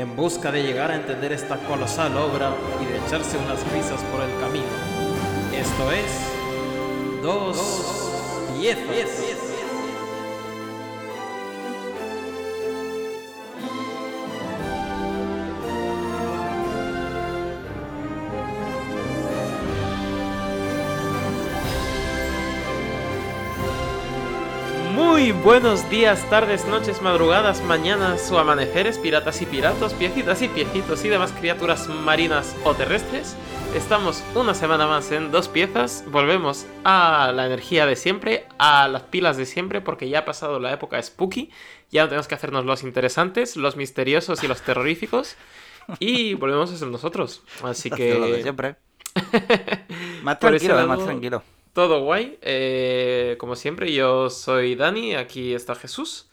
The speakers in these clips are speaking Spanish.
en busca de llegar a entender esta colosal obra y de echarse unas risas por el camino. Esto es Dos Piezas. Muy buenos días, tardes, noches, madrugadas, mañanas o amaneceres, piratas y piratos, piecitas y piecitos y demás criaturas marinas o terrestres. Estamos una semana más en dos piezas, volvemos a la energía de siempre, a las pilas de siempre, porque ya ha pasado la época spooky, ya no tenemos que hacernos los interesantes, los misteriosos y los terroríficos, y volvemos a ser nosotros. Así que... Lo de siempre. más tranquilo, más tranquilo. Todo guay, eh, como siempre, yo soy Dani, aquí está Jesús.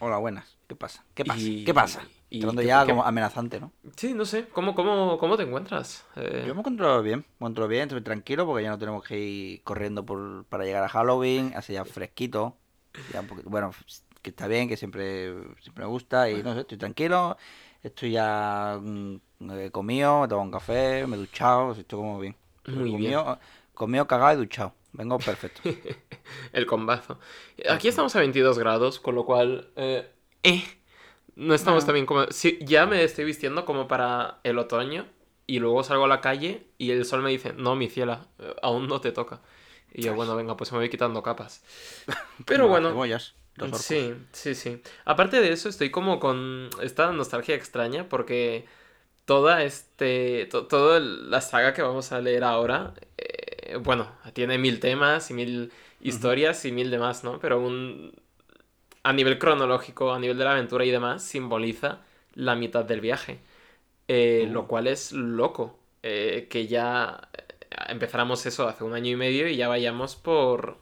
Hola, buenas. ¿Qué pasa? ¿Qué pasa? Y- ¿Qué pasa? y- Entrando ¿qué- ya como amenazante, ¿no? Sí, no sé, ¿cómo, cómo, cómo te encuentras? Eh, Yo me encuentro bien, me encuentro bien, estoy tranquilo porque ya no tenemos que ir corriendo por, para llegar a Halloween, hace ya fresquito. Ya un poquito, bueno, que está bien, que siempre, siempre me gusta y no sé, estoy tranquilo. Estoy ya mm, he comido, me he tomado un café, me he duchado, estoy como bien. Muy comido, comido, cagado y duchado. Vengo perfecto. El combazo. Aquí estamos a 22 grados, con lo cual... Eh, eh, no estamos Ah. también como... sí, ya me estoy vistiendo como para el otoño y luego salgo a la calle y el sol me dice, no, mi ciela, eh, aún no te toca. Y yo, bueno, venga, pues me voy quitando capas. Pero las bueno... cebollas. Sí, sí, sí. Aparte de eso, estoy como con esta nostalgia extraña porque toda este, to- toda la saga que vamos a leer ahora, eh, bueno, tiene mil temas y mil historias y mil demás, ¿no? Pero un, a nivel cronológico, a nivel de la aventura y demás, simboliza la mitad del viaje. Eh, Oh. Lo cual es loco. eh, que ya empezáramos eso hace un año y medio y ya vayamos por,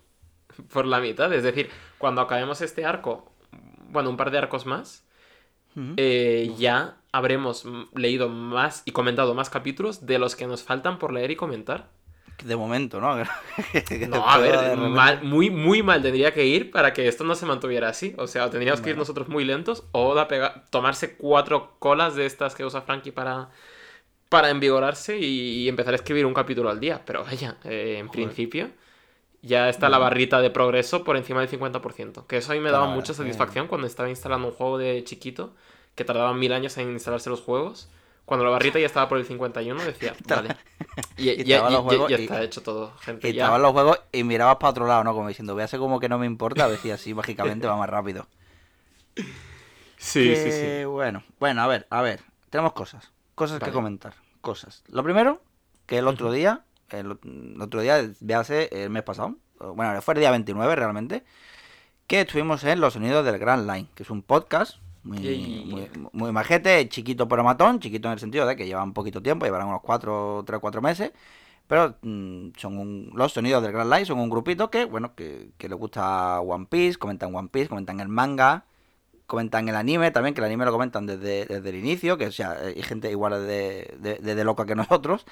por la mitad. Es decir, cuando acabemos este arco, bueno, un par de arcos más, eh, ya habremos leído más y comentado más capítulos de los que nos faltan por leer y comentar. De momento, ¿no? No, a ver, mal- muy, muy mal tendría que ir para que esto no se mantuviera así. O sea, tendríamos que ir nosotros muy lentos o da pega- tomarse cuatro colas de estas que usa Frankie para, para envigorarse y, y empezar a escribir un capítulo al día. Pero vaya, eh, en Joder. principio ya está la barrita de progreso por encima del 50%. Que eso a mí me daba mucha que- satisfacción cuando estaba instalando un juego de chiquito que tardaba mil años en instalarse los juegos. Cuando la barrita ya estaba por el 51, decía, vale. Y, Y ya, los juegos ya está hecho todo, gente. Y estaban los juegos y mirabas para otro lado, ¿no? Como diciendo, véase como que no me importa, a ver si así mágicamente va más rápido. Sí, Que, sí, sí. Bueno, bueno, a ver, a ver. Tenemos cosas. Cosas Vale. que comentar. Cosas. Lo primero, que el otro día, el, el otro día, véase el mes pasado, bueno, fue el día 29 realmente, que estuvimos en Los Sonidos del Grand Line, que es un podcast muy, muy, muy majete, chiquito pero matón, chiquito en el sentido de que llevan poquito tiempo, llevarán unos 4, 3, 4 meses, pero mm, son un- los sonidos del Grand Line, son un grupito que, bueno, que, que le gusta One Piece, comentan One Piece, comentan el manga, comentan el anime también, que el anime lo comentan desde, desde el inicio, que o sea, hay gente igual de, de, de- de loca que nosotros.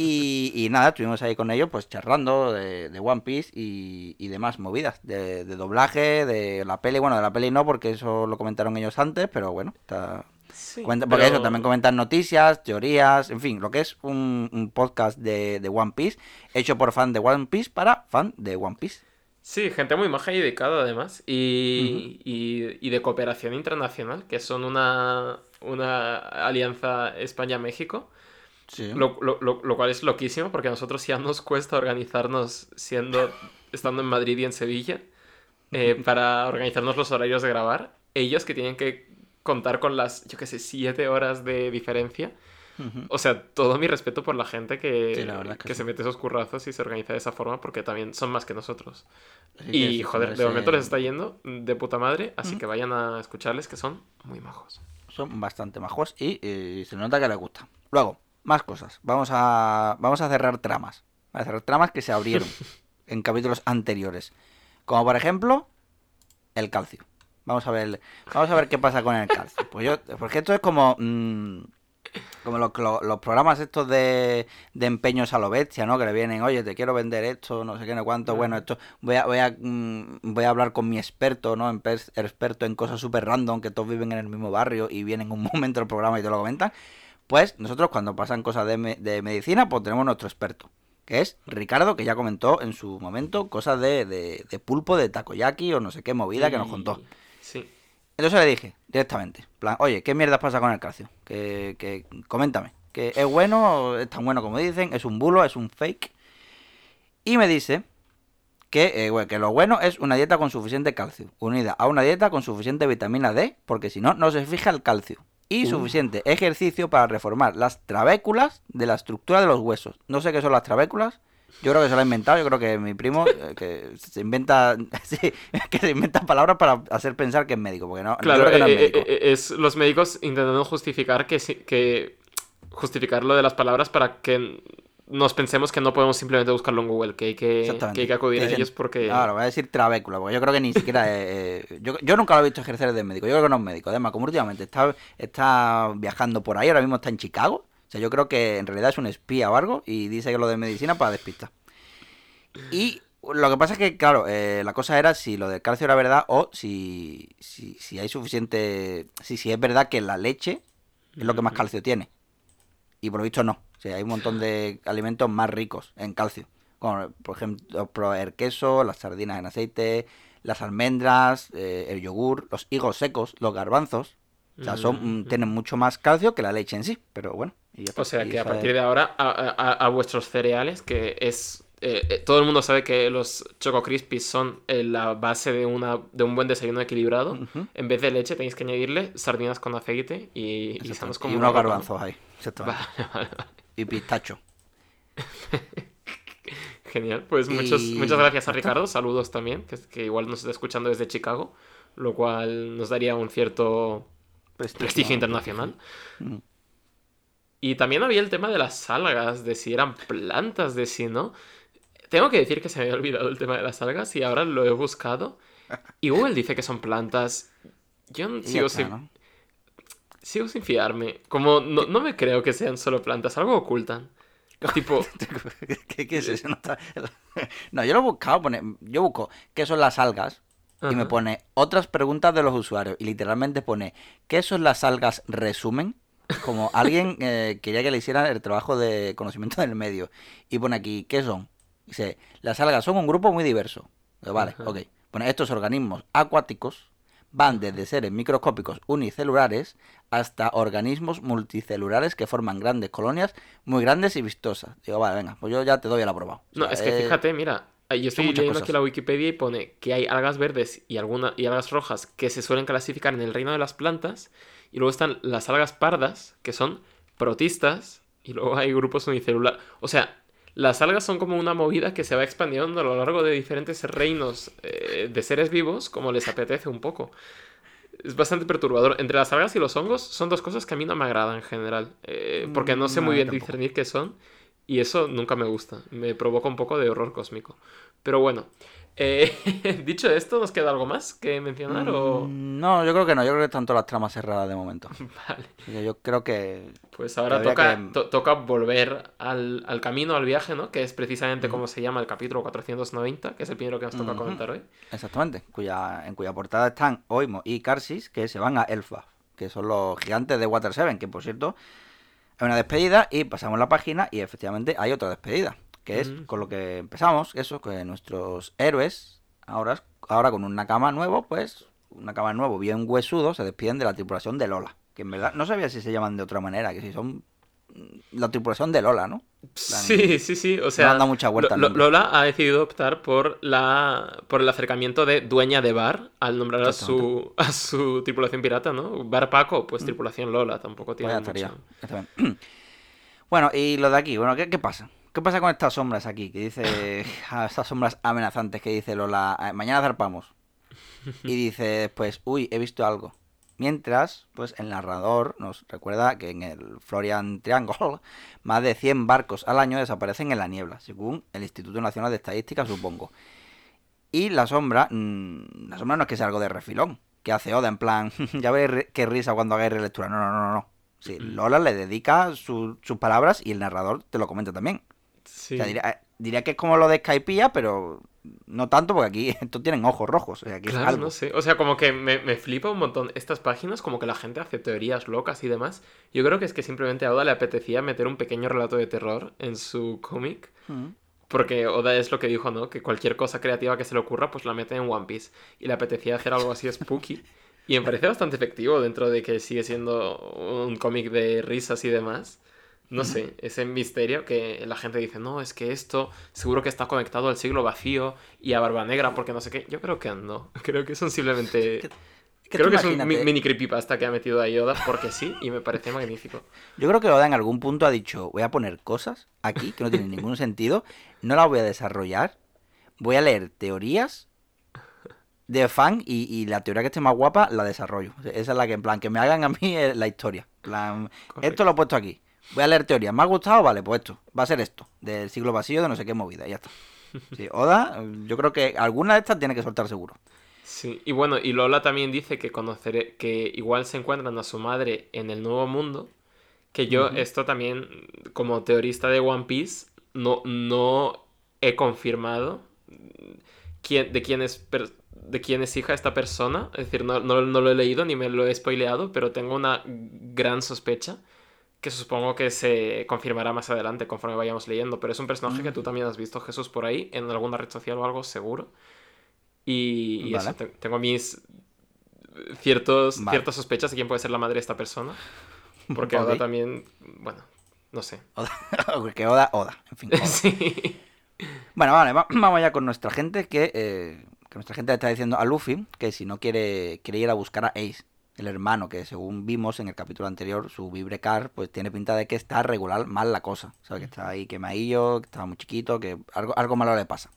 Y, y nada, estuvimos ahí con ellos, pues charlando de, de One Piece y, y demás movidas, de, de doblaje, de la peli, bueno, de la peli no, porque eso lo comentaron ellos antes, pero bueno, está... Sí, porque pero- eso, también comentan noticias, teorías, en fin, lo que es un, un podcast de, de One Piece, hecho por fan de One Piece para fan de One Piece. Sí, gente muy maja y dedicada además. Y, y- y de cooperación internacional, que son una, una alianza España-México. Sí. Lo, lo- lo- lo cual es loquísimo porque a nosotros ya nos cuesta organizarnos siendo, estando en Madrid y en Sevilla eh, para organizarnos los horarios de grabar. Ellos que tienen que contar con las, yo qué sé, siete horas de diferencia. O sea, todo mi respeto por la gente que, Sí, la que que sí. se mete esos currazos y se organiza de esa forma porque también son más que nosotros. Así Y joder, de momento les está yendo de puta madre, así que vayan a escucharles que son muy majos. Son bastante majos y, eh, se nota que les gusta. Luego, más cosas. Vamos a, vamos a cerrar tramas. Vamos a cerrar tramas que se abrieron en capítulos anteriores. Como por ejemplo, el calcio. Vamos a ver, vamos a ver qué pasa con el calcio. Pues yo, porque esto es como, mm, como los, los- los programas estos de, de empeños a lo bestia, ¿no? Que le vienen, oye, te quiero vender esto, no sé qué, no cuánto. Bueno, esto, voy a, voy a, mm, voy a hablar con mi experto, ¿no? Experto en cosas súper random, que todos viven en el mismo barrio y vienen un momento al programa y te lo comentan. Pues nosotros cuando pasan cosas de, me- de medicina, pues tenemos nuestro experto, que es Ricardo, que ya comentó en su momento cosas de, de, de pulpo, de takoyaki o no sé qué movida que nos contó. Sí. Entonces le dije directamente, en plan, oye, ¿qué mierda pasa con el calcio? Que, que coméntame, que es bueno, es tan bueno como dicen, es un bulo, es un fake. Y me dice que, eh, bueno, que lo bueno es una dieta con suficiente calcio, unida a una dieta con suficiente vitamina D, porque si no, no se fija el calcio. Y suficiente ejercicio para reformar las trabéculas de la estructura de los huesos. No sé qué son las trabéculas. Yo creo que se lo ha inventado. Yo creo que mi primo eh, que se inventa sí, que se inventa palabras para hacer pensar que es médico, porque no, yo Claro, creo que no es eh, médico. eh, eh, es los médicos intentando justificar que, que justificar lo de las palabras para que nos pensemos que no podemos simplemente buscarlo en Google, que hay que, que, hay que acudir a ellos porque... Claro, voy a decir trabécula, porque yo creo que ni siquiera. eh, eh, yo, yo nunca lo he visto ejercer de médico. Yo creo que no es médico. Además, como últimamente está, está viajando por ahí, ahora mismo está en Chicago. O sea, yo creo que en realidad es un espía o algo y dice que lo de medicina para despistar. Y lo que pasa es que, claro, eh, la cosa era si lo del calcio era verdad o si, si, si hay suficiente. Si, si es verdad que la leche es lo que más calcio tiene. Y por lo visto no. O sea, hay un montón de alimentos más ricos en calcio. Como, por ejemplo, el queso, las sardinas en aceite, las almendras, eh, el yogur, los higos secos, los garbanzos. O sea, son, mm, tienen mucho más calcio que la leche en sí. Pero bueno. y ya. O sea que a partir de ahora, a, a- a vuestros cereales, que es. eh, eh, todo el mundo sabe que los Choco Crispies son eh, la base de, una, de un buen desayuno equilibrado. En vez de leche tenéis que añadirle sardinas con aceite y, y y unos garbanzos ahí. Exactamente. Vale, vale, vale. Y pistacho. Genial. Pues Y- muchos, muchas gracias a. Ricardo. Saludos también, que, que igual nos está escuchando desde Chicago, lo cual nos daría un cierto prestigio internacional. Y también había el tema de las algas, de si eran plantas, de si no. Tengo que decir que se me había olvidado el tema de las algas y ahora lo he buscado. Y Google dice que son plantas. Yo sigo está, ¿no? Sigo sin fiarme. Como no, no me creo que sean solo plantas, algo ocultan. Tipo, ¿Qué, qué es eso? No, está- No, yo lo he buscado. Pone... Yo busco qué son las algas y me pone otras preguntas de los usuarios. Y literalmente pone ¿qué son las algas resumen? Como alguien eh, quería que le hicieran el trabajo de conocimiento del medio. Y pone aquí ¿qué son? Dice, las algas son un grupo muy diverso. Vale, Ajá. ok. Pone, estos organismos acuáticos van desde seres microscópicos unicelulares hasta organismos multicelulares que forman grandes colonias muy grandes y vistosas. Digo, vale, venga, pues yo ya te doy el aprobado. O No, es que eh, fíjate, mira, yo estoy leyendo cosas. aquí la Wikipedia y pone que hay algas verdes y, alguna, y algas rojas que se suelen clasificar en el reino de las plantas, y luego están las algas pardas, que son protistas, y luego hay grupos unicelulares. O sea, las algas son como una movida que se va expandiendo a lo largo de diferentes reinos eh, de seres vivos, como les apetece un poco. Es bastante perturbador. Entre las algas y los hongos son dos cosas que a mí no me agradan en general, eh, porque no sé Mm, muy bien tampoco. discernir qué son. Y eso nunca me gusta. Me provoca un poco de horror cósmico. Pero bueno. Eh, dicho esto, ¿nos queda algo más que mencionar? O... mm, No, yo creo que no. Yo creo que están todas las tramas cerradas de momento. Vale. Yo creo que... Pues ahora toca, que- to- toca volver al, al camino, al viaje, ¿no? Que es precisamente como se llama el capítulo 490, que es el primero que nos toca comentar hoy. Exactamente. Cuya, en cuya portada están Oimo y Karsis, que se van a Elfa, que son los gigantes de Water 7, que por cierto hay una despedida y pasamos la página y efectivamente hay otra despedida, que es Mm. con lo que empezamos, eso, que nuestros héroes, ahora, ahora con un Nakama nuevo, pues un Nakama nuevo bien huesudo, se despiden de la tripulación de Lola, que en verdad no sabía si se llaman de otra manera, que si son mm, la tripulación de Lola, ¿no? plan, Sí, sí, sí. O no sea, dado mucha vuelta. Lola ha decidido optar por la por el acercamiento de dueña de bar al nombrar a su, a su tripulación pirata, ¿no? Bar Paco, pues tripulación Lola, tampoco tiene Vaya mucho. Bueno, y lo de aquí, bueno, ¿qué, qué pasa? ¿Qué pasa con estas sombras aquí? Que dice, ah, estas sombras amenazantes que dice Lola, "Eh, mañana zarpamos. Y dice después, uy, he visto algo. Mientras, pues el narrador nos recuerda que en el Florian Triangle más de 100 barcos al año desaparecen en la niebla, según el Instituto Nacional de Estadística, supongo. Y la sombra, mm, la sombra no es que sea algo de refilón, que hace Oda en plan, ya veréis qué risa cuando hagáis relectura. No, no, no, no. Sí, Mm. Lola le dedica su- sus palabras y el narrador te lo comenta también. Sí. O sea, diría, diría que es como lo de Skypiea, pero no tanto porque aquí estos tienen ojos rojos. O sea, aquí Claro, no sé. O sea, como que me, me flipa un montón estas páginas, como que la gente hace teorías locas y demás. Yo creo que es que simplemente a Oda le apetecía meter un pequeño relato de terror en su cómic. Mm. Porque Oda es lo que dijo, ¿no? Que cualquier cosa creativa que se le ocurra, pues la mete en One Piece. Y le apetecía hacer algo así spooky. Y me parece bastante efectivo dentro de que sigue siendo un cómic de risas y demás. No sé, ese misterio que la gente dice, no, es que esto seguro que está conectado al siglo vacío y a Barba Negra porque no sé qué. Yo creo que no. Creo que son simplemente... creo que es un mi- mini creepypasta que ha metido ahí Oda porque sí y me parece magnífico. Yo creo que Oda en algún punto ha dicho, voy a poner cosas aquí que no tienen ningún sentido, no las voy a desarrollar, voy a leer teorías de fan y, y la teoría que esté más guapa la desarrollo. Esa es la que, en plan, que me hagan a mí eh, la historia. Plan, esto lo he puesto aquí. Voy a leer teorías. ¿Me ha gustado? Vale, pues esto. Va a ser esto. Del siglo vacío de no sé qué movida. Y ya está. Sí, Oda, yo creo que alguna de estas tiene que soltar seguro. Sí, y bueno, y Lola también dice que conoceré, que igual se encuentran a su madre en el nuevo mundo. Que yo, esto también, como teorista de One Piece, no, no he confirmado quién, de, quién es per- de quién es hija esta persona. Es decir, no, no- no lo he leído ni me lo he spoileado, pero tengo una gran sospecha que supongo que se confirmará más adelante conforme vayamos leyendo. Pero es un personaje que tú también has visto, Jesús, por ahí, en alguna red social o algo, seguro. Y, y eso, te- tengo mis ciertos, Vale. ciertas sospechas de quién puede ser la madre de esta persona. Porque Oda también, bueno, no sé. que Oda, Oda. En fin. Oda. sí. Bueno, vale, va- vamos ya con nuestra gente que, eh, que nuestra gente le está diciendo a Luffy que si no quiere, quiere ir a buscar a Ace, el hermano, que según vimos en el capítulo anterior, su vibrecar, pues tiene pinta de que está regular mal la cosa. ¿Sabes? Que está ahí quemadillo, que está muy chiquito, que algo, algo malo le pasa.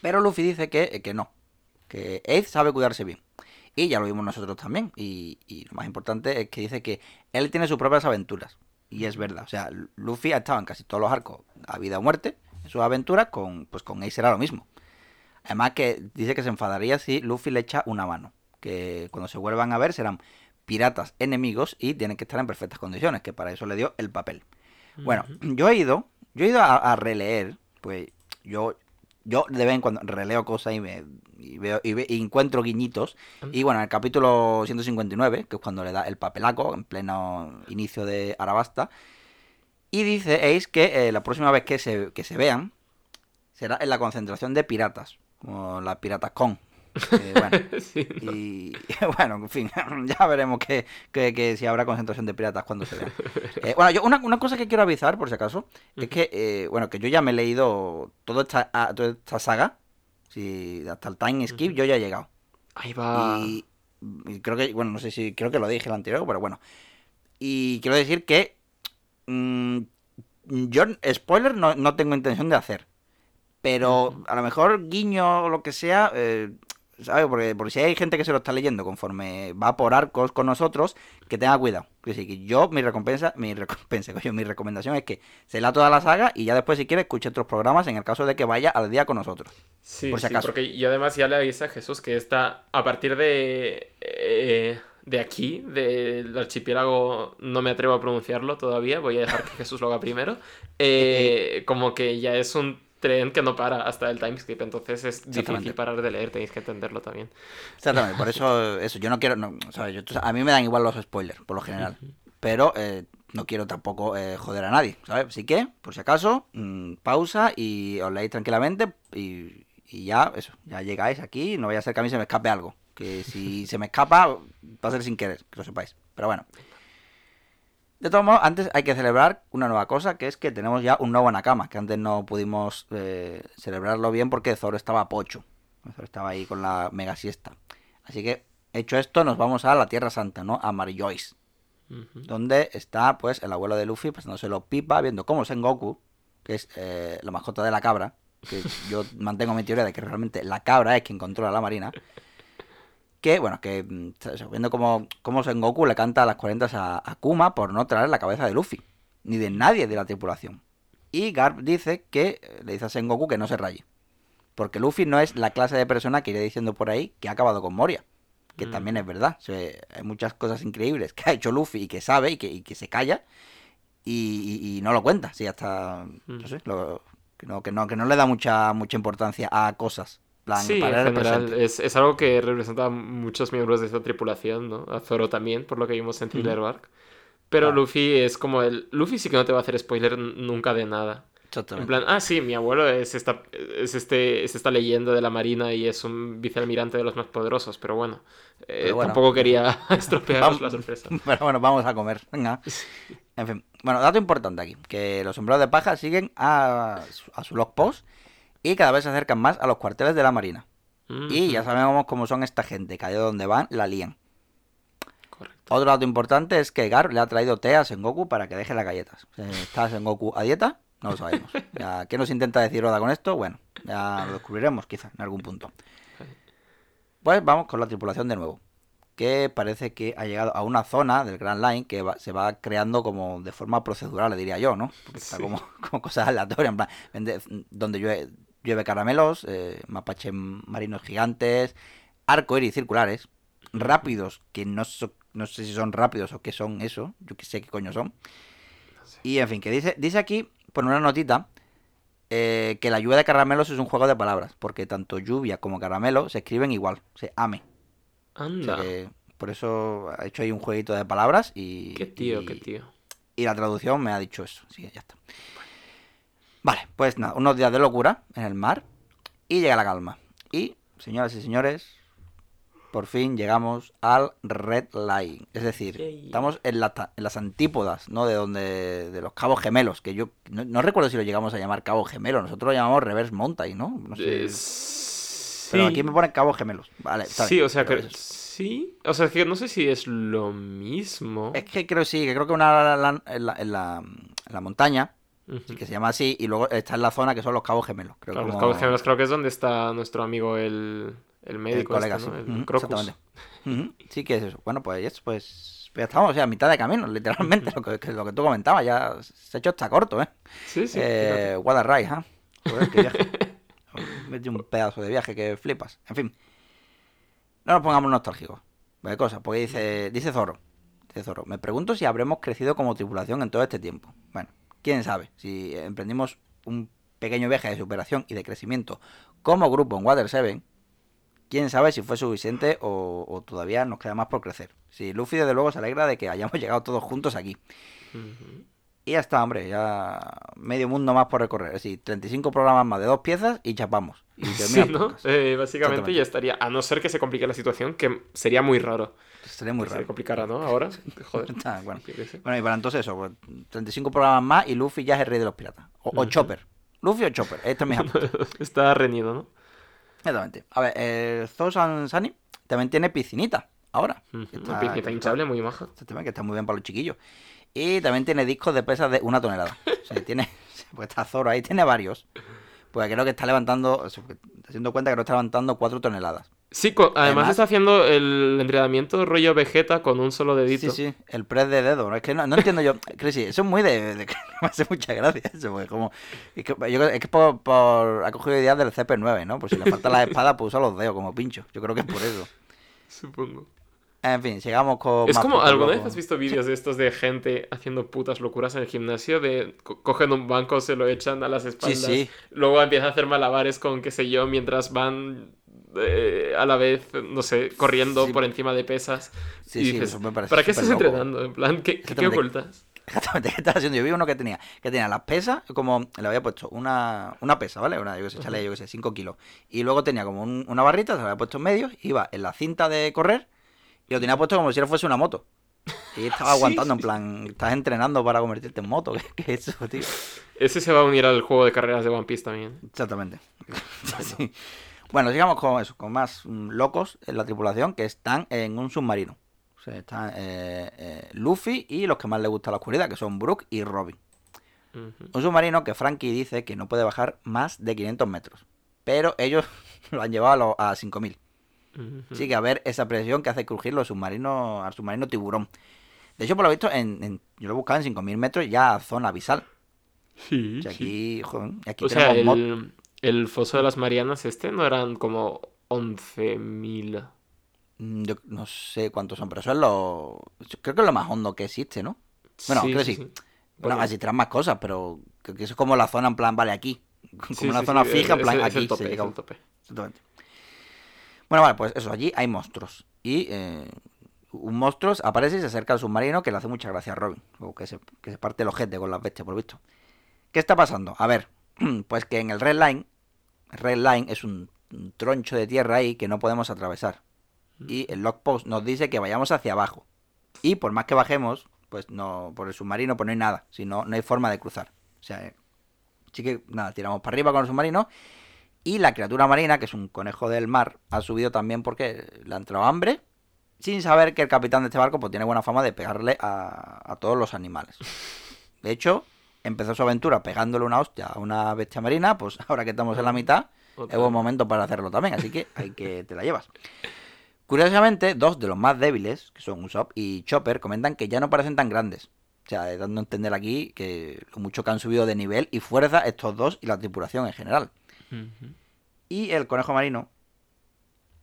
Pero Luffy dice que, eh, que no, que Ace sabe cuidarse bien. Y ya lo vimos nosotros también. Y, y lo más importante es que dice que él tiene sus propias aventuras. Y es verdad. O sea, Luffy ha estado en casi todos los arcos a vida o muerte en sus aventuras. Con, pues con Ace era lo mismo. Además que dice que se enfadaría si Luffy le echa una mano. Que cuando se vuelvan a ver serán piratas enemigos y tienen que estar en perfectas condiciones. Que para eso le dio el papel. Bueno, yo he ido, yo he ido a, a releer, pues yo, yo de vez en cuando releo cosas y me y veo y, ve- y encuentro guiñitos. Y bueno, en el capítulo 159, que es cuando le da el papelaco, en pleno inicio de Arabasta, y dice Ace que eh, la próxima vez que se, que se vean será en la concentración de piratas, como las piratas con. Eh, bueno, Sí, no. y bueno, en fin, ya veremos que, que- que si habrá concentración de piratas cuando se vea. Eh, bueno, yo una, una cosa que quiero avisar, por si acaso, es que, eh, bueno, que yo ya me he leído toda esta, ah, toda esta saga. Sí, hasta el time skip yo ya he llegado. Ahí va. Y, y creo que, bueno, no sé si, creo que lo dije el anterior, pero bueno. Y quiero decir que mm, yo, spoiler, no, no tengo intención de hacer. Pero a lo mejor guiño o lo que sea, ¿sabes? Porque, porque si hay gente que se lo está leyendo conforme va por arcos con nosotros, que tenga cuidado. Que yo, mi recompensa, mi recompensa, coño, mi recomendación es que se lea toda la saga y ya después, si quiere, escuche otros programas en el caso de que vaya al día con nosotros. Sí, por si sí, acaso. porque yo además ya le avisé a Jesús que está a partir de eh, de aquí, del archipiélago, no me atrevo a pronunciarlo todavía, voy a dejar que Jesús lo haga primero, eh, como que ya es un tren que no para hasta el timeskip, entonces es difícil parar de leer, tenéis que entenderlo también. Exactamente, por eso, eso, yo no quiero, no, o sea, yo- a mí me dan igual los spoilers, por lo general, pero eh, no quiero tampoco eh, joder a nadie, ¿sabes? Así que, por si acaso, mm, pausa y os leéis tranquilamente y, y ya, eso, ya llegáis aquí, no vaya a ser que a mí se me escape algo, que si se me escapa va a ser sin querer, que lo sepáis, pero bueno. De todos modos, antes hay que celebrar una nueva cosa, que es que tenemos ya un nuevo Nakama, que antes no pudimos eh, celebrarlo bien porque Zoro estaba pocho. Zoro estaba ahí con la mega siesta. Así que, hecho esto, nos vamos a la Tierra Santa, ¿no? A Marillois, Ujú. donde está, pues, el abuelo de Luffy pasándoselo pipa, viendo cómo Sengoku, que es eh, la mascota de la cabra, que yo mantengo mi teoría de que realmente la cabra es quien controla la marina, Que, bueno, que mm, viendo cómo, cómo Sengoku le canta a las 40 a, a Kuma por no traer la cabeza de Luffy, ni de nadie de la tripulación. Y Garp dice que eh, le dice a Sengoku que no se raye. Porque Luffy no es la clase de persona que iré diciendo por ahí que ha acabado con Moria. Que Mm. también es verdad. O sea, hay muchas cosas increíbles que ha hecho Luffy y que sabe y que, y que se calla. Y, y- y no lo cuenta. Sí, hasta. No Mm. sé. lo- que, no, que, no, que no le da mucha, mucha importancia a cosas. Plan, Sí, para en general es, es algo que representa a muchos miembros de esta tripulación, ¿no? A Zoro también, por lo que vimos en Thriller Bark. Pero. Luffy es como el... Luffy sí que no te va a hacer spoiler nunca de nada. En Exactamente. plan, ah, sí, mi abuelo es esta, es este, es esta leyenda de la marina y es un vicealmirante de los más poderosos, pero bueno, eh, Pero bueno. tampoco quería estropearos la sorpresa. Pero bueno, vamos a comer. Venga. En fin. Bueno, dato importante aquí. Que los sombreros de paja siguen a, a su log post. Y cada vez se acercan más a los cuarteles de la marina. Y ya sabemos cómo son esta gente. Que allá donde van, la lían. Correcto. Otro dato importante es que Gar le ha traído té a Sengoku para que deje las galletas. Eh, ¿Está Sengoku a dieta? No lo sabemos. Ya, ¿Qué nos intenta decir Oda con esto? Bueno, ya lo descubriremos quizá en algún punto. Pues vamos con la tripulación de nuevo. Que parece que ha llegado a una zona del Grand Line que va- se va creando como de forma procedural, diría yo, ¿no? Porque está Sí. como, como cosas aleatorias, en plan, donde llueve, llueve caramelos, eh, mapaches marinos gigantes, arcoíris circulares, rápidos, que no, so- no sé si son rápidos o qué son eso, yo que sé qué coño son. Y en fin, que dice, dice aquí, por una notita, eh, que la lluvia de caramelos es un juego de palabras, porque tanto lluvia como caramelo se escriben igual, se ame. O sea Anda, que por eso ha hecho ahí un jueguito de palabras y. qué tío, y- qué tío. Y la traducción me ha dicho eso, que ya está. Vale, pues nada, unos días de locura en el mar y llega la calma. Y, señoras y señores, por fin llegamos al Red Line. Es decir, estamos en, la ta- en las antípodas, ¿no? De donde. de los cabos gemelos. Que yo no, no recuerdo si lo llegamos a llamar cabo gemelo. Nosotros lo llamamos Reverse Mountain, ¿no? No sé. Eh, Pero sí. aquí me ponen cabos gemelos. Vale, está Sí, bien, o sea pero que sí, o sea que no sé si es lo mismo. Es que creo sí, que creo que una la- en la, en la, en la montaña, Que se llama así, y luego está en la zona que son los cabos gemelos. Creo Claro, los Cabos Gemelos creo que es donde está nuestro amigo el, el el médico, colega, este, ¿no? sí. El Crocus. Sí que es eso. Bueno, pues, pues, pues ya estamos, o sea, a mitad de camino, literalmente, lo que, que lo que tú comentabas, ya se ha hecho hasta corto, ¿eh? Sí, sí. eh what a ride, ¿ah? Joder, qué viaje. Me he hecho un pedazo de viaje que flipas. En fin. No nos pongamos nostálgicos. De cosas, porque dice, dice Zoro. Dice Zoro. Me pregunto si habremos crecido como tripulación en todo este tiempo. Bueno, quién sabe. Si emprendimos un pequeño viaje de superación y de crecimiento como grupo en Water 7, quién sabe si fue suficiente o, o todavía nos queda más por crecer. Si Luffy desde luego se alegra de que hayamos llegado todos juntos aquí. Y ya está, hombre, ya medio mundo más por recorrer. Es decir, 35 programas más de dos piezas y chapamos. Y Sí. Eh, básicamente ya estaría, a no ser que se complique la situación, que sería muy raro. Sería muy que se raro. complicara, ¿no? Ahora, joder. Está, bueno. Bueno, y para entonces eso, pues, 35 programas más y Luffy ya es el rey de los piratas. O. Chopper. Luffy o Chopper. Esto es mi. Está reñido, ¿no? Exactamente. A ver, eh, Zosan Sani también tiene piscinita. Ahora. Ujú. Está- Una piscinita hinchable muy maja. Este tema que está muy bien para los chiquillos. Y también tiene discos de pesas de una tonelada. O sea, tiene, pues está Zoro ahí, tiene varios. Pues creo que está levantando, haciendo cuenta que no está levantando cuatro toneladas. Sí, además, Además- está haciendo el entrenamiento rollo Vegeta con un solo dedito. Sí, sí, el press de dedo. Es que no, no entiendo yo. Crisi, eso es muy de. de- me hace mucha gracia eso, porque como. Es que, yo es que por, por. Ha cogido ideas del CP9, ¿no? Por si le falta la espada, pues usa los dedos como pincho. Yo creo que es por eso. Supongo. En fin, sigamos con. Es más como, ¿alguna vez has visto vídeos de estos de gente haciendo putas locuras en el gimnasio? De co- cogen un banco, se lo echan a las espaldas, sí. luego empiezan a hacer malabares con, qué sé yo, mientras van eh, a la vez, no sé, corriendo Sí. por encima de pesas. Sí, y sí, dices, eso me parece ¿para qué estás loco. entrenando? En plan, ¿qué, qué, ocultas? Exactamente, ¿qué estás haciendo? Yo vi uno que tenía, que tenía las pesas, como le había puesto una, una pesa, ¿vale? Una, yo que sé, echarle, yo que sé, 5 kilos. Y luego tenía como un- una barrita, se la había puesto en medio, iba en la cinta de correr y lo tenía puesto como si fuese una moto. Y estaba Sí, aguantando, en plan, estás entrenando para convertirte en moto. ¿Qué, qué es eso, tío? Ese se va a unir al juego de carreras de One Piece también. Exactamente. Sí. Bueno, sigamos con eso, con más mm, locos en la tripulación que están en un submarino. O sea, están eh, eh, Luffy y los que más les gusta la oscuridad, que son Brook y Robin. Un submarino que Frankie dice que no puede bajar más de 500 metros. Pero ellos lo han llevado a, los- a 5000. Ujú. Sigue a ver esa presión que hace crujir los submarinos al submarino tiburón. De hecho, por lo visto, en, en- yo lo buscaba en 5.000 metros ya zona abisal. Sí, O sea, sí. aquí, joder, aquí O sea, tenemos mod- el, el foso de las Marianas este no eran como 11.000. Mm, Yo no sé cuántos son, pero eso es lo. yo Creo que es lo más hondo que existe, ¿no? Bueno, creo que sí. Bueno, Bueno, existirán más cosas, pero creo que eso es como la zona en plan, vale, aquí. Como sí, una sí, zona sí, fija, en es- plan, es aquí el se tope, llega es a- el tope. Exactamente. Bueno, vale, pues eso, allí hay monstruos. Y eh, un monstruo aparece y se acerca al submarino que le hace mucha gracia a Robin. O que se, que se parte el ojete con las bestias, por lo visto. ¿Qué está pasando? A ver, pues que en el Red Line, Red Line es un, un troncho de tierra ahí que no podemos atravesar. Y el logpost nos dice que vayamos hacia abajo. Y por más que bajemos, pues no, por el submarino, pues no hay nada. Si no, no hay forma de cruzar. O sea, eh, así que nada, tiramos para arriba con el submarino. Y la criatura marina, que es un conejo del mar, ha subido también porque le ha entrado hambre. Sin saber que el capitán de este barco pues tiene buena fama de pegarle a, a todos los animales. De hecho, empezó su aventura pegándole una hostia a una bestia marina. Pues ahora que estamos en la mitad, Otra es buen momento para hacerlo también. Así que hay que te la llevas. Curiosamente, dos de los más débiles, que son Usopp y Chopper, comentan que ya no parecen tan grandes. O sea, dando a entender aquí que lo mucho que han subido de nivel y fuerza estos dos y la tripulación en general. Y el conejo marino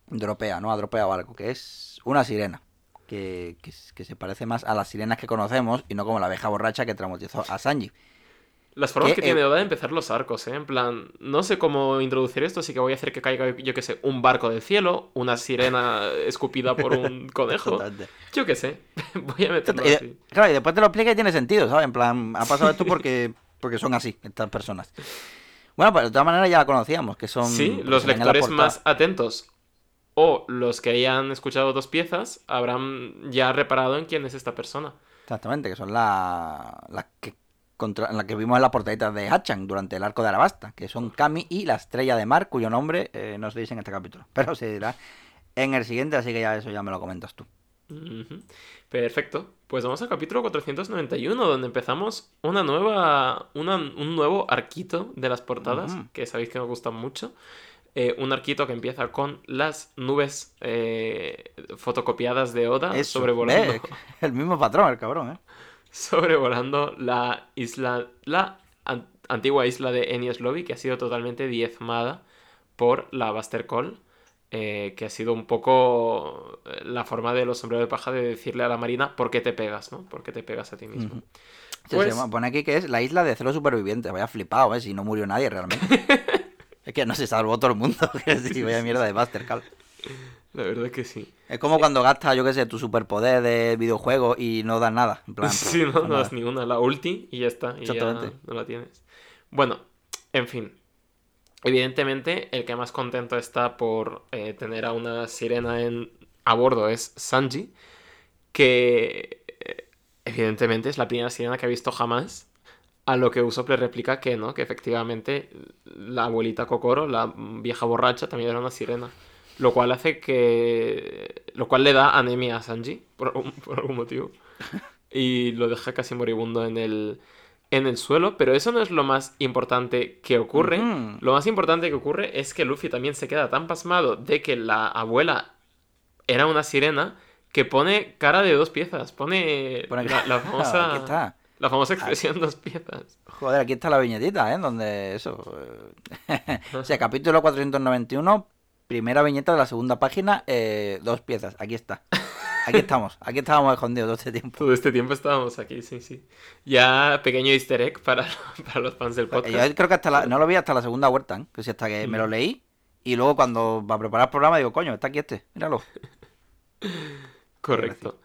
dropea, ¿no? Dropea barco, que es una sirena. Que, que, que se parece más a las sirenas que conocemos y no como la abeja borracha que traumatizó a Sanji. Las formas Que, que tiene eh, de empezar los arcos, ¿eh? En plan, no sé cómo introducir esto, así que voy a hacer que caiga, yo que sé, un barco del cielo, una sirena escupida por un conejo. Yo qué sé. Voy a meterlo Y de- así. claro, y después te lo explica y tiene sentido, ¿sabes? En plan, ha pasado esto porque, porque son así, estas personas. Bueno, pues de todas maneras ya la conocíamos, que son... Sí, los lectores más atentos o los que hayan escuchado dos piezas habrán ya reparado en quién es esta persona. Exactamente, que son la- las que contra, las que vimos en las portaditas de Hachan durante el arco de Arabasta, que son Kami y la estrella de mar, cuyo nombre eh, no se dice en este capítulo, pero se dirá en el siguiente, así que ya eso ya me lo comentas tú. Perfecto. Pues vamos al capítulo 491, donde empezamos una nueva, una- un nuevo arquito de las portadas, que sabéis que me gustan mucho. Eh, un arquito que empieza con las nubes eh, fotocopiadas de Oda sobrevolando, el mismo patrón, el cabrón, ¿eh? sobrevolando la isla, la an- antigua isla de Enies Lobby, que ha sido totalmente diezmada por la Buster Call, eh, que ha sido un poco la forma de los sombreros de paja de decirle a la marina por qué te pegas, ¿no? ¿Por qué te pegas a ti mismo? Se Pues- llama- pone aquí que es la isla de cero supervivientes. Vaya flipado, ¿eh? Si no murió nadie realmente. es que no se salvó todo el mundo. quiero decir, vaya mierda de Buster Call. La verdad que sí. Es como cuando gastas, yo qué sé, tu superpoder de videojuego y no das nada. En plan, Sí, no, no das ni una, la ulti y ya está, y ya Exactamente. no la tienes. Bueno, en fin. Evidentemente, el que más contento está por eh, tener a una sirena en, a bordo es Sanji, que eh, evidentemente es la primera sirena que ha visto jamás. A lo que Usopp le replica que no, que efectivamente la abuelita Kokoro, la vieja borracha, también era una sirena. Lo cual hace que. Lo cual le da anemia a Sanji, por algún, por algún motivo. Y lo deja casi moribundo en el, en el suelo. Pero eso no es lo más importante que ocurre. Lo más importante que ocurre es que Luffy también se queda tan pasmado de que la abuela era una sirena que pone cara de dos piezas. Pone, Pone- la, la famosa. La famosa expresión dos piezas. Joder, aquí está la viñetita, ¿eh? Donde eso. eh, o sea, capítulo 491, primera viñeta de la segunda página, eh, dos piezas. Aquí está. Aquí estamos. Aquí estábamos escondidos todo este tiempo. Todo este tiempo estábamos aquí, sí, sí. Ya pequeño easter egg para, para los fans del podcast. Yo creo que hasta la, no lo vi hasta la segunda vuelta, ¿eh? Que si hasta que me lo leí. Y luego cuando va a preparar el programa digo, coño, está aquí este, míralo. Correcto.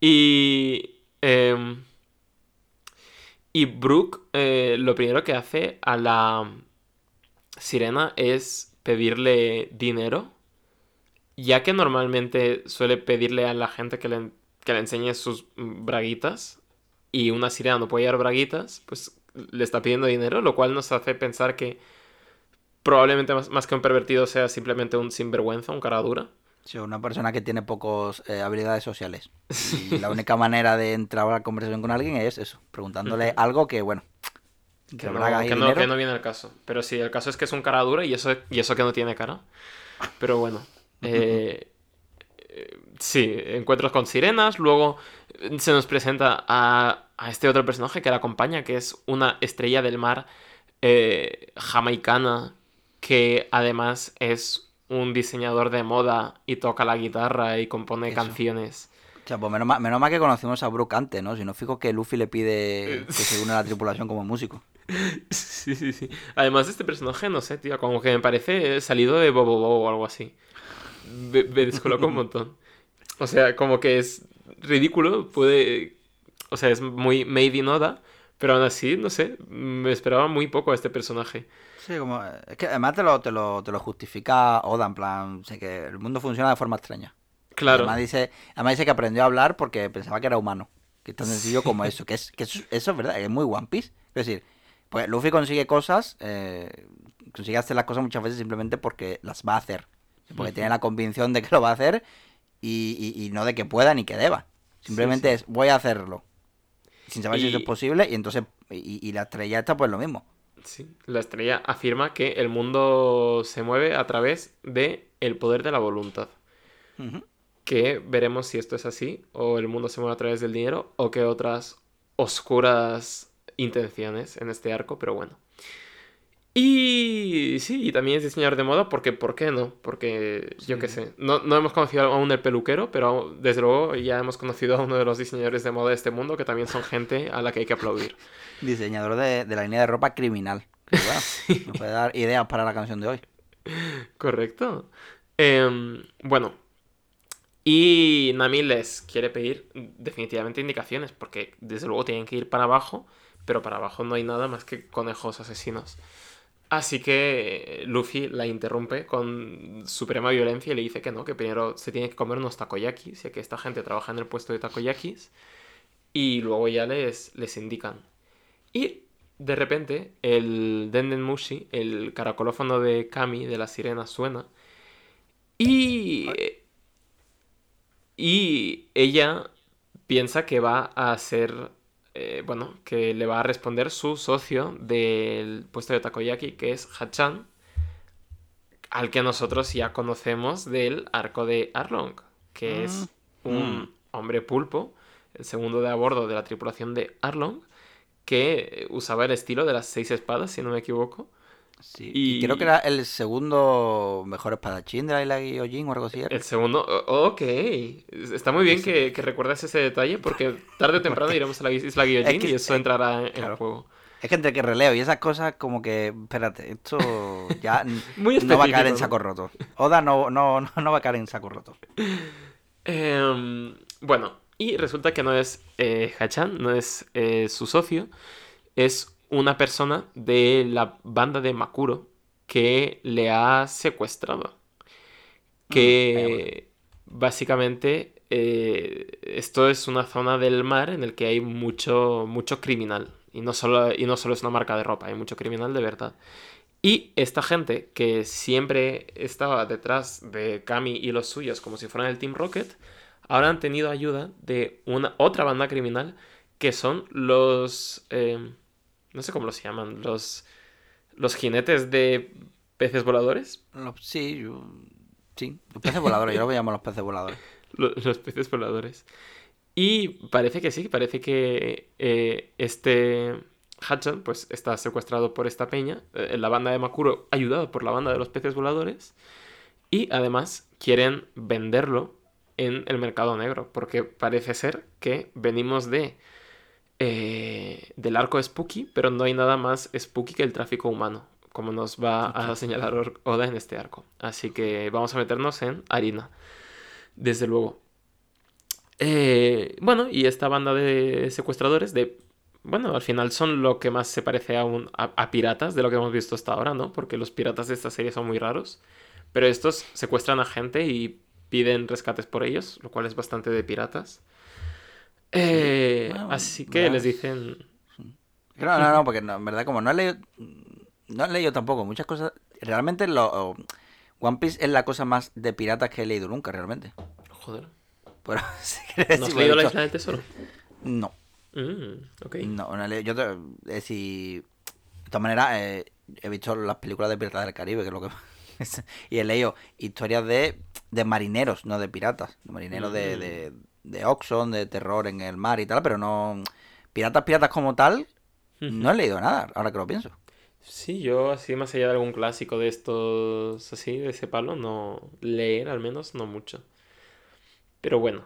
Y. em, y Brooke, eh, lo primero que hace a la sirena es pedirle dinero. Ya que normalmente suele pedirle a la gente que le, que le enseñe sus braguitas. Y una sirena no puede llevar braguitas, pues le está pidiendo dinero, lo cual nos hace pensar que probablemente más, más que un pervertido sea simplemente un sinvergüenza, un cara dura. Sí, una persona que tiene pocas habilidades sociales. Y la única manera de entrar a la conversación con alguien es eso, preguntándole algo que, bueno, Que no, bragas y que, no, dinero. que no viene al caso. Pero sí, el caso es que es un cara dura y eso, y eso que no tiene cara. Pero bueno. eh, eh, sí, encuentros con sirenas. Luego eh, se nos presenta a, a este otro personaje que la acompaña, que es una estrella del mar eh, jamaicana, que además es un diseñador de moda y toca la guitarra y compone Eso. canciones. O sea, pues menos mal, menos mal que conocimos a Brooke antes, ¿no? Si no, fijo que Luffy le pide que se une a la tripulación como músico. Sí, sí, sí. Además, este personaje, no sé, tío, como que me parece salido de Bobo Bobo o algo así. Me, me un montón. O sea, como que es ridículo, puede... O sea, es muy made in Oda, pero aún así, no sé, me esperaba muy poco a este personaje. Sí, como... Es que además te lo, te lo, te lo justifica Oda, en plan, sé que el mundo funciona de forma extraña. Claro. Además dice, además dice que aprendió a hablar porque pensaba que era humano. Que es tan sencillo como eso. Que, es, que es- eso es verdad, es muy One Piece. Es decir, pues Luffy consigue cosas, eh, consigue hacer las cosas muchas veces simplemente porque las va a hacer. Porque tiene la convicción de que lo va a hacer y, y- y no de que pueda ni que deba. Simplemente sí. es, voy a hacerlo. Sin saber si eso es posible y entonces, y, y la estrella está pues lo mismo. Sí, la estrella afirma que el mundo se mueve a través de el poder de la voluntad. Que veremos si esto es así, o el mundo se mueve a través del dinero, o que otras oscuras intenciones en este arco, pero bueno. Y sí, y también es diseñador de moda, porque ¿por qué no? Porque yo qué sé, no, no hemos conocido aún el peluquero, pero desde luego ya hemos conocido a uno de los diseñadores de moda de este mundo, que también son gente a la que hay que aplaudir. Diseñador de, de la línea de ropa criminal. Que bueno, nos puede dar ideas para la canción de hoy. Correcto. Em, bueno. Y Nami les quiere pedir definitivamente indicaciones, porque desde luego tienen que ir para abajo, pero para abajo no hay nada más que conejos asesinos. Así que Luffy la interrumpe con suprema violencia y le dice que no, que primero se tiene que comer unos takoyakis, ya que esta gente trabaja en el puesto de takoyakis, y luego ya les, les indican. Y de repente el Denden Mushi, el caracolófono de Kami de la sirena suena y y ella piensa que va a ser eh, bueno, que le va a responder su socio del puesto de takoyaki, que es Hachan, al que nosotros ya conocemos del arco de Arlong, que es un Mm. hombre pulpo, el segundo de a bordo de la tripulación de Arlong, que usaba el estilo de las seis espadas, si no me equivoco. Sí, Y- y creo que era el segundo mejor espadachín de la isla Gyojin o algo así. era. El segundo, ok. Está muy bien que, que recuerdes ese detalle porque tarde o temprano iremos a la isla Es que- y eso entrará en claro. el juego. Es que entre que releo y esas cosas, como que, espérate, esto ya Muy no va a caer en saco roto. Oda no, no, no, no va a caer en saco roto. Em, bueno, y resulta que no es eh, Hachan, no es eh, su socio, es una persona de la banda de Makuro que le ha secuestrado. Que básicamente eh, esto es una zona del mar en el que hay mucho, mucho criminal. Y no, solo, y no solo es una marca de ropa, hay mucho criminal de verdad. Y esta gente que siempre estaba detrás de Kami y los suyos como si fueran el Team Rocket, ahora han tenido ayuda de una otra banda criminal que son los... eh, no sé cómo los llaman, los, los jinetes de peces voladores. Los- sí, yo- sí, los peces voladores, yo lo llamo los peces voladores. Lo- Los peces voladores. Y parece que sí, parece que eh, este Hudson pues está secuestrado por esta peña, eh, la banda de Makuro ayudado por la banda de los peces voladores y además quieren venderlo en el mercado negro porque parece ser que venimos de eh, del arco Spooky, pero no hay nada más Spooky que el tráfico humano, como nos va a señalar Oda en este arco. Así que vamos a meternos en harina, desde luego. Eh, bueno, y esta banda de secuestradores de... Bueno, al final son lo que más se parece a, un, a, a piratas de lo que hemos visto hasta ahora, ¿no? Porque los piratas de esta serie son muy raros. Pero estos secuestran a gente y piden rescates por ellos, lo cual es bastante de piratas. Eh, Bueno, así que les dicen... No, no, no, porque no, en verdad, como no he leído, no he leído tampoco muchas cosas. Realmente, lo, One Piece es la cosa más de piratas que he leído nunca, realmente. Joder. Pero, si quieres, ¿No has si leído La Isla del Tesoro? No, Mm, ok. no, no he leído. Yo, te- es decir, de todas maneras, eh, he visto las películas de Piratas del Caribe, que es lo que. y he leído historias de de marineros, no de piratas. De marineros de, Mm. de, de Oxxon, de terror en el mar y tal, pero no... Piratas, piratas como tal, no he leído nada, ahora que lo pienso. Sí, yo así más allá de algún clásico de estos así, de ese palo, no leer al menos, no mucho. Pero bueno,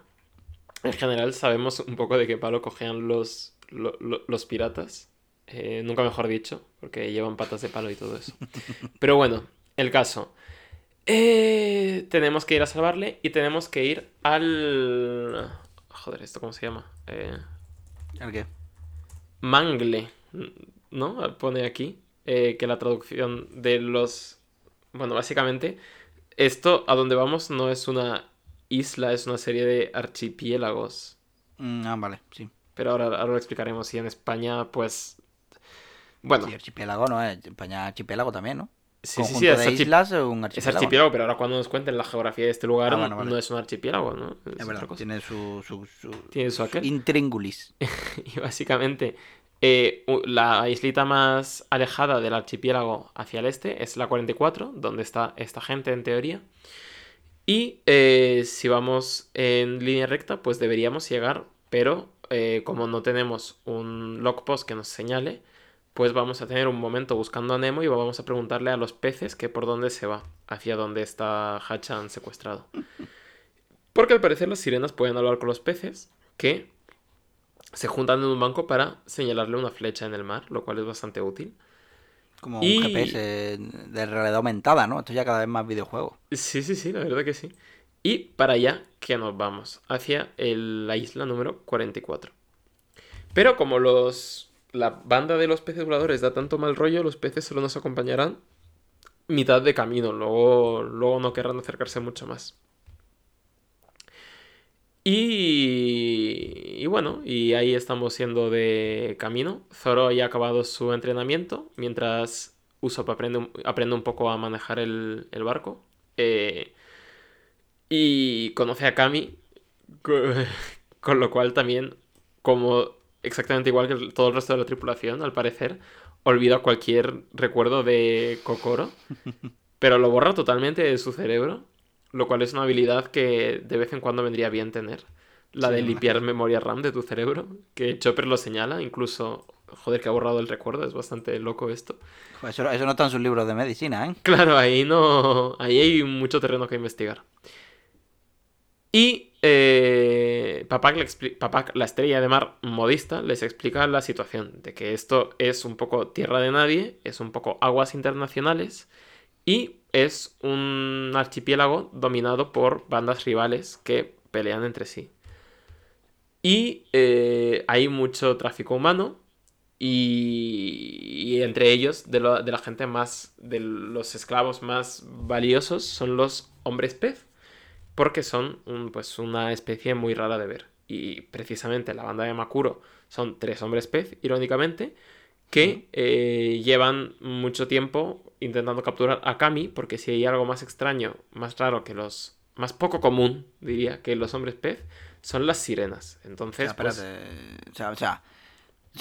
en general sabemos un poco de qué palo cojean los, lo- lo- los piratas. Eh, nunca mejor dicho, porque llevan patas de palo y todo eso. Pero bueno, el caso. Eh, tenemos que ir a salvarle y tenemos que ir al... Joder, ¿esto cómo se llama? Eh, ¿El qué? Mangle, ¿no? Pone aquí eh, que la traducción de los... Bueno, básicamente, esto a donde vamos no es una isla, es una serie de archipiélagos. Mm, ah, vale, sí. Pero ahora, ahora lo explicaremos. Y en España, pues... Bueno, Sí, archipiélago no es. España archipiélago también, ¿no? Sí, sí, Conjunto sí, es, de islas es un es archipiélago. archipiélago, pero ahora cuando nos cuenten la geografía de este lugar, Ah, bueno, vale. no es un archipiélago, ¿no? Es Es otra verdad, tiene su, su, su, Tiene su aquel. intríngulis. Y básicamente, eh, la islita más alejada del archipiélago hacia el este es la 44, donde está esta gente en teoría. Y eh, si vamos en línea recta, pues deberíamos llegar, pero eh, como no tenemos un logpost que nos señale, pues vamos a tener un momento buscando a Nemo y vamos a preguntarle a los peces que por dónde se va, hacia dónde está Hachan secuestrado. Porque al parecer las sirenas pueden hablar con los peces, que se juntan en un banco para señalarle una flecha en el mar, lo cual es bastante útil. Como Y- un GPS de realidad aumentada, ¿no? Esto ya cada vez más videojuegos. Sí, sí, sí, la verdad que sí. Y para allá que nos vamos, hacia el- la isla número 44. Pero como los la banda de los peces voladores da tanto mal rollo, los peces solo nos acompañarán mitad de camino, luego, luego no querrán acercarse mucho más. Y, y bueno, y ahí estamos siendo de camino. Zoro ya ha acabado su entrenamiento, mientras Usopp aprende, aprende un poco a manejar el, barco. Eh, y conoce a Kami, co- con lo cual también, como exactamente igual que todo el resto de la tripulación, al parecer, olvida cualquier recuerdo de Kokoro, pero lo borra totalmente de su cerebro, lo cual es una habilidad que de vez en cuando vendría bien tener. La Sí, de limpiar memoria RAM de tu cerebro, que Chopper lo señala, incluso, joder, que ha borrado el recuerdo, es bastante loco esto. Eso, eso no está en sus libros de medicina, ¿eh? Claro, ahí no. Ahí hay mucho terreno que investigar. Y eh, Papak, le la estrella de mar modista, les explica la situación de que esto es un poco tierra de nadie, es un poco aguas internacionales y es un archipiélago dominado por bandas rivales que pelean entre sí. Y eh, hay mucho tráfico humano y, entre ellos, de, de la gente más, de los esclavos más valiosos, son los hombres pez, porque son un- pues una especie muy rara de ver. Y precisamente la banda de Makuro son tres hombres pez, irónicamente, que eh, llevan mucho tiempo intentando capturar a Kami, porque si hay algo más extraño, más raro que los... más poco común, diría, que los hombres pez, son las sirenas. O Entonces, sea, pues. O sea, o sea,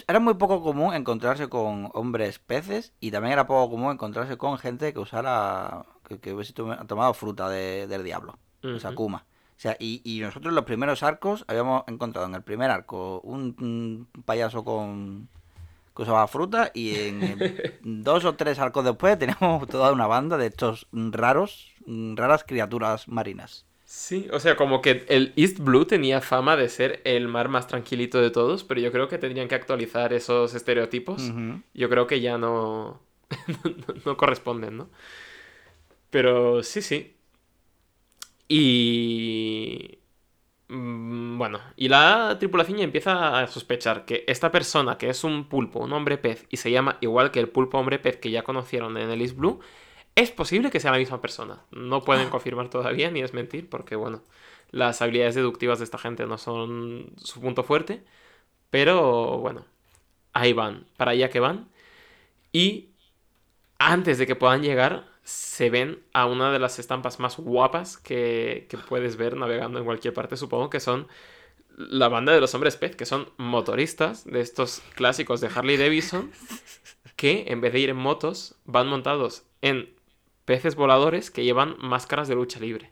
era muy poco común encontrarse con hombres peces y también era poco común encontrarse con gente que usara, que, que hubiese tom- tomado fruta de- del diablo, o sea, Ujú. Kuma. O sea, y, y nosotros los primeros arcos habíamos encontrado en el primer arco un, un payaso con que usaba fruta y en dos o tres arcos después teníamos toda una banda de estos raros, raras criaturas marinas. Sí, o sea, como que el East Blue tenía fama de ser el mar más tranquilito de todos, pero yo creo que tendrían que actualizar esos estereotipos. Yo creo que ya no, no, no corresponden, ¿no? Pero sí, sí. Y... mm, Bueno, y la tripulación ya empieza a sospechar que esta persona, que es un pulpo, un hombre pez, y se llama igual que el pulpo hombre pez que ya conocieron en el East Blue, es posible que sea la misma persona. No pueden confirmar todavía, ni es mentir, porque bueno, las habilidades deductivas de esta gente no son su punto fuerte. Pero bueno, ahí van, para allá que van. Y antes de que puedan llegar, se ven a una de las estampas más guapas que, que puedes ver navegando en cualquier parte, supongo que son la banda de los hombres pez, que son motoristas de estos clásicos de Harley Davidson, que en vez de ir en motos, van montados en peces voladores que llevan máscaras de lucha libre.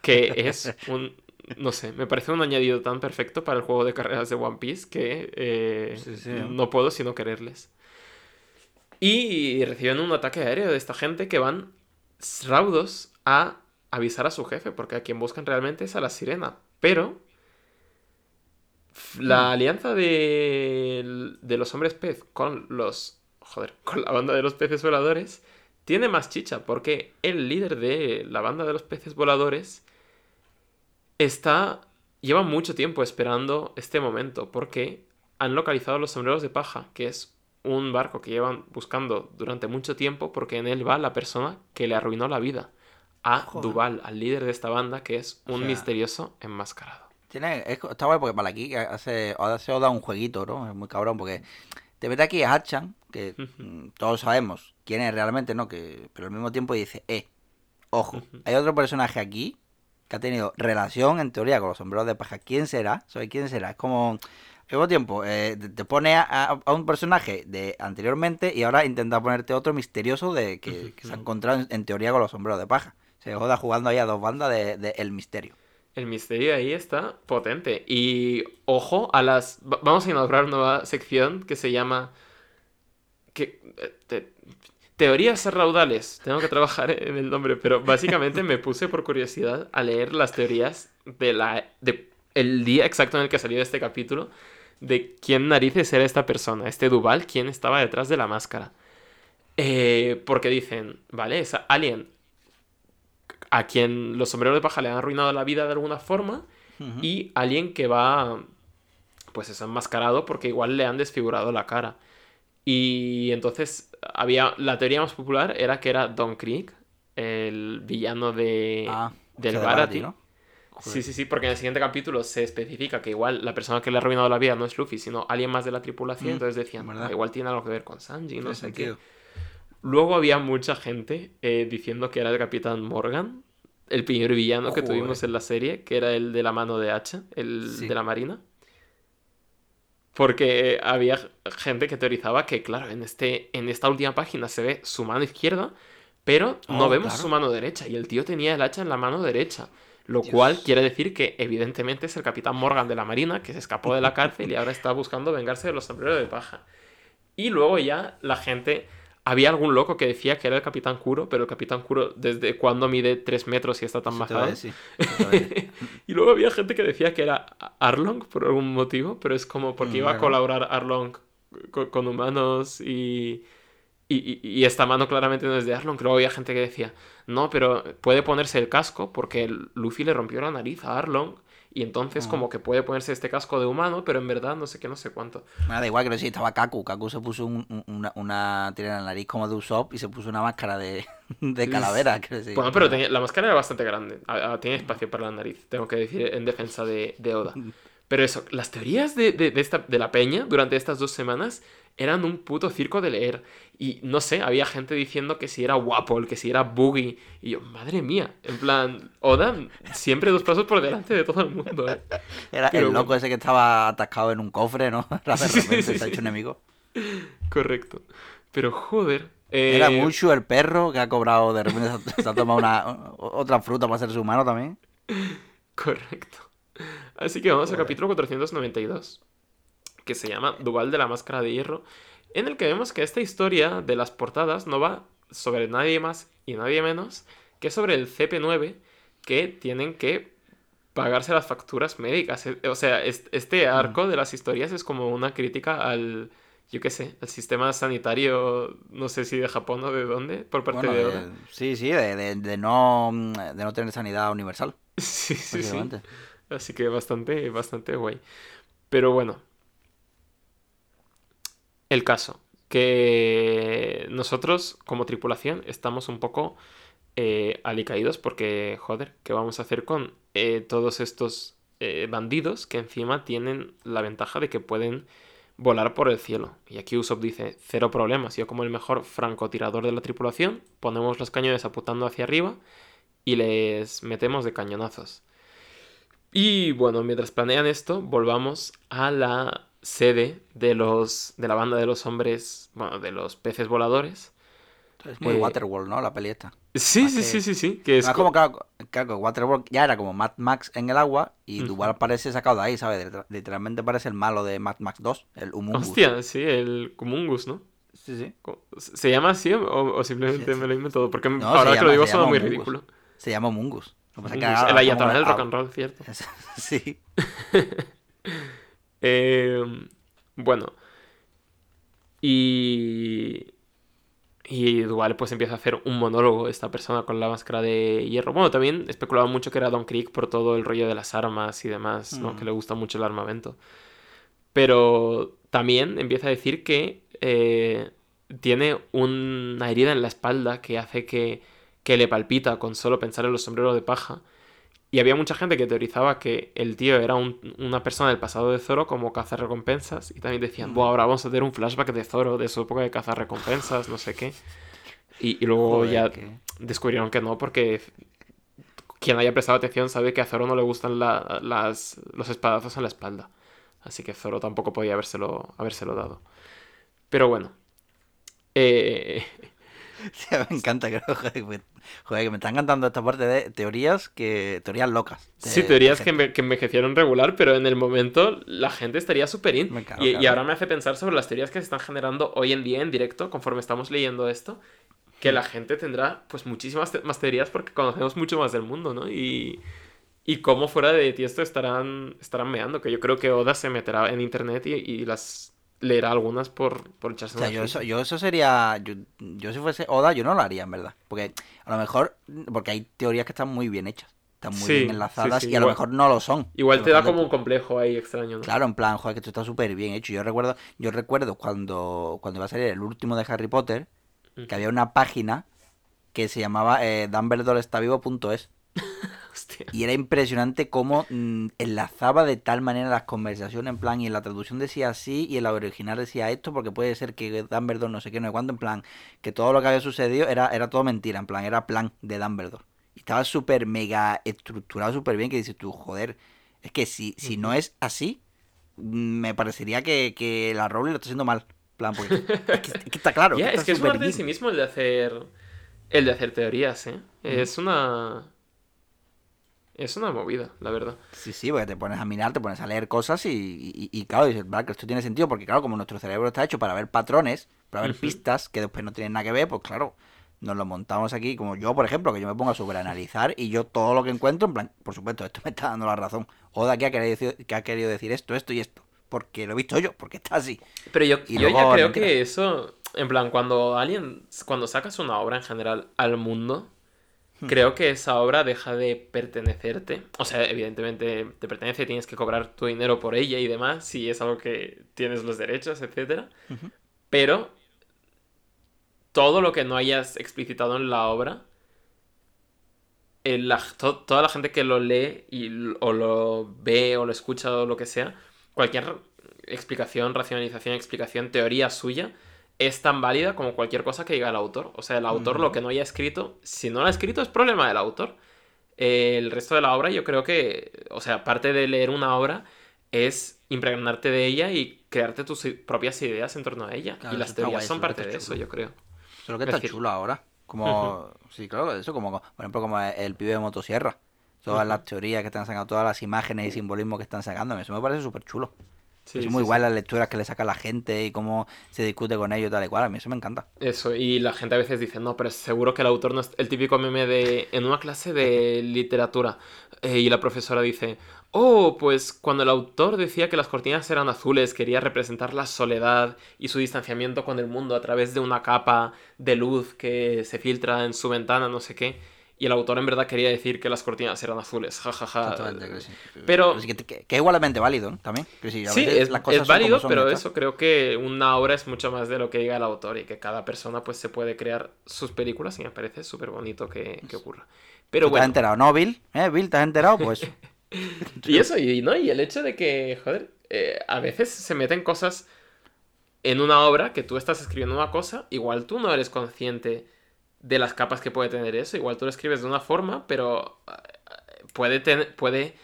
que es un... No sé, me parece un añadido tan perfecto para el juego de carreras de One Piece que eh, Sí, sí. no puedo sino quererles. Y reciben un ataque aéreo de esta gente que van raudos a avisar a su jefe, porque a quien buscan realmente es a la sirena. Pero la alianza de, de los hombres pez con los... Joder, con la banda de los peces voladores tiene más chicha, porque el líder de la banda de los peces voladores está... Lleva mucho tiempo esperando este momento, porque han localizado los sombreros de paja, que es un barco que llevan buscando durante mucho tiempo, porque en él va la persona que le arruinó la vida a Joder. Duval, al líder de esta banda, que es un O sea, misterioso enmascarado. Tiene, es- está guay porque para aquí hace, ahora se os da un jueguito, ¿no? Es muy cabrón porque te mete aquí a Hachan, que mm, todos sabemos quién es realmente, ¿no? Que, pero al mismo tiempo dice, eh, ojo, hay otro personaje aquí que ha tenido relación en teoría con los sombreros de paja. ¿Quién será? ¿Sabes quién será? Es como, mismo tiempo, eh, te- pone a, un personaje de anteriormente y ahora intenta ponerte otro misterioso de que, que se ha encontrado en, en teoría con los sombreros de paja. Se joda jugando ahí a dos bandas de, de El Misterio. El misterio ahí está potente. Y ojo a las... va- Vamos a inaugurar una nueva sección que se llama... Que... eh, te- Teorías raudales. Tengo que trabajar en el nombre, pero básicamente me puse por curiosidad a leer las teorías de la... de el día exacto en el que salió este capítulo de quién narices era esta persona, este Duval, quién estaba detrás de la máscara. Eh, porque dicen, vale, es alguien a quien los sombreros de paja le han arruinado la vida de alguna forma y alguien que va, pues es enmascarado porque igual le han desfigurado la cara. Y entonces había, la teoría más popular era que era Don Krieg, el villano de, Ah, del Barati. ¿no? Sí, sí, sí, porque en el siguiente capítulo se especifica que igual la persona que le ha arruinado la vida no es Luffy, sino alguien más de la tripulación. Mm, entonces decían, verdad. "Ah, igual tiene algo que ver con Sanji, no sé qué. Luego había mucha gente eh, diciendo que era el Capitán Morgan, el primer villano que tuvimos en la serie, que era el de la mano de hacha, el Sí. de la marina. Porque había gente que teorizaba que, claro, en, este, en esta última página se ve su mano izquierda, pero no Oh, vemos claro. su mano derecha. Y el tío tenía el hacha en la mano derecha. Lo Dios. cual quiere decir que, evidentemente, es el Capitán Morgan de la Marina, que se escapó de la cárcel y ahora está buscando vengarse de los sombreros de paja. Y luego ya la gente. Había algún loco que decía que era el Capitán Kuro, pero el Capitán Kuro, ¿desde cuándo mide 3 metros y está tan bajado? y luego había gente que decía que era Arlong por algún motivo, pero es como porque Mm, iba a colaborar Arlong con, con humanos y, y, y- y esta mano claramente no es de Arlong. Luego había gente que decía, no, pero puede ponerse el casco porque Luffy le rompió la nariz a Arlong y entonces como que puede ponerse este casco de humano, pero en verdad no sé qué, no sé cuánto. Bueno, da igual que no sé si estaba Kaku. Kaku se puso un- un- una, una tiene en la nariz como de Usopp y se puso una máscara de, de calavera. quiero decir. Bueno, pero tenía- la máscara era bastante grande. A- a- Tiene espacio para la nariz, tengo que decir, en defensa de, de Oda. Pero eso, las teorías de, de- de esta, de la peña durante estas dos semanas eran un puto circo de leer. Y no sé, había gente diciendo que si era Wapol, que si era Boogie. Y yo, madre mía, en plan, Oda siempre dos pasos por delante de todo el mundo. ¿eh? Era pero el loco bueno. ese que estaba atascado en un cofre, ¿no? De repente se ha hecho enemigo. Correcto. Pero joder. eh, Era Mushu el perro que ha cobrado, de repente se, ha tomado una, otra fruta para hacerse humano también. Correcto. Así que vamos al capítulo 492, que se llama Duval de la Máscara de Hierro, en el que vemos que esta historia de las portadas no va sobre nadie más y nadie menos que sobre el CP9 que tienen que pagarse las facturas médicas. E- O sea, es- este arco de las historias es como una crítica al, yo qué sé, al sistema sanitario, no sé si de Japón o de dónde, por parte Bueno, de Oda. sí, sí, de, de- de no, de no tener sanidad universal. Sí, sí, sí. Así que bastante, bastante guay. Pero bueno. El caso. Que nosotros, como tripulación, estamos un poco eh, alicaídos porque, joder, ¿qué vamos a hacer con eh, todos estos eh, bandidos que encima tienen la ventaja de que pueden volar por el cielo? Y aquí Usopp dice, cero problemas. Yo como el mejor francotirador de la tripulación, ponemos los cañones apuntando hacia arriba y les metemos de cañonazos. Y bueno, mientras planean esto, volvamos a la sede de los de la banda de los hombres, bueno, de los peces voladores. Es muy Eh, Waterworld, ¿no? La peli esta. Sí, sí, que- sí, sí, sí. Que es como claro, claro, que Waterworld ya era como Mad Max en el agua y. Duval parece sacado de ahí, ¿sabes? Liter- Literalmente parece el malo de Mad Max 2, el Humungus. Hostia, sí, el Cumungus, ¿no? Sí, sí. ¿Se llama así o, o simplemente Sí, me lo invento todo? Porque No, ahora que lo digo suena muy Humungus. ridículo. Se llama Humungus. Que que Humungus, ahora el ayatollah del rock and roll, cierto. Sí. Eh, bueno. Y. Y Duval pues empieza a hacer un monólogo esta persona con la máscara de hierro. Bueno, también especulaba mucho que era Don Creek por todo el rollo de las armas y demás, ¿no? Mm. Que le gusta mucho el armamento. Pero también empieza a decir que eh, tiene una herida en la espalda que hace que, que le palpita con solo pensar en los sombreros de paja. Y había mucha gente que teorizaba que el tío era un- una persona del pasado de Zoro como cazarrecompensas. Y también decían, bueno, ahora vamos a tener un flashback de Zoro, de su época de cazarrecompensas, no sé qué. Y, y luego Joder, ya que- descubrieron que no, porque quien haya prestado atención sabe que a Zoro no le gustan la- las, los espadazos en la espalda. Así que Zoro tampoco podía habérselo, habérselo dado. Pero bueno. Eh, Sí, me encanta, que me, joder, que me está encantando esta parte de teorías que teorías locas. de- Sí, teorías que, enve- que envejecieron regular, pero en el momento la gente estaría súper in. Y, y claro. ahora me hace pensar sobre las teorías que se están generando hoy en día en directo, conforme estamos leyendo esto, que la gente tendrá pues muchísimas te- más teorías porque conocemos mucho más del mundo, ¿no? Y, y cómo fuera de Tiesto estarán, estarán meando, que yo creo que Oda se meterá en internet y, y las leerá algunas por, por echarse O sea, yo eso, yo eso sería. Yo, yo si fuese Oda, yo no lo haría, en verdad. Porque a lo mejor. Porque hay teorías que están muy bien hechas. Están muy Sí, bien enlazadas sí, y a lo mejor no lo son. Igual te da como un complejo ahí extraño, ¿no? Claro, en plan, joder, que esto está súper bien hecho. Yo recuerdo, yo recuerdo cuando, cuando iba a salir el último de Harry Potter, que había una página que se llamaba eh, Hostia. y era impresionante cómo mm, enlazaba de tal manera las conversaciones, en plan, y en la traducción decía así y en la original decía esto, porque puede ser que Dumbledore no sé qué, no sé cuánto, en plan, que todo lo que había sucedido era, era todo mentira, en plan, era plan de Dumbledore. Y estaba súper mega estructurado, súper bien, que dices tú, joder, es que si, si no es así, me parecería que, que la Rowling lo está haciendo mal. Plan, porque es que, es que está claro. Está es que es un arte en sí mismo el de hacer. El de hacer teorías, ¿eh? Es una. Es una movida, la verdad. Sí, sí, porque te pones a mirar, te pones a leer cosas y, y, y, claro, dices, vale, que esto tiene sentido, porque claro, como nuestro cerebro está hecho para ver patrones, para ver pistas que después no tienen nada que ver, pues claro, nos lo montamos aquí, como yo, por ejemplo, que yo me pongo a sobreanalizar y yo todo lo que encuentro, en plan, por supuesto, esto me está dando la razón. Oda, ¿qué ha querido decir, qué ha querido decir esto, esto y esto? Porque lo he visto yo, porque está así. Pero yo, Y yo ya creo que eso. En plan, cuando alguien. Cuando sacas una obra en general al mundo. Creo que esa obra deja de pertenecerte. O sea, evidentemente te pertenece, tienes que cobrar tu dinero por ella y demás, si es algo que tienes los derechos. Ujú. Pero todo lo que no hayas explicitado en la obra, el- la- to- toda la gente que lo lee y, o lo ve o lo escucha o lo que sea, cualquier explicación, racionalización, explicación, teoría suya es tan válida como cualquier cosa que diga el autor. O sea, el autor lo que no haya escrito, si no lo ha escrito es problema del autor. Eh, el resto de la obra yo creo que, o sea, parte de leer una obra es impregnarte de ella y crearte tus propias ideas en torno a ella. Claro, y las teorías guay, son parte de eso, yo creo. Solo que Es está decir- chulo ahora. Como, sí, claro, eso como, por ejemplo, como el pibe de motosierra. Todas las teorías que están sacando, todas las imágenes y simbolismos que están sacando, eso me parece súper chulo. Sí, es muy sí. guay las lecturas que le saca la gente y cómo se discute con ellos tal y cual. A mí eso me encanta. Eso, y la gente a veces dice, no, pero seguro que el autor no es el típico meme de en una clase de literatura. eh, y la profesora dice, oh, pues cuando el autor decía que las cortinas eran azules, quería representar la soledad y su distanciamiento con el mundo a través de una capa de luz que se filtra en su ventana, no sé qué. Y el autor en verdad quería decir que las cortinas eran azules, jajaja. Que sí. Pero- que, que- que igualmente válido ¿no? también. Que sí, a Sí, veces es, las cosas es válido, son pero eso creo que una obra es mucho más de lo que diga el autor y que cada persona pues se puede crear sus películas y me parece súper bonito que, que ocurra. Pero ¿Tú ¿Te has bueno, enterado? ¿No, Bill? ¿Eh, Bill? ¿Te has enterado? Pues y eso, y, ¿no? y el hecho de que, joder, eh, a veces se meten cosas en una obra que tú estás escribiendo una cosa, igual tú no eres consciente de las capas que puede tener eso, igual tú lo escribes de una forma, pero eh, puede, ten- puede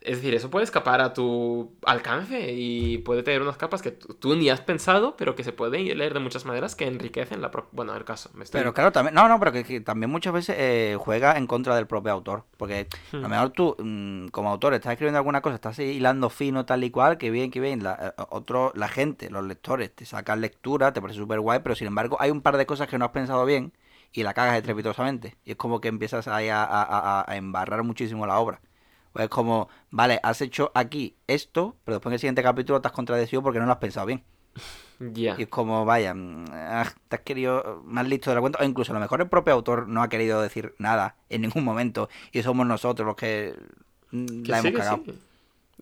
es decir, eso puede escapar a tu alcance y puede tener unas capas que tú, ni has pensado, pero que se pueden leer de muchas maneras que enriquecen la... pro- Bueno, el caso. Me estoy... Pero claro, también, no, no, pero que, que también muchas veces eh, juega en contra del propio autor. Porque a lo Hmm. mejor tú, mm, como autor, estás escribiendo alguna cosa, estás hilando fino, tal y cual, que bien, que bien. La, eh, otro, la gente, los lectores, te sacan lectura, te parece súper guay, pero sin embargo, hay un par de cosas que no has pensado bien y la cagas estrepitosamente. Y es como que empiezas ahí a, a- a- a embarrar muchísimo la obra. Pues es como, vale, has hecho aquí esto, pero después en el siguiente capítulo te has contradecido porque no lo has pensado bien. Ya. Y es como, vaya, mm, ah, te has querido más listo de la cuenta. O incluso a lo mejor el propio autor no ha querido decir nada en ningún momento. Y somos nosotros los que la sí, hemos que cagado. sí.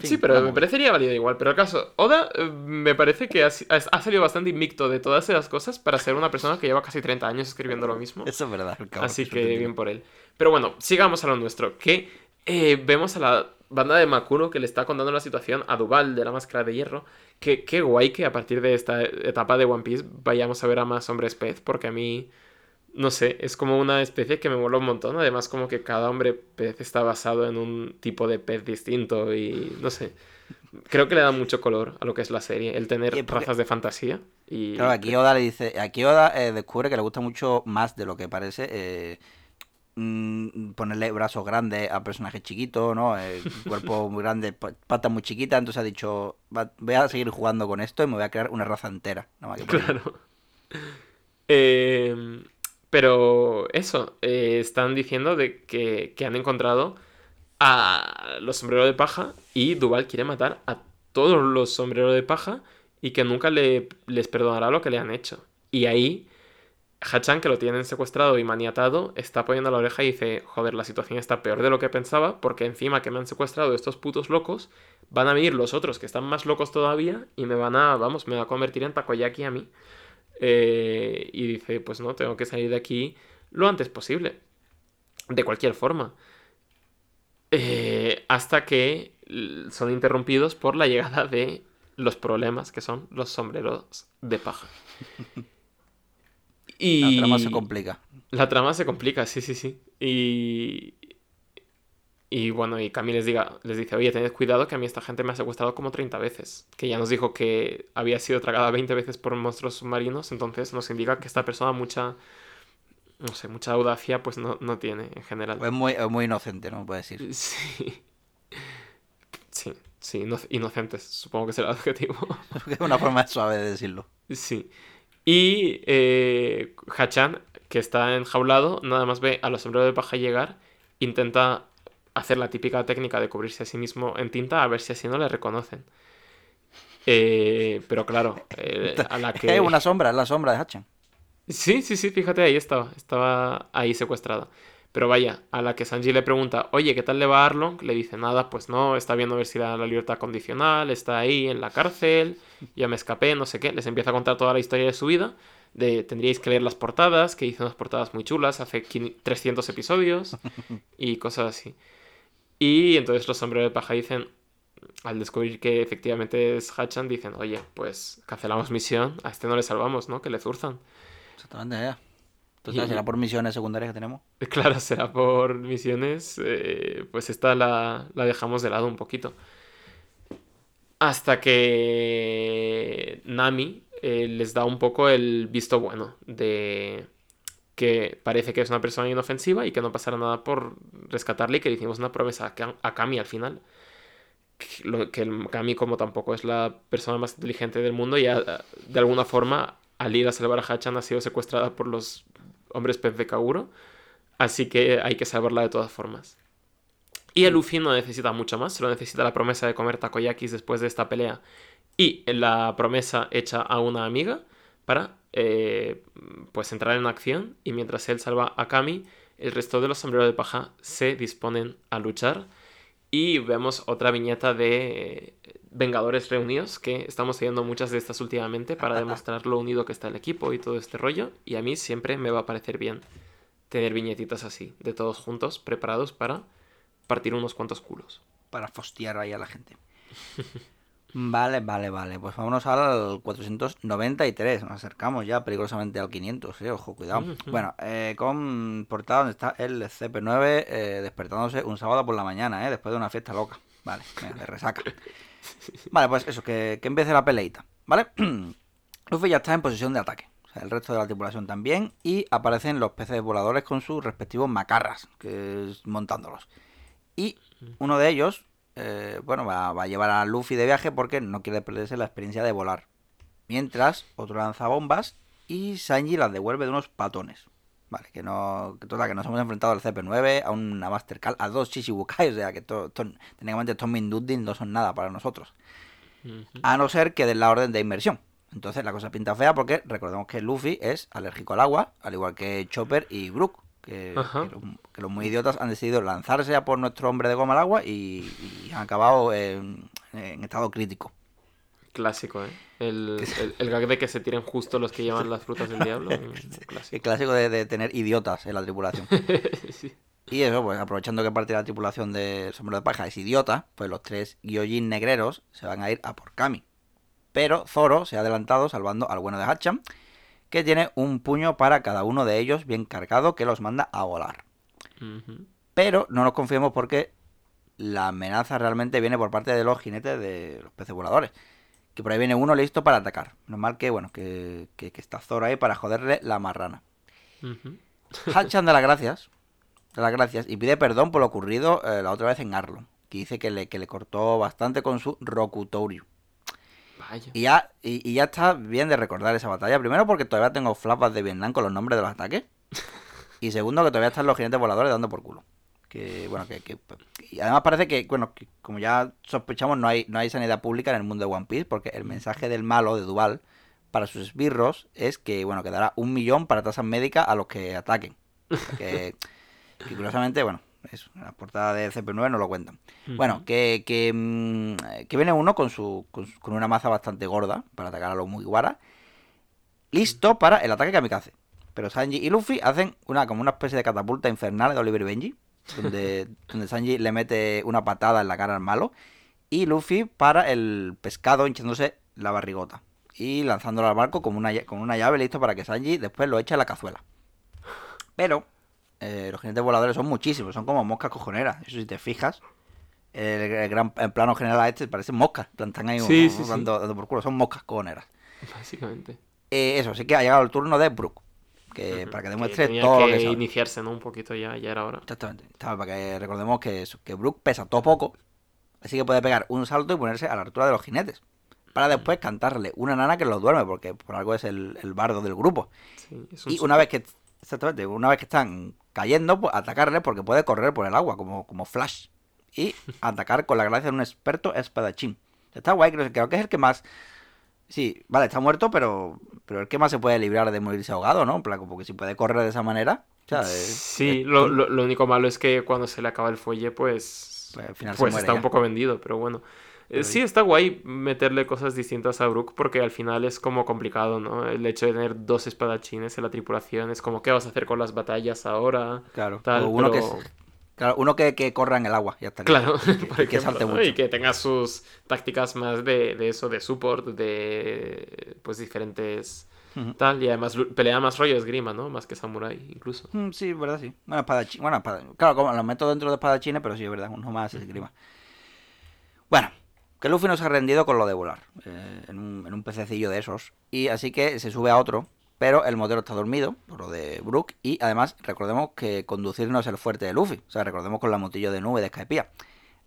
Sí, Sí, pero vamos. me parecería válido igual. Pero el caso, Oda eh, me parece que ha, salido bastante invicto de todas esas cosas para ser una persona que lleva casi 30 años escribiendo lo mismo. Eso es verdad. cabrón, Así que bien por él. Pero bueno, sigamos a lo nuestro. Que eh, vemos a la banda de Makuro que le está contando la situación a Duval de la Máscara de Hierro. Que qué guay que a partir de esta etapa de One Piece vayamos a ver a más hombres pez. Porque a mí, no sé, es como una especie que me mola un montón. Además, como que cada hombre pez está basado en un tipo de pez distinto y no sé. Creo que le da mucho color a lo que es la serie, el tener porque- razas de fantasía. Y Claro, aquí Oda le dice, aquí Oda eh, descubre que le gusta mucho más de lo que parece eh, mm, ponerle brazos grandes a personajes chiquitos, ¿no? Eh, cuerpo muy grande, pa- patas muy chiquitas, entonces ha dicho, "Va- voy a seguir jugando con esto y me voy a crear una raza entera. nada más que por ahí". Claro. Eh, pero eso, eh, están diciendo de que, que han encontrado a los sombreros de paja y Duval quiere matar a todos los sombreros de paja y que nunca le, les perdonará lo que le han hecho. Y ahí, Hachan, que lo tienen secuestrado y maniatado, está poniendo la oreja y dice, joder, la situación está peor de lo que pensaba, porque encima que me han secuestrado estos putos locos, van a venir los otros que están más locos todavía y me van a, vamos, me va a convertir en takoyaki a mí. Eh, y dice, pues no, tengo que salir de aquí lo antes posible. De cualquier forma. Eh, hasta que son interrumpidos por la llegada de los problemas que son los sombreros de paja. Y La trama se complica. la trama se complica, sí, sí, sí. Y. Y bueno, y Cami les, diga, les dice, oye, tened cuidado que a mí esta gente me ha secuestrado como 30 veces. Que ya nos dijo que había sido tragada 20 veces por monstruos submarinos, entonces nos indica que esta persona mucha, no sé, mucha audacia pues no, no tiene en general. Es muy, es muy inocente, ¿no? Puede decir. Sí. Sí, sí, ino- inocentes, supongo que será el adjetivo. Es una forma suave de decirlo. Sí. Y eh, Hachan, que está enjaulado, nada más ve a los sombreros de paja llegar, intenta hacer la típica técnica de cubrirse a sí mismo en tinta a ver si así no le reconocen. Eh, pero claro, eh, a la que... Es una sombra, es la sombra de Hachan. Sí, sí, sí, fíjate, ahí estaba. Estaba ahí secuestrada. Pero vaya, a la que Sanji le pregunta, oye, ¿qué tal le va a Arlong? Le dice, nada, pues no, está viendo a ver si da la libertad condicional, está ahí en la cárcel, ya me escapé, no sé qué. Les empieza a contar toda la historia de su vida. De, tendríais que leer las portadas, que hizo unas portadas muy chulas hace 500 300 episodios y cosas así. Y entonces los sombreros de paja dicen, al descubrir que efectivamente es Hachan, dicen, oye, pues cancelamos misión, a este no le salvamos, ¿no? Que le zurzan. Exactamente, ya. Entonces, Y- será por misiones secundarias que tenemos. Claro, será por misiones. eh, pues esta la, la dejamos de lado un poquito. Hasta que Nami eh, les da un poco el visto bueno de que parece que es una persona inofensiva y que no pasará nada por rescatarle y que le hicimos una promesa a Ka- a Kami al final. Que, Kami como tampoco es la persona más inteligente del mundo ya de alguna forma al ir a salvar a Hachan ha sido secuestrada por los hombres pez de Kauro. Así que hay que salvarla de todas formas. Y el Luffy no necesita mucho más, solo necesita la promesa de comer takoyakis después de esta pelea y la promesa hecha a una amiga para eh, pues entrar en acción y mientras él salva a Kami, el resto de los sombreros de paja se disponen a luchar y vemos otra viñeta de Vengadores reunidos que estamos teniendo muchas de estas últimamente para demostrar lo unido que está el equipo y todo este rollo y a mí siempre me va a parecer bien tener viñetitas así, de todos juntos, preparados para partir unos cuantos culos. Para fostear ahí a la gente. Vale, vale, vale. Pues vámonos al 493. Nos acercamos ya peligrosamente al 500, eh. Ojo, cuidado. Bueno, eh, con portada donde está el CP9 eh, despertándose un sábado por la mañana, eh, después de una fiesta loca. Vale, venga, de resaca. Vale, pues eso, que, que empiece la peleita, ¿vale? Luffy ya está en posición de ataque. O sea, el resto de la tripulación también. Y aparecen los peces voladores con sus respectivos macarras, que montándolos. Y uno de ellos, eh, bueno, va, va a llevar a Luffy de viaje porque no quiere perderse la experiencia de volar. Mientras, otro lanza bombas y Sanji las devuelve de unos patones. Vale, que no. Que, total, que nos hemos enfrentado al CP9, a una Master Cal, a dos Chichibukai, o sea que to- to- técnicamente estos Mindundin no son nada para nosotros. A no ser que den la orden de inmersión. Entonces la cosa pinta fea porque recordemos que Luffy es alérgico al agua, al igual que Chopper y Brook. Que, los, que los muy idiotas han decidido lanzarse a por nuestro hombre de goma al agua y, y han acabado en, en estado crítico. Clásico, ¿eh? El, el, el gag de que se tiren justo los que llevan las frutas del diablo. un El Clásico. clásico de, de tener idiotas en la tripulación. Sí. Y eso, pues aprovechando que parte de la tripulación del sombrero de paja es idiota, pues los tres Gyojin negreros se van a ir a por Kami. Pero Zoro se ha adelantado salvando al bueno de Hacham, que tiene un puño para cada uno de ellos bien cargado que los manda a volar. Pero no nos confiemos porque la amenaza realmente viene por parte de los jinetes de los peces voladores. Que por ahí viene uno listo para atacar. Normal que, bueno, que, que, que está Zoro ahí para joderle la marrana. Ujú. Hachan da las gracias. Da las gracias. Y pide perdón por lo ocurrido eh, la otra vez en Arlon. Que dice que le, que le cortó bastante con su Rokutouryu. Vaya. Y ya, y, y ya está bien de recordar esa batalla. Primero porque todavía tengo flashbacks de Vietnam con los nombres de los ataques. Y segundo que todavía están los jinetes voladores dando por culo. Que bueno, que, que- y además parece que, bueno, que como ya sospechamos, no hay, no hay sanidad pública en el mundo de One Piece, porque el mensaje del malo de Duval para sus esbirros es que, bueno, que dará un millón para tasas médicas a los que ataquen. Que curiosamente, bueno, eso, la portada de CP9 no lo cuentan. Bueno, que, que, mm, que viene uno con, su, con, con una maza bastante gorda para atacar a los Mugiwara, listo para el ataque kamikaze. Pero Sanji y Luffy hacen una como una especie de catapulta infernal de Oliver y Benji, donde, donde Sanji le mete una patada en la cara al malo y Luffy para el pescado hinchándose la barrigota y lanzándolo al barco como una, con una llave listo para que Sanji después lo eche a la cazuela. Pero eh, los jinetes voladores son muchísimos, son como moscas cojoneras. Eso si te fijas, el, el gran el plano general a este parecen moscas. en plan, Están ahí Sí, uh, sí, sí. dando, por culo, son moscas cojoneras. Básicamente. Eh, eso, sí que ha llegado el turno de Brook. Que para que demuestre todo lo que que sabe. iniciarse, ¿no? Un poquito ya, ya era hora. Exactamente. Estaba para que recordemos que, eso, que Brook pesa todo poco. Así que puede pegar un salto y ponerse a la altura de los jinetes. Para después cantarle una nana que los duerme, porque por algo es el, el bardo del grupo. Sí, un Y una vez que. Exactamente, una vez que están cayendo, pues atacarle porque puede correr por el agua, como, como Flash. Y atacar con la gracia de un experto espadachín. Está guay, creo, creo que es el que más. Sí, vale, está muerto, pero. Pero el que más se puede librar de morirse ahogado, ¿no? En plan, como que si puede correr de esa manera. O sea, es- Sí, es- lo, lo- lo único malo es que cuando se le acaba el fuelle, pues. Pues, al final se pues muere está ya. un poco vendido, pero bueno. Eh, Pero sí, está guay meterle cosas distintas a Brook porque al final es como complicado, ¿no? El hecho de tener dos espadachines en la tripulación es como, ¿qué vas a hacer con las batallas ahora? Claro, Tal, o uno, pero- que, claro, uno que, que corra en el agua, ya está. Claro, Y que- por salte mucho. y que tenga sus tácticas más de, de eso, de support, de pues diferentes tal, y además pelea más rollo esgrima, ¿no? Más que samurai, incluso. Mm, Sí, verdad, sí. Bueno, espadachín. Bueno, claro, como lo meto dentro de espadachines, pero sí, es verdad, uno más esgrima. Bueno, que Luffy no se ha rendido con lo de volar. eh, en, un, en un pececillo de esos. Y así que se sube a otro. Pero el motero está dormido, por lo de Brook. Y además, recordemos que conducir no es el fuerte de Luffy. O sea, recordemos con la motillo de nube de Skypiea.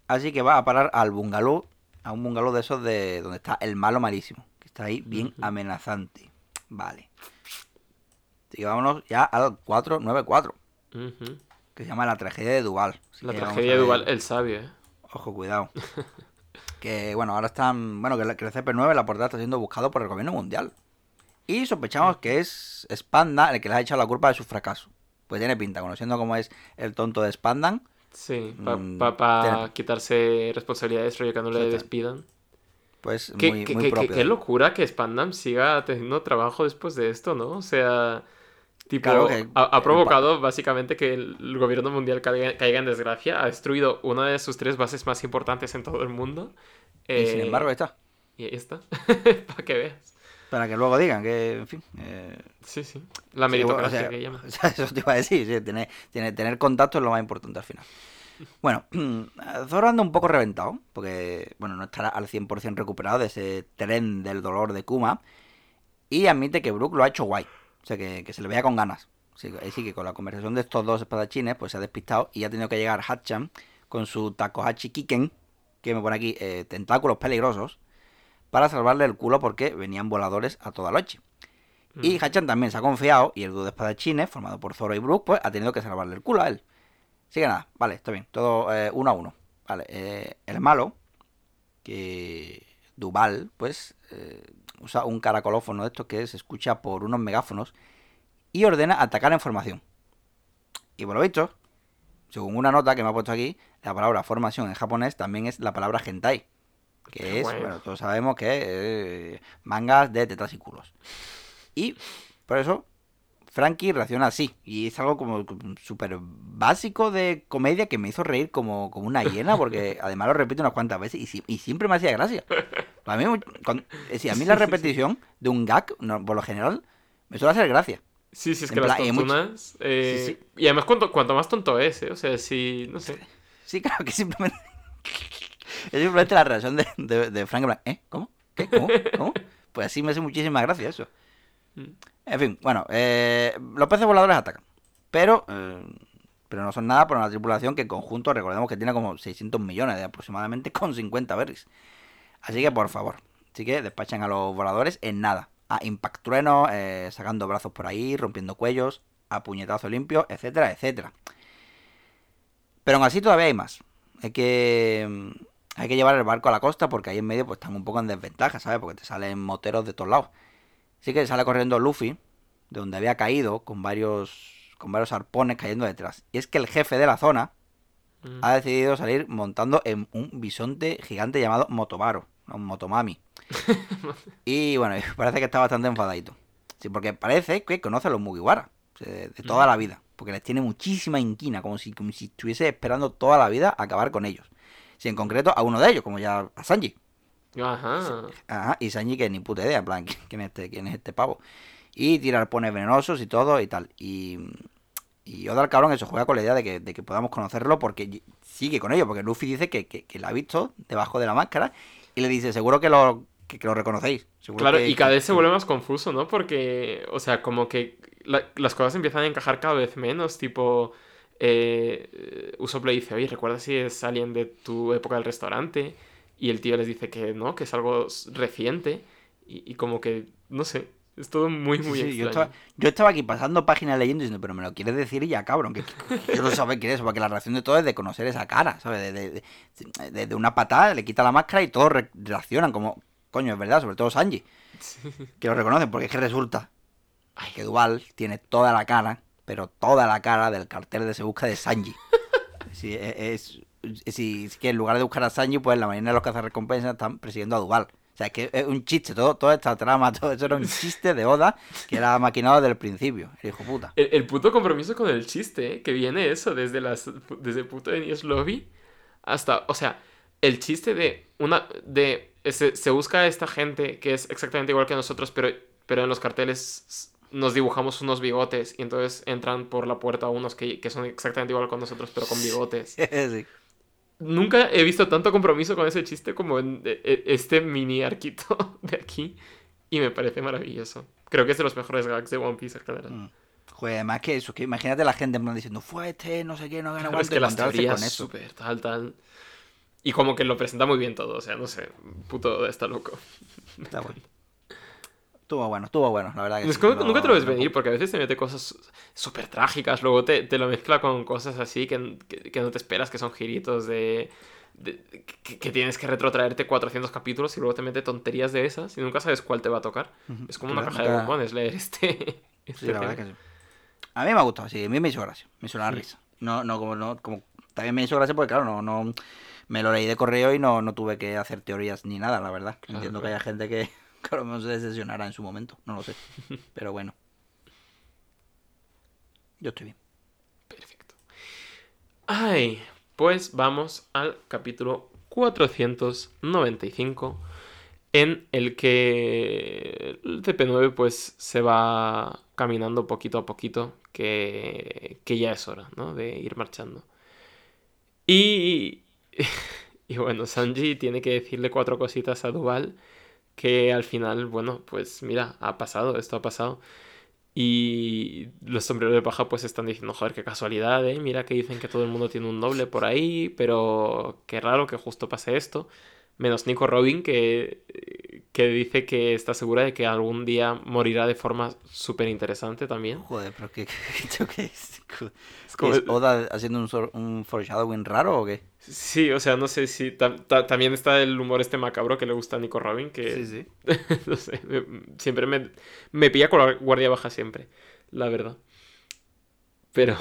Así que va a parar al bungalow. A un bungalow de esos de donde está el malo malísimo. Que está ahí bien amenazante. Vale. Así que vámonos ya al 494 Ujú. que se llama La tragedia de Duval. Así La tragedia de Duval, el sabio, ¿eh? Ojo, cuidado. que bueno, ahora están. Bueno, que, la- que el CP9, la portada, está siendo buscado por el gobierno mundial. Y sospechamos que es Spandan el que le ha echado la culpa de su fracaso. Pues tiene pinta, conociendo cómo es el tonto de Spandan. Sí, para Mm, tiene- quitarse responsabilidades, rollo que no le despidan. Pues Qué, muy, qué- muy qué- propio. qué locura que Spandam siga teniendo trabajo después de esto, ¿no? O sea, tipo, Claro que- ha, ha provocado básicamente que el, gobierno mundial caiga, caiga en desgracia, ha destruido una de sus tres bases más importantes en todo el mundo. Y sin eh, embargo, ahí está. Y ahí está, para que veas. Para que luego digan que, en fin. eh, Sí, sí, la sí, meritocracia o sea, que llama. o sea, eso te iba a decir. sí, tener, tener, tener contacto es lo más importante al final. Bueno, Zoro anda un poco reventado, porque, bueno, no estará al 100% recuperado de ese tren del dolor de Kuma. Y admite que Brook lo ha hecho guay. O sea, que, que se le vea con ganas. Así, así que con la conversación de estos dos espadachines, pues se ha despistado y ha tenido que llegar Hachan con su Takohachi Kiken, que me pone aquí eh, tentáculos peligrosos, para salvarle el culo porque venían voladores a toda noche. Y Mm. Hachan también se ha confiado y el dúo de espadachines, formado por Zoro y Brook, pues ha tenido que salvarle el culo a él. Así que nada, vale, está bien, todo eh, uno a uno. Vale, eh, el malo, que Duval, pues eh, usa un caracolófono de estos que se escucha por unos megáfonos y ordena atacar en formación. Y por lo visto, según una nota que me ha puesto aquí, la palabra formación en japonés también es la palabra hentai. Que es, Bueno. bueno, todos sabemos que eh, mangas de tetas y culos. Y por eso Frankie reacciona así. Y es algo como súper básico de comedia que me hizo reír como, como una hiena, porque además lo repito unas cuantas veces y, si- y siempre me hacía gracia. A mí, cuando- es decir, a mí la repetición de un gag, no, por lo general, me suele hacer gracia. Sí, sí, es En que las plan, mucho- tontunas... eh, Sí, Y además cuanto, cuanto más tonto es, ¿eh? O sea, sí, no sé. Sí, claro que simplemente. es simplemente la reacción de, de, de Frank ¿eh? ¿Cómo? ¿Qué? ¿Cómo? ¿Cómo? Pues así me hace muchísima gracia eso. En fin, bueno, eh, los peces voladores atacan. Pero, eh, pero no son nada para una tripulación que en conjunto, recordemos que tiene como 600 millones de aproximadamente con 50 berries. Así que, por favor, así que despachan a los voladores en nada. A impact trueno, eh, sacando brazos por ahí, rompiendo cuellos, a puñetazo limpio, etcétera, etcétera. Pero aún así todavía hay más. Hay que, hay que llevar el barco a la costa porque ahí en medio pues están un poco en desventaja, ¿sabes? Porque te salen moteros de todos lados. Así que sale corriendo Luffy, de donde había caído, con varios, con varios arpones cayendo detrás. Y es que el jefe de la zona Mm. ha decidido salir montando en un bisonte gigante llamado Motobaro, no, Motomami. y bueno, parece que está bastante enfadadito. Sí, porque parece que conoce a los Mugiwara, de, de toda la vida. Porque les tiene muchísima inquina, como si, como si estuviese esperando toda la vida acabar con ellos. Si en concreto a uno de ellos, como ya a Sanji. Ajá. Ajá, y Sanji que ni puta idea, en plan, ¿quién es este, quién es este pavo? Y tira arpones venenosos y todo y tal. Y, y Oda el cabrón eso juega con la idea de que, de que podamos conocerlo porque sigue con ello, porque Luffy dice que, que, que la ha visto debajo de la máscara y le dice, seguro que lo, que, lo reconocéis. seguro Claro, y cada vez se vuelve más confuso, ¿no? Porque, o sea, como que la- las cosas empiezan a encajar cada vez menos, tipo... Eh, Usopp le dice, oye, ¿recuerdas si es alguien de tu época del restaurante? Y el tío les dice que no, que es algo reciente. Y, y como que, no sé, es todo muy, muy sí, yo, extraño. estaba, yo estaba aquí pasando páginas leyendo diciendo, pero me lo quieres decir ya, cabrón, que, que yo no saber quién es, porque la reacción de todo es de conocer esa cara, ¿sabes? De, de, de- de- una patada, le quita la máscara y todos re- reaccionan como, coño, es verdad, sobre todo Sanji, que lo reconocen, porque es que resulta Ay, que Duval tiene toda la cara, pero toda la cara del cartel de Se Busca de Sanji. Sí, e, es, es, si, que en lugar de buscar a Sanji, pues la mayoría de los cazarrecompensas están persiguiendo a Duval. O sea, es que es un chiste, todo, toda esta trama, todo eso era un chiste de Oda que era maquinado desde el principio, el hijo puta. El, el puto compromiso con el chiste, ¿eh? que viene eso, desde las desde puto de Nies Lobby hasta, o sea, el chiste de una de se, se busca a esta gente que es exactamente igual que nosotros, pero pero en los carteles nos dibujamos unos bigotes y entonces entran por la puerta unos que, que son exactamente igual con nosotros, pero con bigotes. Sí. Nunca he visto tanto compromiso con ese chiste como en e- e- este mini arquito de aquí y me parece maravilloso. Creo que es de los mejores gags de One Piece en general. Mm. Joder, además que eso, que imagínate la gente diciendo, fue este, no sé qué, no gana Claro, es cuánto", que las teorías con eso. súper tal, tal. Y como que lo presenta muy bien todo, o sea, no sé, puto está loco. Está bueno. Estuvo bueno, estuvo bueno, la verdad que Es sí, que no- nunca te lo ves venir porque a veces te mete cosas súper trágicas, luego te, te lo mezcla con cosas así que, que- que no te esperas, que son giritos de... de- que, que tienes que retrotraerte 400 capítulos y luego te mete tonterías de esas y nunca sabes cuál te va a tocar. Es como una caja de bombones leer este... Sí, este la verdad que sí. A mí me ha gustado, sí, a mí me hizo gracia, me hizo una Sí. risa. No, no, como, no, como también me hizo gracia porque, claro, no, no, me lo leí de correo y no, no tuve que hacer teorías ni nada, la verdad. Claro, Entiendo que claro. haya gente que, mejor se decepcionará en su momento, no lo sé. Pero bueno. Yo estoy bien. Perfecto. Ay, pues vamos al capítulo 495 en el que el CP9 pues se va caminando poquito a poquito que, que ya es hora, ¿no? De ir marchando. Y, y bueno, Sanji tiene que decirle cuatro cositas a Duval que al final, bueno, pues mira, ha pasado, esto ha pasado. Y los sombreros de paja pues están diciendo, joder, qué casualidad, ¿eh? Mira que dicen que todo el mundo tiene un doble por ahí, pero qué raro que justo pase esto. Menos Nico Robin, que, que dice que está segura de que algún día morirá de forma súper interesante también. Joder, pero ¿qué, qué, qué es? ¿Es, como... ¿Es Oda haciendo un, un foreshadowing raro o qué? Sí, o sea, no sé si también está el humor este macabro que le gusta a Nico Robin, que Sí, sí. no sé, siempre me, me pilla con la guardia baja siempre, la verdad. Pero...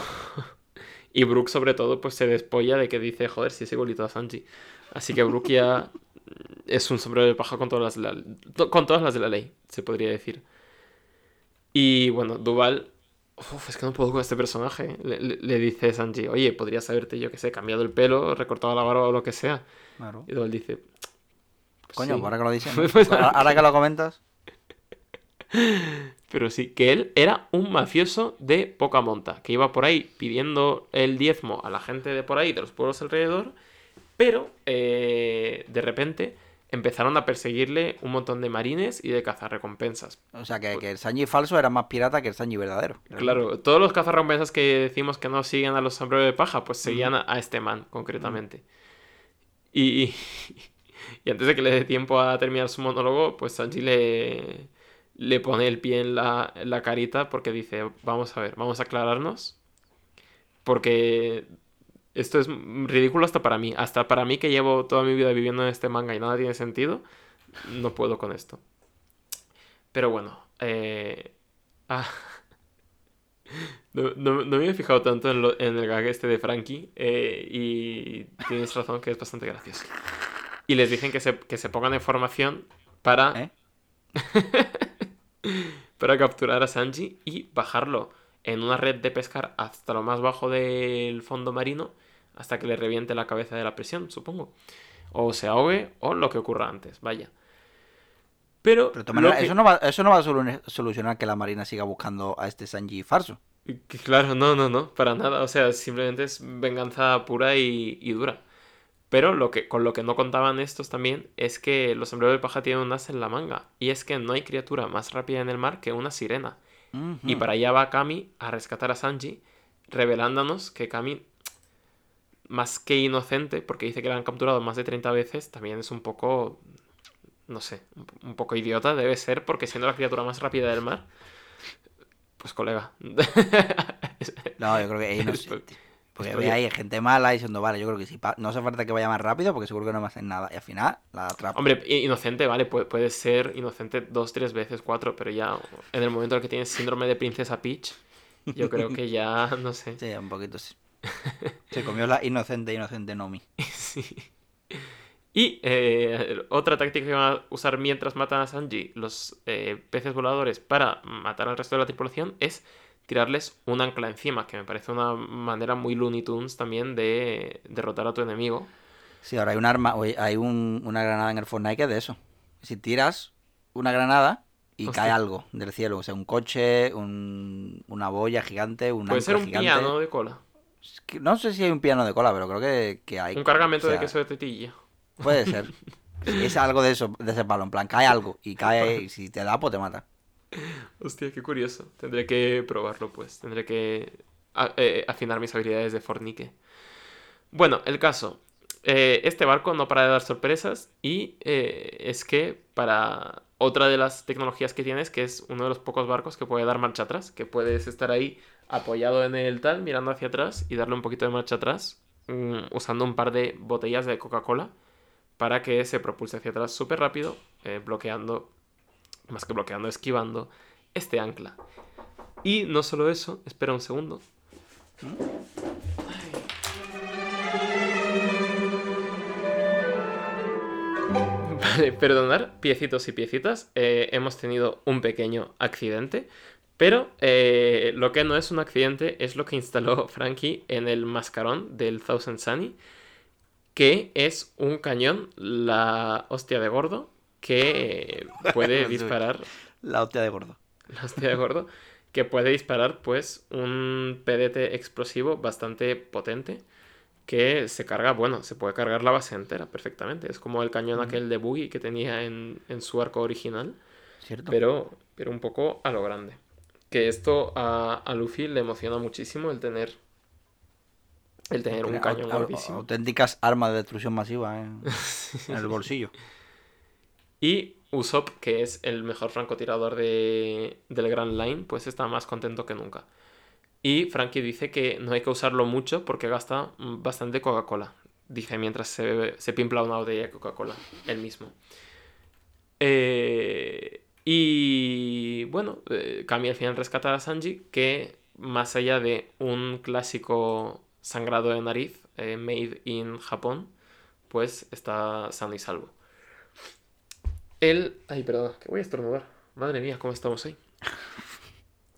y Brook sobre todo pues se despolla de que dice, joder, si es igualito a Sanji. Así que Brook ya es un sombrero de paja con todas las de la, to- con todas las de la ley, se podría decir. Y bueno, Duval, uf, es que no puedo con este personaje. Le, le- le dice Sanji, oye, podrías haberte, yo que sé, cambiado el pelo, recortado la barba o lo que sea. Claro. Y Duval dice, Coño, sí. ahora que lo dices, Pues, ahora que lo comentas, Pero sí, que él era un mafioso de poca monta, que iba por ahí pidiendo el diezmo a la gente de por ahí, de los pueblos alrededor, pero eh, de repente empezaron a perseguirle un montón de marines y de cazarrecompensas. o sea, que, que el Sanji falso era más pirata que el Sanji verdadero. Claro, todos los cazarrecompensas que decimos que no siguen a los sombreros de paja, pues seguían a, a este man, concretamente. Y, y antes de que le dé tiempo a terminar su monólogo, pues Sanji le, le pone el pie en la, en la carita porque dice, vamos a ver, vamos a aclararnos. Porque esto es ridículo hasta para mí. Hasta para mí que llevo toda mi vida viviendo en este manga y nada tiene sentido, no puedo con esto. Pero bueno, eh... ah, no, no- no me había fijado tanto en, lo- en el gag este de Frankie eh, y tienes razón que es bastante gracioso. Y les dicen que se, que se pongan en formación para, ¿Eh? para capturar a Sanji y bajarlo en una red de pescar hasta lo más bajo del fondo marino hasta que le reviente la cabeza de la presión, supongo. O se ahogue o lo que ocurra antes, vaya. Pero, que- eso, no va, eso no va a solu- solucionar que la Marina siga buscando a este Sanji falso. Claro, no, no, no, para nada. O sea, simplemente es venganza pura y, y dura. Pero lo que, con lo que no contaban estos también es que los sombreros de paja tienen un as en la manga. Y es que no hay criatura más rápida en el mar que una sirena. Y para allá va Kami a rescatar a Sanji, revelándonos que Kami, más que inocente, porque dice que la han capturado más de 30 veces, también es un poco, no sé, un, un poco idiota debe ser, porque siendo la criatura más rápida del mar, pues colega. No, yo creo que es inocente. Porque Estoy- ve ahí gente mala diciendo, vale, yo creo que sí, no hace falta que vaya más rápido porque seguro que no me hacen nada. Y al final la atrapa. Hombre, inocente, vale, puede, puede ser inocente dos, tres veces, cuatro, pero ya en el momento en el que tienes síndrome de princesa Peach, yo creo que ya, no sé. Sí, un poquito sí. Se comió la inocente, inocente Nomi. Sí. Y eh, otra táctica que van a usar mientras matan a Sanji los eh, peces voladores para matar al resto de la tripulación es tirarles un ancla encima, que me parece una manera muy Looney Tunes también de derrotar a tu enemigo. Sí, ahora hay un arma, hay un- una granada en el Fortnite que es de eso. Si tiras una granada y Hostia. cae algo del cielo, o sea, un coche, un- una boya gigante, un Puede ser un gigante. piano de cola, No sé si hay un piano de cola, pero creo que, que hay. un cargamento o de queso de tetilla. Puede ser. Sí, es algo de eso, de ese palo. En plan, cae algo y cae, y si te da, pues te mata. Hostia, qué curioso. Tendré que probarlo, pues. Tendré que eh, afinar mis habilidades de fornique. Bueno, el caso. Eh, este barco no para de dar sorpresas y eh, es que para otra de las tecnologías que tienes, que es uno de los pocos barcos que puede dar marcha atrás, que puedes estar ahí apoyado en el tal, mirando hacia atrás y darle un poquito de marcha atrás, mm, usando un par de botellas de Coca-Cola para que se propulse hacia atrás súper rápido, bloqueando, más que bloqueando, esquivando este ancla. Y no solo eso, espera un segundo. Vale, perdonar, piecitos y piecitas, eh, hemos tenido un pequeño accidente, pero eh, lo que no es un accidente es lo que instaló Frankie en el mascarón del Thousand Sunny, que es un cañón, la hostia de gordo, que puede Sí. disparar La hostia de gordo. la hostia de gordo, que puede disparar pues un PDT explosivo bastante potente que se carga, bueno, se puede cargar la base entera perfectamente. Es como el cañón aquel de Boogie que tenía en, en su arco original, ¿Cierto? pero, pero un poco a lo grande. Que esto a, a Luffy le emociona muchísimo el tener el tener un cañón gordísimo. auténticas armas de destrucción masiva en, en el bolsillo. Y Usopp, que es el mejor francotirador de, del Grand Line, pues está más contento que nunca. Y Frankie dice que no hay que usarlo mucho porque gasta bastante Coca-Cola. Dice mientras se, se pimpla una botella de Coca-Cola, él mismo. Eh, y bueno, eh, al final rescata a Sanji, que más allá de un clásico sangrado de nariz, eh, made in Japón, pues está sano y salvo. Él. Ay, perdón, que voy a estornudar. Madre mía, ¿cómo estamos hoy?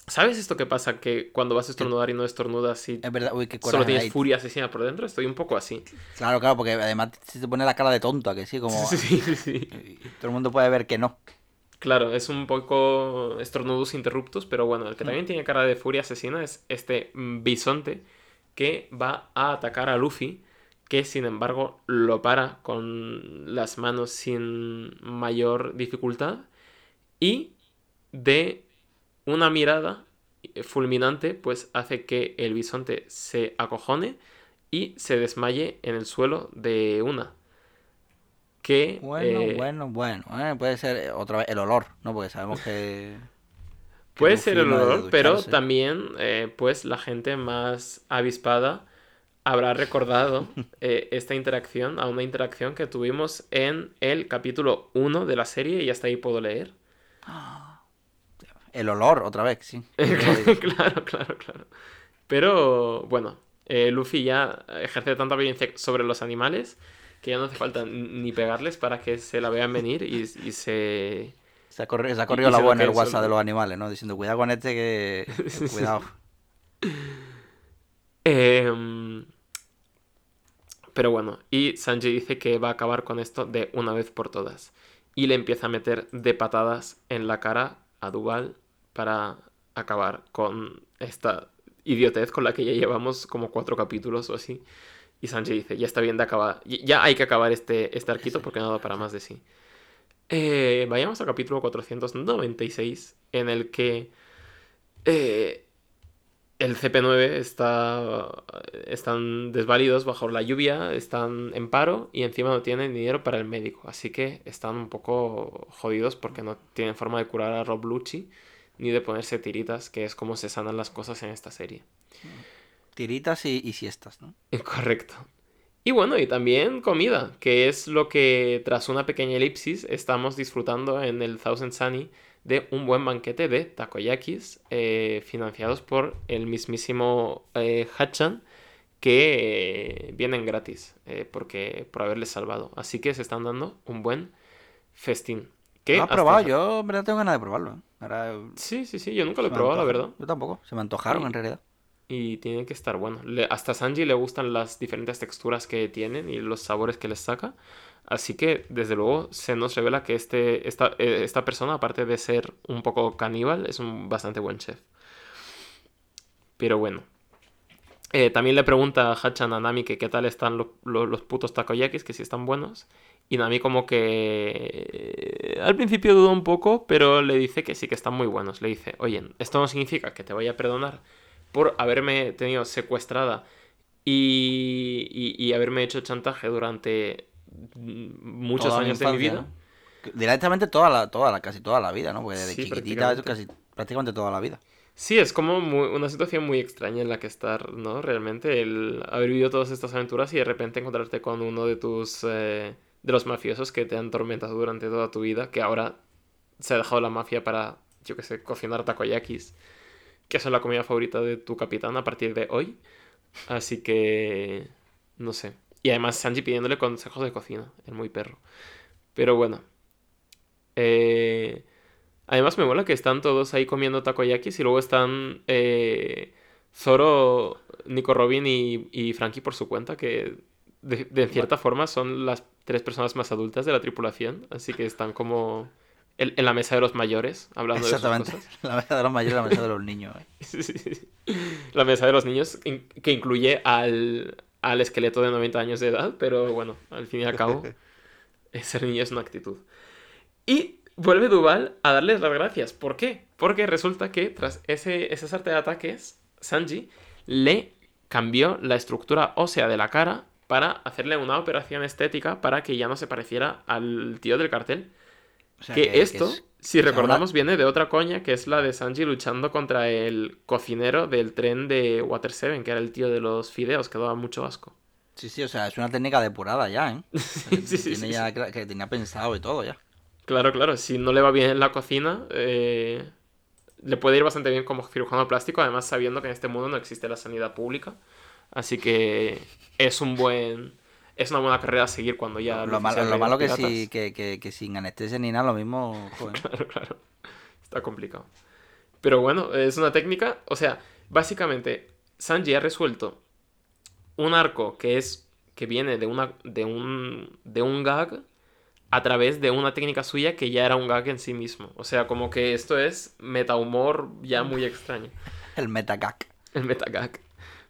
¿Sabes esto que pasa? Que cuando vas a estornudar y no estornudas y Es verdad, uy, qué solo tienes furia asesina por dentro? Estoy un poco así. Claro, claro, porque además se te pone la cara de tonta, que sí, como... Sí, sí, sí, Todo el mundo puede ver que no. Claro, es un poco estornudos interruptos, pero bueno, el que también tiene cara de furia asesina es este mm, bisonte que va a atacar a Luffy, que sin embargo lo para con las manos sin mayor dificultad y de una mirada fulminante pues hace que el bisonte se acojone y se desmaye en el suelo de una. Que, Bueno, eh, bueno, bueno. eh, puede ser eh, otra vez el olor, ¿no? Porque sabemos que... que Puede ser el olor, pero también, eh, pues, la gente más avispada habrá recordado eh, esta interacción a una interacción que tuvimos en el capítulo 1 de la serie y hasta ahí puedo leer. El olor, otra vez, sí. claro, claro, claro. Pero, bueno, eh, Luffy ya ejerce tanta violencia sobre los animales que ya no hace falta ni pegarles para que se la vean venir y, y se... Se ha corrido, se ha corrido y la en lo el WhatsApp de los animales, ¿no? Diciendo, cuidado con este que... Cuidado. Em, pero bueno, y Sanji dice que va a acabar con esto de una vez por todas. Y le empieza a meter de patadas en la cara a Duval para acabar con esta idiotez con la que ya llevamos como cuatro capítulos o así. Y Sanji dice, ya está bien de acabar, ya hay que acabar este, este arquito porque no da para más de sí. Eh, vayamos al capítulo 496, en el que eh, el CP9 está, están desvalidos bajo la lluvia, están en paro y encima no tienen dinero para el médico. Así que están un poco jodidos porque no tienen forma de curar a Rob Lucci ni de ponerse tiritas, que es como se sanan las cosas en esta serie. Tiritas y, y siestas, ¿no? Correcto. Y bueno, y también comida, que es lo que tras una pequeña elipsis estamos disfrutando en el Thousand Sunny de un buen banquete de takoyakis eh, financiados por el mismísimo eh, Hachan que eh, vienen gratis eh, porque por haberles salvado. Así que se están dando un buen festín. Que ¿Lo has hasta- probado? Yo en verdad tengo ganas de probarlo. Ahora, Sí, sí, sí, yo nunca lo he probado, la verdad. Yo tampoco. Se me antojaron en realidad. Y tiene que estar bueno. Le- hasta Sanji le gustan las diferentes texturas que tienen y los sabores que les saca. Así que, desde luego, se nos revela que este, esta, eh, esta persona, aparte de ser un poco caníbal, es un bastante buen chef. Pero bueno. Eh, también le pregunta a Hachan a Nami que qué tal están lo- lo- los putos takoyakis, que si están buenos. Y Nami como que eh, al principio duda un poco, pero le dice que sí que están muy buenos. Le dice, oye, esto no significa que te vaya a perdonar por haberme tenido secuestrada y, y- haberme hecho chantaje durante muchos Toda años de mi vida. Directamente toda la, toda la, casi toda la vida, ¿no? Porque desde Sí, chiquitita prácticamente. casi prácticamente toda la vida. Sí, es como muy- una situación muy extraña en la que estar, ¿no? Realmente el haber vivido todas estas aventuras y de repente encontrarte con uno de tus... eh, de los mafiosos que te han tormentado durante toda tu vida, que ahora se ha dejado la mafia para, yo qué sé, cocinar takoyakis, que son la comida favorita de tu capitán a partir de hoy. Así que... no sé. Y además Sanji pidiéndole consejos de cocina, el muy perro. Pero bueno. Eh... Además me mola que están todos ahí comiendo takoyakis y luego están eh, Zoro, Nico Robin y, y Frankie por su cuenta, que de, de cierta forma son las tres personas más adultas de la tripulación, así que están como en, en la mesa de los mayores hablando Exactamente. de sus cosas. La mesa de los mayores, la mesa de los niños. ¿eh? Sí, sí, sí. La mesa de los niños que incluye al, al esqueleto de 90 años de edad, pero bueno, al fin y al cabo, ser niño es una actitud. Y vuelve Duval a darles las gracias. ¿Por qué? Porque resulta que tras ese, arte de ataques, Sanji le cambió la estructura ósea de la cara para hacerle una operación estética para que ya no se pareciera al tío del cartel. O sea, que, esto, es- si recordamos, viene de otra coña, que es la de Sanji luchando contra el cocinero del tren de Water Seven, que era el tío de los fideos, que daba mucho asco. Sí, sí, o sea, es una técnica depurada ya, ¿eh? sí, sí, Tiene sí, ya que tenía pensado y todo ya. Claro, claro, si no le va bien en la cocina, eh, le puede ir bastante bien como cirujano plástico, además sabiendo que en este mundo no existe la sanidad pública. Así que es un buen. Es una buena carrera a seguir cuando ya. Lo, malo, lo malo que, que, que, que sin anestesia ni nada, lo mismo. joder. Claro, claro. Está complicado. Pero bueno, es una técnica. O sea, básicamente, Sanji ha resuelto un arco que es. que viene de una. de un. de un gag a través de una técnica suya que ya era un gag en sí mismo. O sea, como que esto es metahumor ya muy extraño. El metagag. El metagag.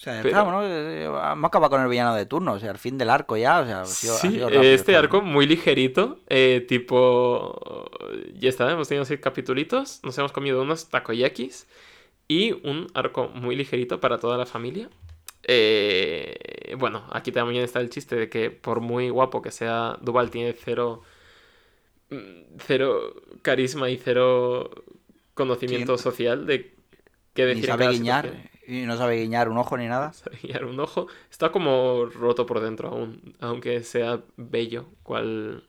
O sea, Pero- está, bueno, eh, hemos acabado con el villano de turno, o sea, el fin del arco ya, o sea, ha sido, ha Sí, sido eh, rápido este arco ¿no? muy ligerito, eh, tipo... Ya está, hemos tenido seis capitulitos, nos hemos comido unos takoyakis y un arco muy ligerito para toda la familia. Eh, bueno, aquí también está el chiste de que por muy guapo que sea, Duval tiene cero... mm, Cero carisma y cero conocimiento social de qué decir Ni sabe guiñar, situación. Y no sabe guiñar un ojo ni nada. sabe guiñar un ojo. Está como roto por dentro aún, aunque sea bello, cual,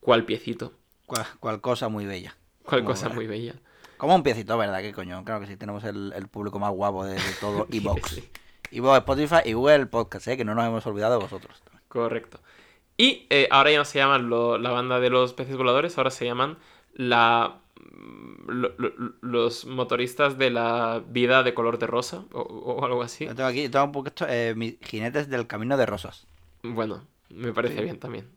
cual piecito, Cual, cual cosa muy bella. cual cosa muy bella. Como un piecito, ¿verdad? ¿Qué coño? Claro que sí, tenemos el, el público más guapo de, de todo Evox. Sí, Evox, Spotify y Google Podcast, ¿eh? Que no nos hemos olvidado de vosotros. correcto. Y eh, ahora ya no se llaman lo- la banda de los peces voladores, ahora se llaman la lo- lo- los motoristas de la vida de color de rosa o, o algo así. Yo tengo aquí, tengo un poco esto, eh, mis jinetes del camino de rosas. Bueno, me parece bien también.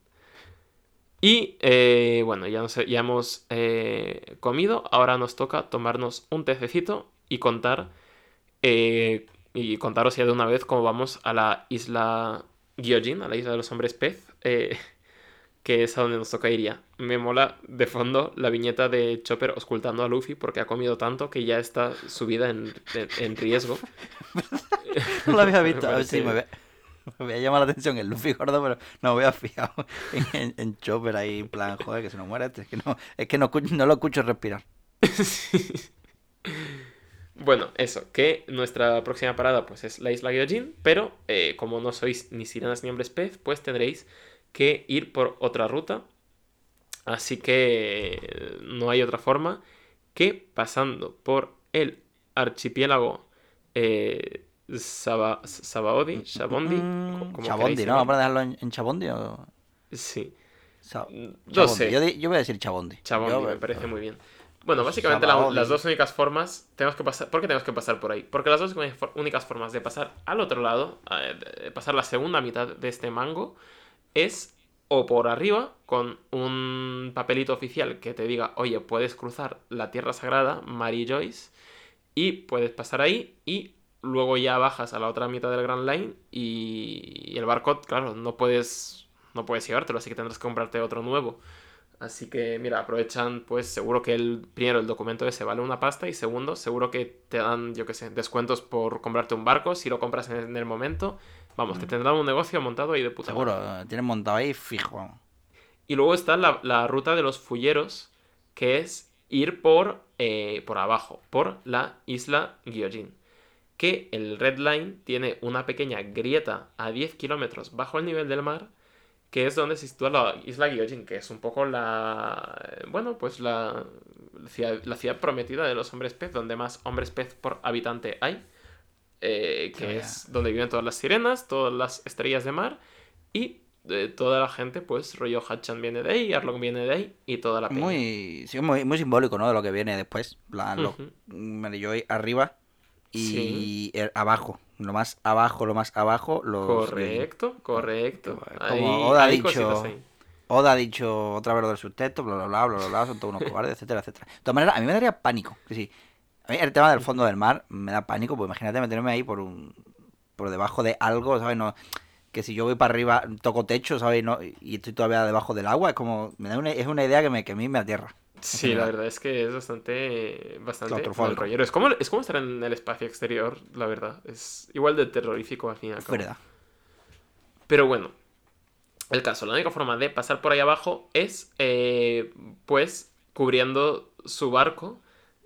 Y eh, bueno, ya, nos- ya hemos eh, comido, ahora nos toca tomarnos un tececito y contar eh, y contaros ya de una vez cómo vamos a la isla Gyojin, a la isla de los hombres pez, eh, que es a donde nos toca ir ya. Me mola de fondo la viñeta de Chopper ocultando a Luffy porque ha comido tanto que ya está su vida en, en- en riesgo. No lo había visto. A ver si me, ve- me había llamado la atención el Luffy gordo, pero no me había fijado en, Chopper ahí, en plan, joder, que se nos muere este. Es que no, es que no lo escucho respirar. Bueno, eso, que nuestra próxima parada pues es la isla Gyojin, pero eh, como no sois ni sirenas ni hombres pez, pues tendréis que ir por otra ruta. Así que no hay otra forma que pasando por el archipiélago eh, Saba- Shabondi, Mm, co- como Chabondi, ¿no? ¿Vamos a dejarlo en, en Chabondi o...? Sí, Sa- Chabondi. sé. Yo, yo voy a decir Chabondi. Chabondi, Yo- me parece muy bien. Bueno, básicamente la- las dos únicas formas, tenemos que pasar, ¿por qué tenemos que pasar por ahí? Porque las dos únicas formas de pasar al otro lado, eh, de pasar la segunda mitad de este mango, es o por arriba con un papelito oficial que te diga, oye, puedes cruzar la Tierra Sagrada, Mary Joyce, y puedes pasar ahí y luego ya bajas a la otra mitad del Grand Line y, el barco, claro, no puedes, no puedes llevártelo, así que tendrás que comprarte otro nuevo. Así que, mira, aprovechan, pues seguro que el primero, el documento ese vale una pasta y segundo, seguro que te dan, yo qué sé, descuentos por comprarte un barco si lo compras en el momento. Vamos, que tendrán un negocio montado ahí de puta Seguro, madre. tienen montado ahí fijo. Y luego está la, la ruta de los fulleros, que es ir por, eh, por abajo, por la isla Gyojin. Que el Red Line tiene una pequeña grieta a 10 kilómetros bajo el nivel del mar, que es donde se sitúa la isla Gyojin, que es un poco la. Bueno, pues la, ciudad, la ciudad prometida de los hombres pez, donde más hombres pez por habitante hay. Eh, que Sí, es donde viven todas las sirenas, todas las estrellas de mar y eh, toda la gente, pues rollo Hachan viene de ahí, Arlong viene de ahí y toda la peña. Muy, sí, muy, muy simbólico, ¿no? De lo que viene después. Ujú. Mary Joy arriba y Sí. el- abajo. Lo más abajo, lo más abajo. Los Correcto, correcto. Como Oda ha dicho- ahí. Oda ha dicho otra vez lo del subtexto, bla, bla, bla, bla, bla, bla, son todos unos cobardes, etcétera, etcétera. De todas maneras, a mí me daría pánico. Que sí. A mí el tema del fondo del mar me da pánico, pues imagínate meterme ahí por un por debajo de algo, ¿sabes? No, que si yo voy para arriba, toco techo, ¿sabes? No, y estoy todavía debajo del agua, es como, me da una, es una idea que, me, que a mí me atierra. Sí, la verdad es que es bastante, bastante rollero. Es como, es como estar en el espacio exterior, la verdad. Es igual de terrorífico al fin y al Es cabo. verdad. Pero bueno, el caso, la única forma de pasar por ahí abajo es, eh, pues, cubriendo su barco,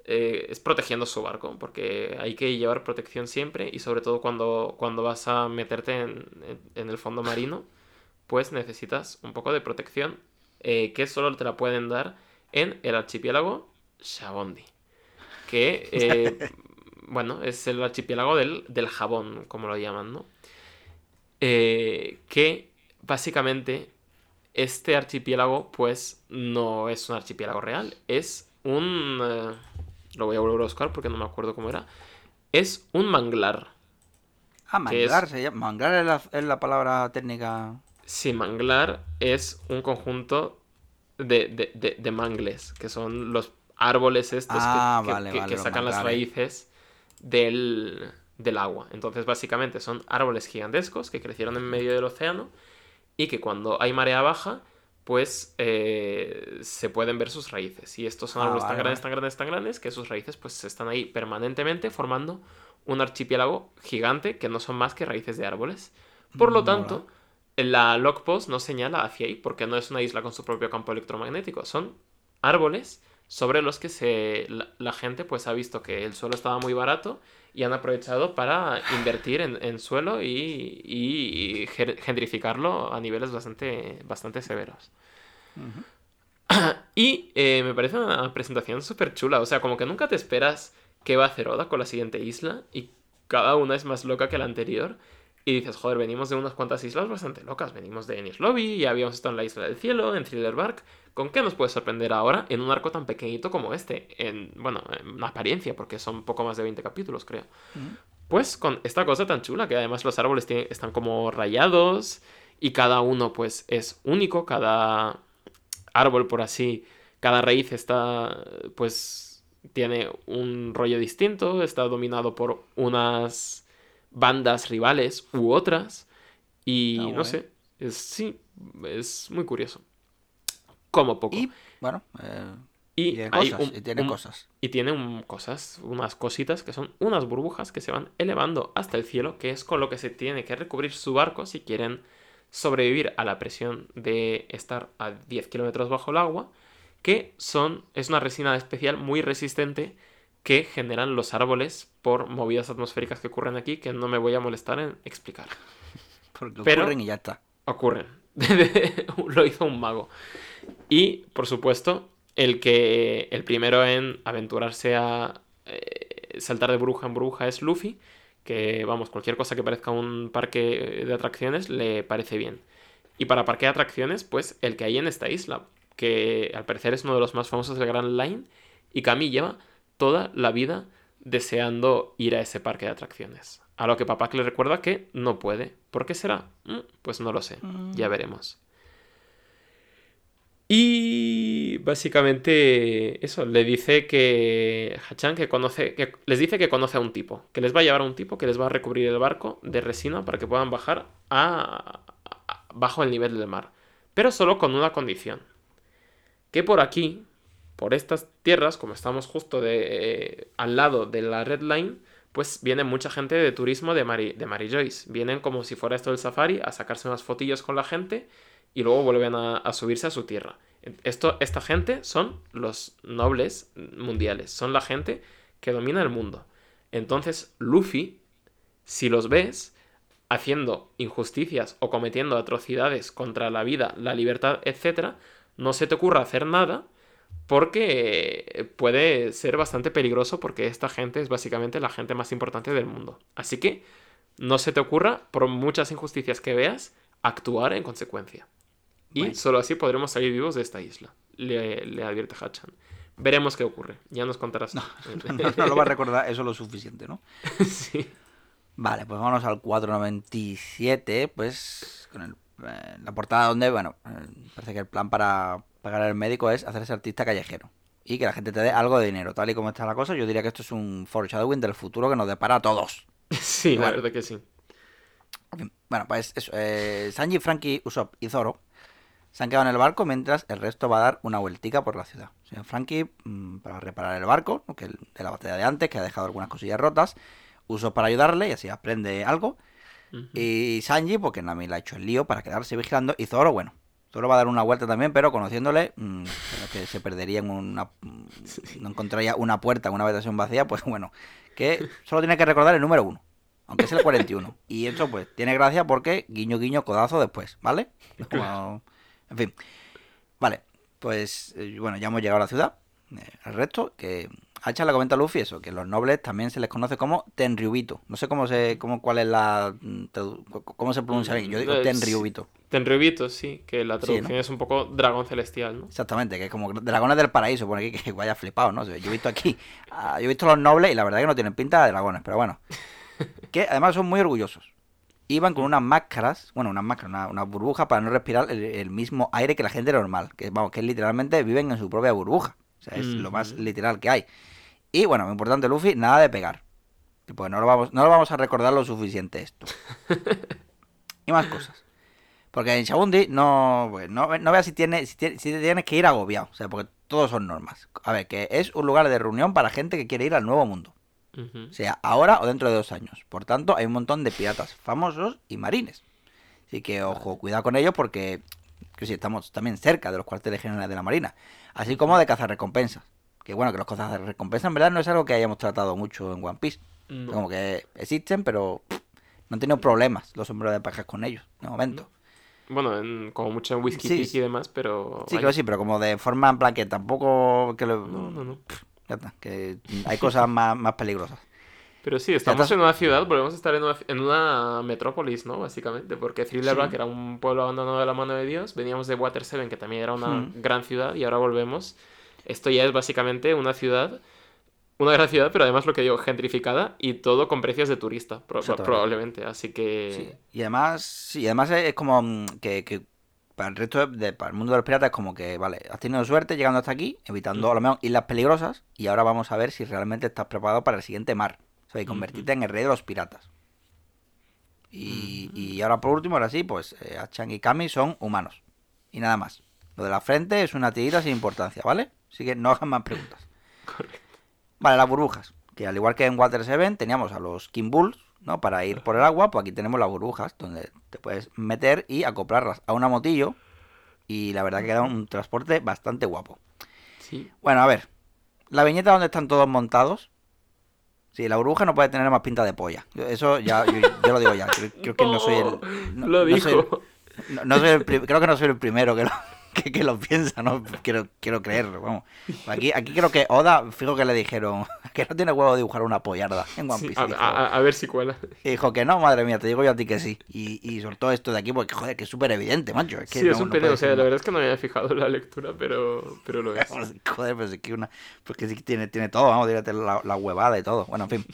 eh, es protegiendo su barco, porque hay que llevar protección siempre y sobre todo cuando, cuando vas a meterte en, en- en el fondo marino, pues necesitas un poco de protección eh, que solo te la pueden dar en el archipiélago Shabondi, que, eh, bueno, es el archipiélago del, del jabón, como lo llaman, ¿no? Que básicamente este archipiélago pues no es un archipiélago real, es un... lo voy a volver a buscar porque no me acuerdo cómo era. Es un manglar. Ah, que es- manglar se llama. Manglar es la, es la palabra técnica. Sí, manglar es un conjunto de, de- de- de mangles, que son los árboles estos que- Ah, que, vale, que- vale, que los sacan las raíces del, del agua. Entonces, básicamente son árboles gigantescos que crecieron en medio del océano y que cuando hay marea baja, pues eh, se pueden ver sus raíces. Y estos son Ah, árboles tan grandes, vale. tan grandes, tan grandes, que sus raíces pues están ahí permanentemente formando un archipiélago gigante que no son más que raíces de árboles. Por lo Mola. tanto, la logpost no señala hacia ahí porque no es una isla con su propio campo electromagnético, son árboles sobre los que se, la, la gente pues ha visto que el suelo estaba muy barato y han aprovechado para invertir en, en suelo y, y gentrificarlo a niveles bastante, bastante severos. Y eh, me parece una presentación súper chula. O sea, como que nunca te esperas qué va a hacer Oda con la siguiente isla. Y cada una es más loca que la anterior. Y dices, joder, venimos de unas cuantas islas bastante locas. Venimos de Enies Lobby, ya habíamos estado en la Isla del Cielo, en Thriller Bark. ¿Con qué nos puede sorprender ahora en un arco tan pequeñito como este? En, bueno, en apariencia, porque son poco más de 20 capítulos, creo. Pues con esta cosa tan chula, que además los árboles tienen- están como rayados y cada uno pues es único, cada árbol por así, cada raíz está pues tiene un rollo distinto, está dominado por unas bandas rivales u otras y Ah, no sé, es, sí, es muy curioso. Como poco. Y, bueno, eh, Y y tiene cosas. un- y tiene un- cosas. y tiene un- cosas, unas cositas que son unas burbujas que se van elevando hasta el cielo, que es con lo que se tiene que recubrir su barco si quieren sobrevivir a la presión de estar a 10 kilómetros bajo el agua, que son, es una resina especial muy resistente que generan los árboles por movidas atmosféricas que ocurren aquí, que no me voy a molestar en explicar. Porque pero- ocurren y ya está. ocurren. Lo hizo un mago. Y, por supuesto, el que el primero en aventurarse a eh, saltar de burbuja en burbuja es Luffy, que vamos, cualquier cosa que parezca un parque de atracciones le parece bien. Y para parque de atracciones, pues el que hay en esta isla, que al parecer es uno de los más famosos del Grand Line, y Kami lleva toda la vida deseando ir a ese parque de atracciones. A lo que papá le recuerda que no puede. ¿Por qué será? Mm, Pues no lo sé. Ya veremos. Y básicamente eso, le dice que Hachan que conoce, que les dice que conoce a un tipo, que les va a llevar a un tipo que les va a recubrir el barco de resina para que puedan bajar a, bajo el nivel del mar, pero solo con una condición, que por aquí, por estas tierras, como estamos justo de, eh, al lado de la Red Line, pues viene mucha gente de turismo de Mary, de Mary Joyce. Vienen como si fuera esto del safari a sacarse unas fotillos con la gente y luego vuelven a, subirse a su tierra. Esto, esta gente son los nobles mundiales, son la gente que domina el mundo. Entonces, Luffy, si los ves haciendo injusticias o cometiendo atrocidades contra la vida, la libertad, etc., no se te ocurra hacer nada porque puede ser bastante peligroso porque esta gente es básicamente la gente más importante del mundo. Así que no se te ocurra, por muchas injusticias que veas, actuar en consecuencia. Y Bueno. solo así podremos salir vivos de esta isla, le, le advierte Hachan. Veremos qué ocurre, ya nos contarás. No, no lo va a recordar eso lo suficiente, ¿no? sí. Vale, pues vámonos al 497, pues con el, eh, la portada donde, bueno, eh, parece que el plan para pagar al médico es hacerse artista callejero y que la gente te dé algo de dinero. Tal y como está la cosa, yo diría que esto es un foreshadowing del futuro que nos depara a todos. Sí, la verdad que sí. Bueno, pues eso. eh, Sanji, Frankie, Usopp y Zoro se han quedado en el barco mientras el resto va a dar una vueltica por la ciudad. O sea, Frankie mm, para reparar el barco, que el- de la batalla de antes, que ha dejado algunas cosillas rotas. Usopp para ayudarle y así aprende algo. Y Sanji, porque Nami le ha hecho el lío para quedarse vigilando. Y Zoro, bueno, Zoro va a dar una vuelta también, pero conociéndole, mm, creo que se perdería en una. mm, No encontraría una puerta en una habitación vacía, pues bueno, que solo tiene que recordar el número uno, aunque es el 41. Y eso, pues, tiene gracia porque guiño, guiño, codazo después, ¿vale? Como- En fin. Vale, pues, eh, bueno, ya hemos llegado a la ciudad. Eh, el resto, que Hacha le comenta a Luffy eso, que los nobles también se les conoce como Tenryubito. No sé cómo se, cómo, cuál es la, mm, cómo se pronuncia bien. Yo digo Eh, Tenryubito. Tenryubito, sí, que la Sí, traducción ¿no? es un poco dragón celestial, ¿no? Exactamente, que es como dragones del paraíso, pone aquí que vaya flipado, ¿no? Yo he visto aquí, ah, yo he visto los nobles y la verdad que no tienen pinta de dragones, pero bueno. Que además son muy orgullosos. Iban con unas máscaras, bueno, unas máscaras, una, una burbuja para no respirar el, el mismo aire que la gente normal. Que vamos, que literalmente viven en su propia burbuja. O sea, es lo más literal que hay. Y bueno, muy importante, Luffy, nada de pegar. Pues no lo vamos, no lo vamos a recordar lo suficiente esto. y más cosas. Porque en Shabundi no, pues, no, no veas si, tiene, si, tiene- si tienes que ir agobiado. O sea, porque todos son normas. A ver, que es un lugar de reunión para gente que quiere ir al nuevo mundo. Sea ahora o dentro de dos años. Por tanto, hay un montón de piratas famosos y marines. Así que, ojo, cuidado con ellos porque que sí, estamos también cerca de los cuarteles generales de la Marina. Así como de cazarrecompensas. Que bueno, que los cazarrecompensas en verdad no es algo que hayamos tratado mucho en One Piece. No. Como que existen, pero pff, no han tenido problemas los sombreros de pajas con ellos, de momento. Bueno, en- como mucho en Whisky Sí, y demás, pero... Sí, vaya. claro, sí, pero como de forma en plan que tampoco... Que lo- No, no, no. Ya está, que hay cosas más, más peligrosas. Pero sí, estamos en una ciudad, volvemos a estar en una, en una metrópolis, ¿no? Básicamente, porque Thriller Sí. Bark era un pueblo abandonado de la mano de Dios, veníamos de Water Seven, que también era una Hmm. gran ciudad, y ahora volvemos. Esto ya es básicamente una ciudad, una gran ciudad, pero además lo que digo, gentrificada, y todo con precios de turista, pro- probablemente. Así que... Sí. Y además, sí, además es, como mm, que, que para el resto de, para el mundo de los piratas es como que, vale, has tenido suerte llegando hasta aquí, evitando Mm. a lo mejor islas peligrosas, y ahora vamos a ver si realmente estás preparado para el siguiente mar. O sea, y convertirte en el rey de los piratas. Y, y ahora por último, ahora sí, pues eh, Achan y Kami son humanos. Y nada más. Lo de la frente es una tirita sin importancia, ¿vale? Así que no hagan más preguntas. Correcto. Vale, las burbujas. Que al igual que en Water 7 teníamos a los King Bulls, ¿no? Para ir por el agua, pues aquí tenemos las burbujas, donde te puedes meter y acoplarlas a una motillo. Y la verdad que queda un transporte bastante guapo. Sí. Bueno, a ver. La viñeta donde están todos montados. Sí, la burbuja no puede tener más pinta de polla. Eso ya, yo, yo lo digo ya. Creo, creo que no soy el. no- lo no dijo. soy no, no soy el creo que no soy el primero que lo, que, que lo piensa, ¿no? Quiero, quiero creerlo, vamos. Aquí, aquí creo que Oda, fijo que le dijeron que no tiene huevo de dibujar una pollarda en One Sí, Piece. a, Y dijo, a- a ver si cuela. dijo que no, madre mía, te digo yo a ti que sí. Y, y soltó esto de aquí porque, joder, que es súper evidente, macho. Es que sí, es un no o sea, la verdad es que no me había fijado la lectura, pero, pero lo es. Joder, pues es que una. Porque sí que tiene, tiene todo, vamos, dígate la, la huevada y todo. Bueno, en fin.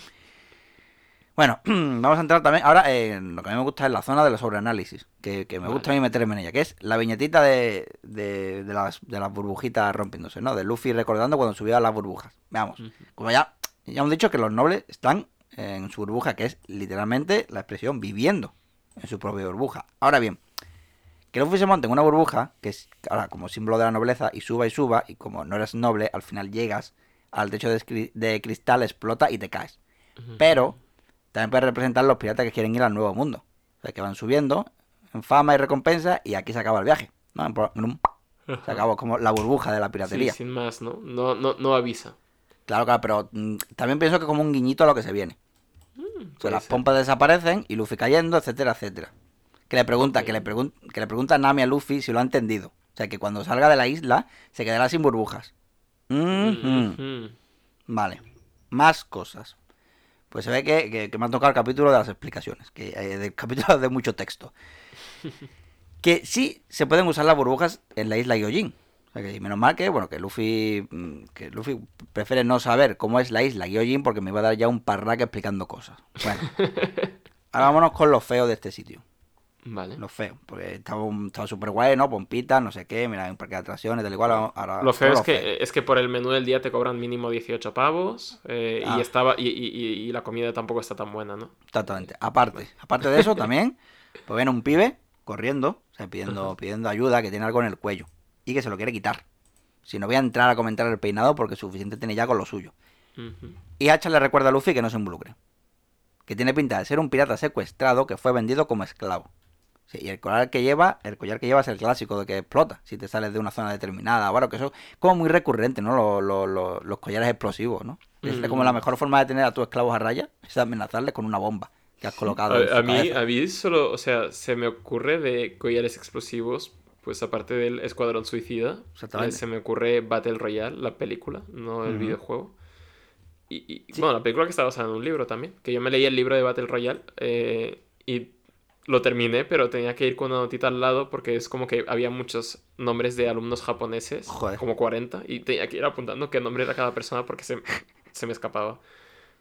Bueno, vamos a entrar también. Ahora, en lo que a mí me gusta es la zona de los sobreanálisis. Que, que me gusta a mí meterme en ella. Que es la viñetita de, de, de las, de las burbujitas rompiéndose, ¿no? De Luffy recordando cuando subía a las burbujas. Veamos. Como ya, ya hemos dicho que los nobles están en su burbuja, que es literalmente la expresión viviendo en su propia burbuja. Ahora bien, que Luffy se monte en una burbuja, que es ahora como símbolo de la nobleza, y suba y suba, y como no eres noble, al final llegas al techo de, cri- de cristal, explota y te caes. Pero también puede representar los piratas que quieren ir al nuevo mundo. O sea, que van subiendo en fama y recompensa, y aquí se acaba el viaje. Se acabó como la burbuja de la piratería. Sí, sin más, ¿no? No, no, no avisa. Claro, claro, pero mm, también pienso que como un guiñito a lo que se viene. O sea, las ser. pompas desaparecen y Luffy cayendo, etcétera, etcétera. Que le pregunta, que le pregun- que le pregunta a Nami a Luffy si lo ha entendido. O sea, que cuando salga de la isla se quedará sin burbujas. Vale. Más cosas. Pues se ve que, que- que me ha tocado el capítulo de las explicaciones. Que eh, del capítulo de mucho texto. Que sí se pueden usar las burbujas en la isla Gyojin. O sea, que menos mal que, bueno, que Luffy, mm, que Luffy prefiere no saber cómo es la isla Gyojin porque me va a dar ya un parraque explicando cosas. Bueno. Ahora vámonos con lo feo de este sitio. Vale. Lo feo, porque estaba, estaba súper guay, ¿no? Pompitas, no sé qué, mira, hay un parque de atracciones, tal y cual. Ahora, Lo feo es que, es que por el menú del día te cobran mínimo 18 pavos eh, Ah. y, estaba, y, y- y- la comida tampoco está tan buena, ¿no? Exactamente. Aparte, aparte de eso, también, pues viene un pibe corriendo, o sea, pidiendo, pidiendo ayuda, que tiene algo en el cuello y que se lo quiere quitar. Si no voy a entrar a comentar el peinado porque suficiente tiene ya con lo suyo. Y Hacha le recuerda a Luffy que no se involucre. Que tiene pinta de ser un pirata secuestrado que fue vendido como esclavo. Sí, y el collar que lleva, el collar que lleva es el clásico de que explota si te sales de una zona determinada. Bueno, que eso es como muy recurrente, ¿no? Los, los- los- los collares explosivos, ¿no? Es Mm. como la mejor forma de tener a tus esclavos a raya, es amenazarles con una bomba que has colocado. en A, mí, a mí solo, o sea, se me ocurre de collares explosivos, pues aparte del Escuadrón Suicida, Exactamente. se me ocurre Battle Royale, la película, no el videojuego. Y, y, Sí. bueno, la película que está basada en un libro también, que yo me leí el libro de Battle Royale eh, y lo terminé, pero tenía que ir con una notita al lado porque es como que había muchos nombres de alumnos japoneses, Joder. como 40, y tenía que ir apuntando qué nombre era cada persona porque se, se me escapaba.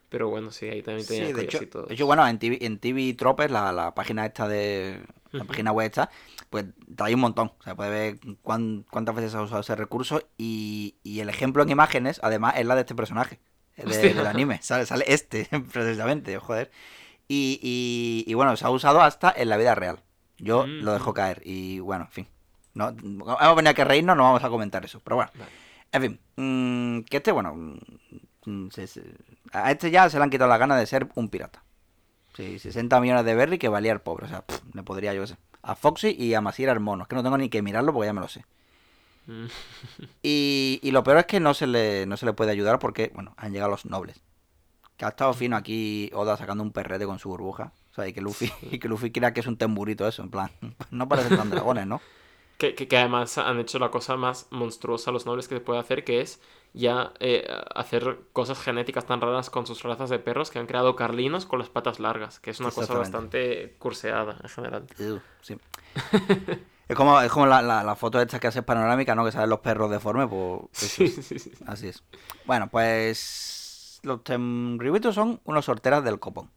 Pero bueno, sí, ahí también Sí, tenía de hecho, collarcitos. de hecho, bueno, en TV, en TV Tropes, la, la página esta de. La página web esta, pues trae un montón. O sea, puede ver cuán- cuántas veces ha usado ese recurso. Y, y el ejemplo en imágenes, además, es la de este personaje. de- del anime. Sale, sale este, precisamente, joder. Y, y, y bueno, se ha usado hasta en la vida real. Yo Mm. lo dejo caer. Y bueno, en fin. No, hemos venido aquí a reírnos, no vamos a comentar eso. Pero bueno. Vale. En fin, mm, que este, bueno, mm, se- se- a este ya se le han quitado las ganas de ser un pirata. Sí, 60 millones de berry que valía el pobre. O sea, pff, le podría yo sé. A Foxy y a Masir al mono. Es que no tengo ni que mirarlo porque ya me lo sé. Y, y lo peor es que no se, le, no se le puede ayudar porque, bueno, han llegado los nobles. Que ha estado fino aquí Oda sacando un perrete con su burbuja. O sea, y que Luffy, y que Luffy crea que es un temburito eso, en plan. No parecen tan dragones, ¿no? Que, que, que además han hecho la cosa más monstruosa los nobles que se puede hacer, que es ya eh, hacer cosas genéticas tan raras con sus razas de perros que han creado carlinos con las patas largas, que es una cosa bastante curseada en general. Sí. es como, es como la, la, la foto esta que haces panorámica, ¿no? Que salen los perros deformes, pues Sí, sí, sí. así es. Bueno, pues los temribitos son unos sorteras del copón,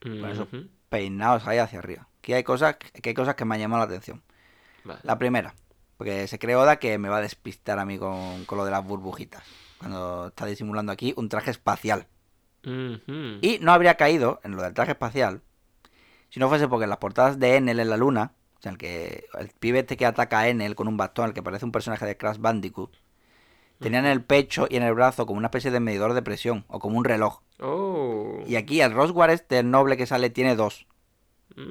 Por eso. Ujú. peinados ahí hacia arriba. Aquí hay cosas, que hay cosas que me han llamado la atención. Vale. La primera, porque se cree Oda que me va a despistar a mí con, con lo de las burbujitas. Cuando está disimulando aquí un traje espacial. Y no habría caído en lo del traje espacial si no fuese porque en las portadas de Enel en la luna, o sea, el que el pibe este que ataca a Enel con un bastón, el que parece un personaje de Crash Bandicoot, tenía en el pecho y en el brazo como una especie de medidor de presión o como un reloj. Oh. Y aquí el Roswar este, el noble que sale, tiene dos. O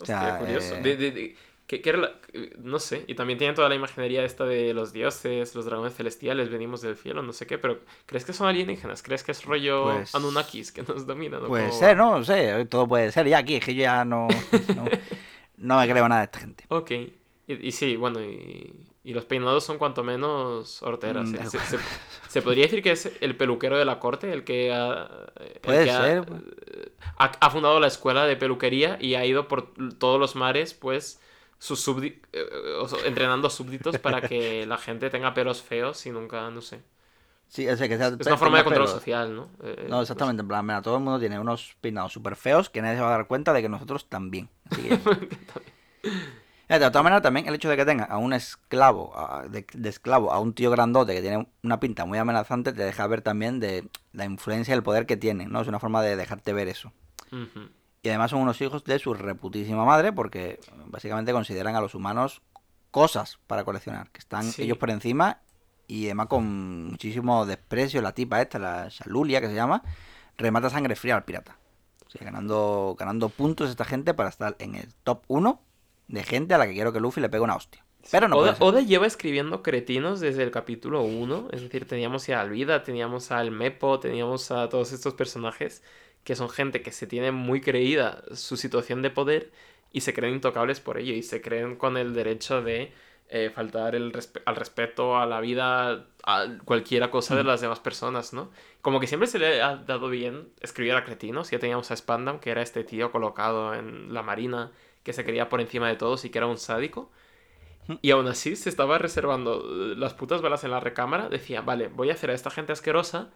Hostia, sea, curioso. eh, De- de- de- ¿qué- qué rela- no sé. Y también tienen toda la imaginería esta de los dioses, los dragones celestiales, venimos del cielo, no sé qué. Pero ¿crees que son alienígenas? ¿Crees que es rollo Pues- Anunnakis que nos dominan? Puede ser? ¿no? No sé, todo puede ser. Ya aquí, es que yo ya no, no, no me creo nada de esta gente. Ok. Y, y sí, bueno, y, y los peinados son cuanto menos horteras. Mm, ¿eh? Se, se- se podría decir que es el peluquero de la corte, el que ha, el Puede que ha- ser, pues. ha, ha fundado la escuela de peluquería y ha ido por todos los mares, pues, sus eh, entrenando súbditos para que la gente tenga pelos feos y nunca, no sé. Sí, o sea, que sea, Es una forma de control social, ¿no? Eh, No, exactamente, en plan, mira, todo el mundo tiene unos peinados súper feos que nadie se va a dar cuenta de que nosotros también. Así que... De todas maneras, también el hecho de que tenga a un esclavo, a- de, de esclavo, a un tío grandote que tiene una pinta muy amenazante, te deja ver también de la influencia y el poder que tiene, ¿no? Es una forma de dejarte ver eso. Y además son unos hijos de su reputísima madre porque básicamente consideran a los humanos cosas para coleccionar, que están Sí. ellos por encima y además con muchísimo desprecio la tipa esta, la Shalulia que se llama, remata sangre fría al pirata. O sea, ganando, ganando puntos esta gente para estar en el top 1 de gente a la que quiero que Luffy le pegue una hostia. Pero no Oda. Oda lleva escribiendo cretinos desde el capítulo 1. Es decir, teníamos a Alvida, teníamos al Mepo, teníamos a todos estos personajes que son gente que se tiene muy creída su situación de poder y se creen intocables por ello y se creen con el derecho de eh, faltar el respe- al respeto a la vida, a cualquiera cosa de las demás personas, ¿no? Como que siempre se le ha dado bien escribir a cretinos. Ya teníamos a Spandam, que era este tío colocado en la marina, que se creía por encima de todos y que era un sádico. Y aún así se estaba reservando eh, las putas balas en la recámara. Decía, vale, voy a hacer a esta gente asquerosa,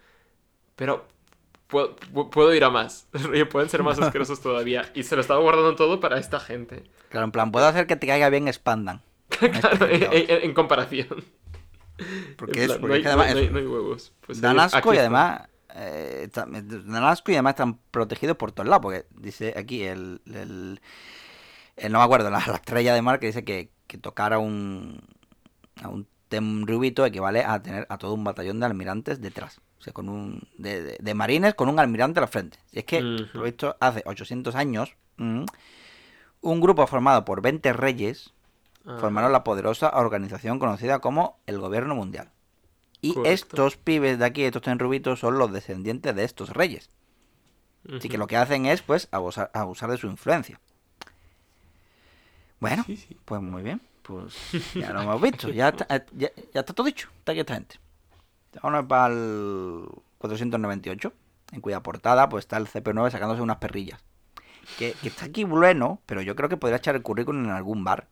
pero puedo, pu- puedo ir a más. Pueden ser más asquerosos todavía. Y se lo estaba guardando todo para esta gente. Claro, en plan, puedo hacer que te caiga bien expandan. Claro, en, en- en comparación. Porque En es porque no, hay, además no hay- es- no hay huevos. Pues dan ahí- asco y además eh, dan asco y además están protegidos por todos lados porque dice aquí el, el- el- no me acuerdo la, la estrella de mar que dice que, que tocar a un a un rubito equivale a tener a todo un batallón de almirantes detrás o sea con un de, de- de marines con un almirante a la frente y es que lo visto hace 800 años mm, un grupo formado por 20 reyes Ah, formaron la poderosa organización conocida como el Gobierno Mundial. Y Correcto. estos pibes de aquí, estos tenrubitos, son los descendientes de estos reyes. Así que lo que hacen es, pues, abusar, abusar de su influencia. Bueno, Sí, sí. pues muy bien. Pues ya lo hemos visto. Ya está, eh, ya, ya está todo dicho. Está aquí esta gente. Vámonos para el 498. En cuya portada pues está el CP9 sacándose unas perrillas. Que, que está aquí bueno, pero yo creo que podría echar el currículum en algún bar.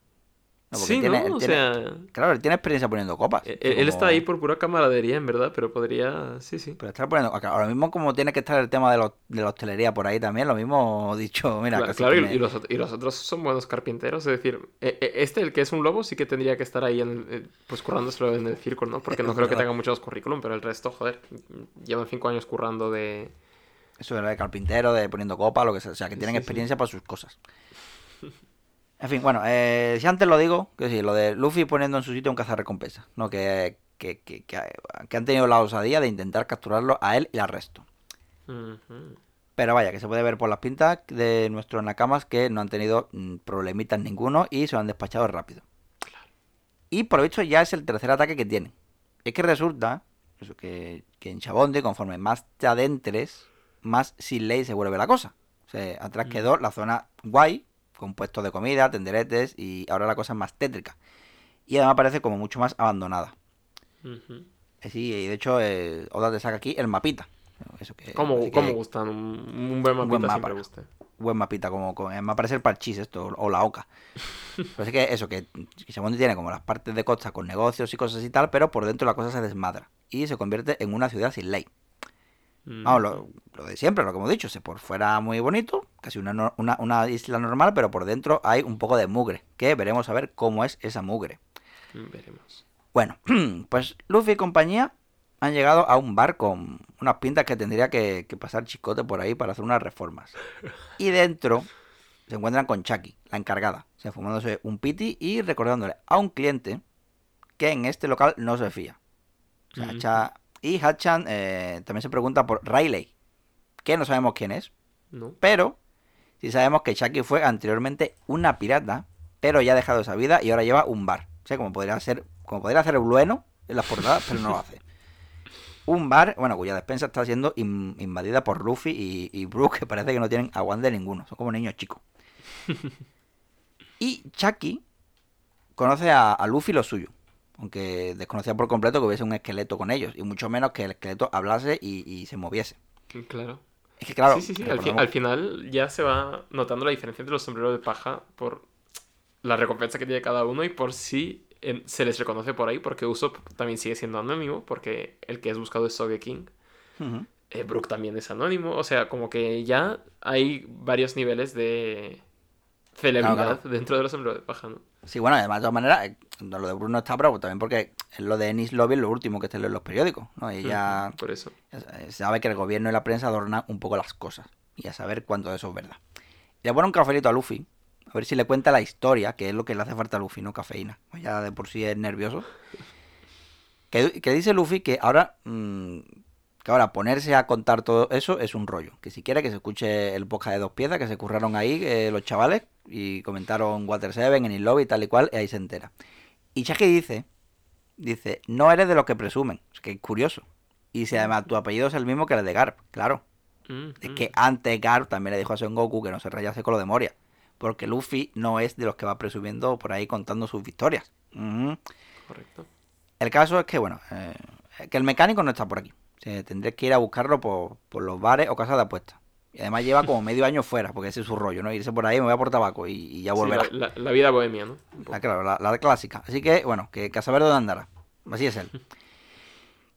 No, porque sí, tiene- ¿no? O tiene- sea, Claro, él tiene experiencia poniendo copas. él, él está ahí por pura camaradería, en verdad, pero podría... Sí, sí. Pero estar poniendo. Ahora mismo, como tiene que estar el tema de, los- de la hostelería por ahí también, lo mismo dicho, mira, claro, y, los, ot- y los otros son buenos carpinteros. Es decir, eh, este, el que es un lobo, sí que tendría que estar ahí, en, eh, pues currándoselo en el círculo, ¿no? Porque no creo que tenga muchos currículum, pero el resto, joder, llevan cinco años currando de... Eso de carpintero, de poniendo copa, lo que sea. O sea, que tienen sí, sí. experiencia para sus cosas. En fin, bueno, eh, si antes lo digo, que sí, lo de Luffy poniendo en su sitio un cazarrecompensa, ¿no? Que, que, que, que, han tenido la osadía de intentar capturarlo a él y al resto. Pero vaya, que se puede ver por las pintas de nuestros nakamas que no han tenido mm, problemitas ninguno y se lo han despachado rápido. Y por lo visto ya es el tercer ataque que tiene. Es que resulta eso, que, que en Chabondi, conforme más te adentres, más sin ley se vuelve la cosa. O sea, atrás Mm. quedó la zona guay, con puestos de comida, tenderetes, y ahora la cosa es más tétrica. Y además parece como mucho más abandonada. Ujú. Así, y de hecho, eh, Oda te saca aquí el mapita. Eso que, ¿Cómo, así que- cómo gustan? Un, un buen mapita buen siempre mapa. gusta. buen mapita, como, como me parece el parchís esto, o la oca. Es que eso, que Kisamondi tiene como las partes de costa con negocios y cosas y tal, pero por dentro la cosa se desmadra y se convierte en una ciudad sin ley. Mm. Vamos, lo, lo de siempre, lo que hemos dicho, se por fuera muy bonito, casi una, una, una isla normal, pero por dentro hay un poco de mugre, que veremos a ver cómo es esa mugre. Mm, Veremos. Bueno, pues Luffy y compañía han llegado a un bar con unas pintas que tendría que, que pasar chicote por ahí para hacer unas reformas. Y dentro se encuentran con Chucky, la encargada, o sea, fumándose un piti y recordándole a un cliente que en este local no se fía. O sea, Ujú. Cha- y Hachan eh, también se pregunta por Riley, que no sabemos quién es, ¿No? pero sí sabemos que Chucky fue anteriormente una pirata, pero ya ha dejado esa vida y ahora lleva un bar. O sea, como podría ser, como podría hacer el bueno en las portadas, pero no lo hace. Un bar, bueno, cuya despensa está siendo in- invadida por Luffy y, y Brook, que parece que no tienen aguante ninguno. Son como niños chicos. Y Chucky conoce a, a Luffy lo suyo. Aunque desconocía por completo que hubiese un esqueleto con ellos. Y mucho menos que el esqueleto hablase y, y se moviese. Claro. Es que claro, sí, sí, sí. Al, fi- recordemos- al final ya se va notando la diferencia entre los sombreros de paja por la recompensa que tiene cada uno y por si en- se les reconoce por ahí, porque Usopp también sigue siendo anónimo, porque el que es buscado es Sogeking. Ujú. Eh, Brook también es anónimo. O sea, como que ya hay varios niveles de celebridad Claro, dentro de los sombreros de paja, ¿no? Sí, bueno, además, de todas maneras, eh, lo de Bruno está bravo también porque es lo de Ennis Lobby es lo último que está en los periódicos, ¿no? Y ya, Por eso. se sabe que el gobierno y la prensa adornan un poco las cosas y a saber cuánto de eso es verdad. Y le pone un cafelito a Luffy, a ver si le cuenta la historia, que es lo que le hace falta a Luffy, no cafeína. Pues ya de por sí es nervioso. Que, que dice Luffy que ahora, mm, que ahora ponerse a contar todo eso es un rollo. Que si quiere que se escuche el podcast de dos piezas que se curraron ahí eh, los chavales y comentaron Water Seven en el lobby y tal y cual, y ahí se entera. Y Chucky dice, dice, no eres de los que presumen. Es que es curioso. Y si además tu apellido es el mismo que el de Garp, claro. Es que antes Garp también le dijo a Son Goku que no se rayase con lo de Moria. Porque Luffy no es de los que va presumiendo por ahí contando sus victorias. Correcto. El caso es que, bueno, eh, que el mecánico no está por aquí. O sea, tendré que ir a buscarlo por, por los bares o casas de apuestas. Y además lleva como medio año fuera, porque ese es su rollo, ¿no? Irse por ahí, me voy a por tabaco y, y ya Sí, volverá. la, la- la vida bohemia, ¿no? La, claro, la, la clásica. Así que, bueno, que, que a saber dónde andará. Así es él.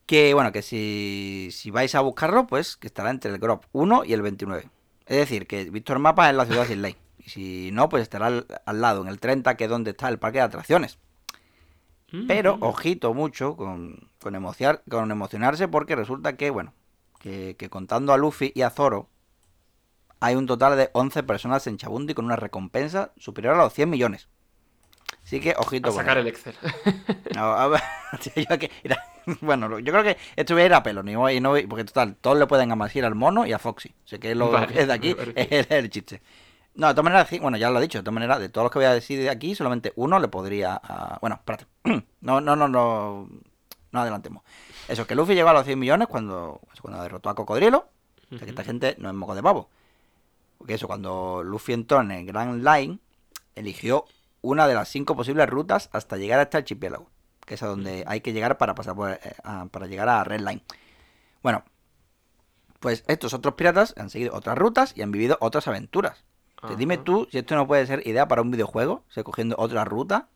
Que bueno, que si, si vais a buscarlo, pues que estará entre el Grove 1 y el 29. Es decir, que Víctor Mapa es la ciudad sin ley. Y si no, pues estará al, al lado, en el 30, que es donde está el parque de atracciones. Pero, Mm. ojito mucho con, con, emociar- con emocionarse porque resulta que, bueno, que, que contando a Luffy y a Zoro, hay un total de 11 personas en Chabundi con una recompensa superior a los 100 millones. Así que, ojito A con sacar el Excel. No, a ver, yo que- era- bueno, yo creo que esto voy a ir a pelo, ni voy, no voy- porque total, todos le pueden amasir al mono y a Foxy. O sea que lo Vale, que es de aquí es el, chiste. No, de todas maneras, bueno, ya lo he dicho, de todas maneras, de todos los que voy a decir de aquí, solamente uno le podría... ah, bueno, espérate. No, no, no, no, no adelantemos. Eso, que Luffy llegó a los 100 millones cuando, cuando derrotó a Cocodrilo. O sea que esta gente no es moco de pavo. Porque eso, cuando Luffy entró en el Grand Line, eligió una de las cinco posibles rutas hasta llegar a este archipiélago. Que es a donde hay que llegar para pasar por, eh, a- para llegar a Red Line. Bueno, pues estos otros piratas han seguido otras rutas y han vivido otras aventuras. Entonces, dime tú si esto no puede ser idea para un videojuego, o sea, cogiendo otra ruta,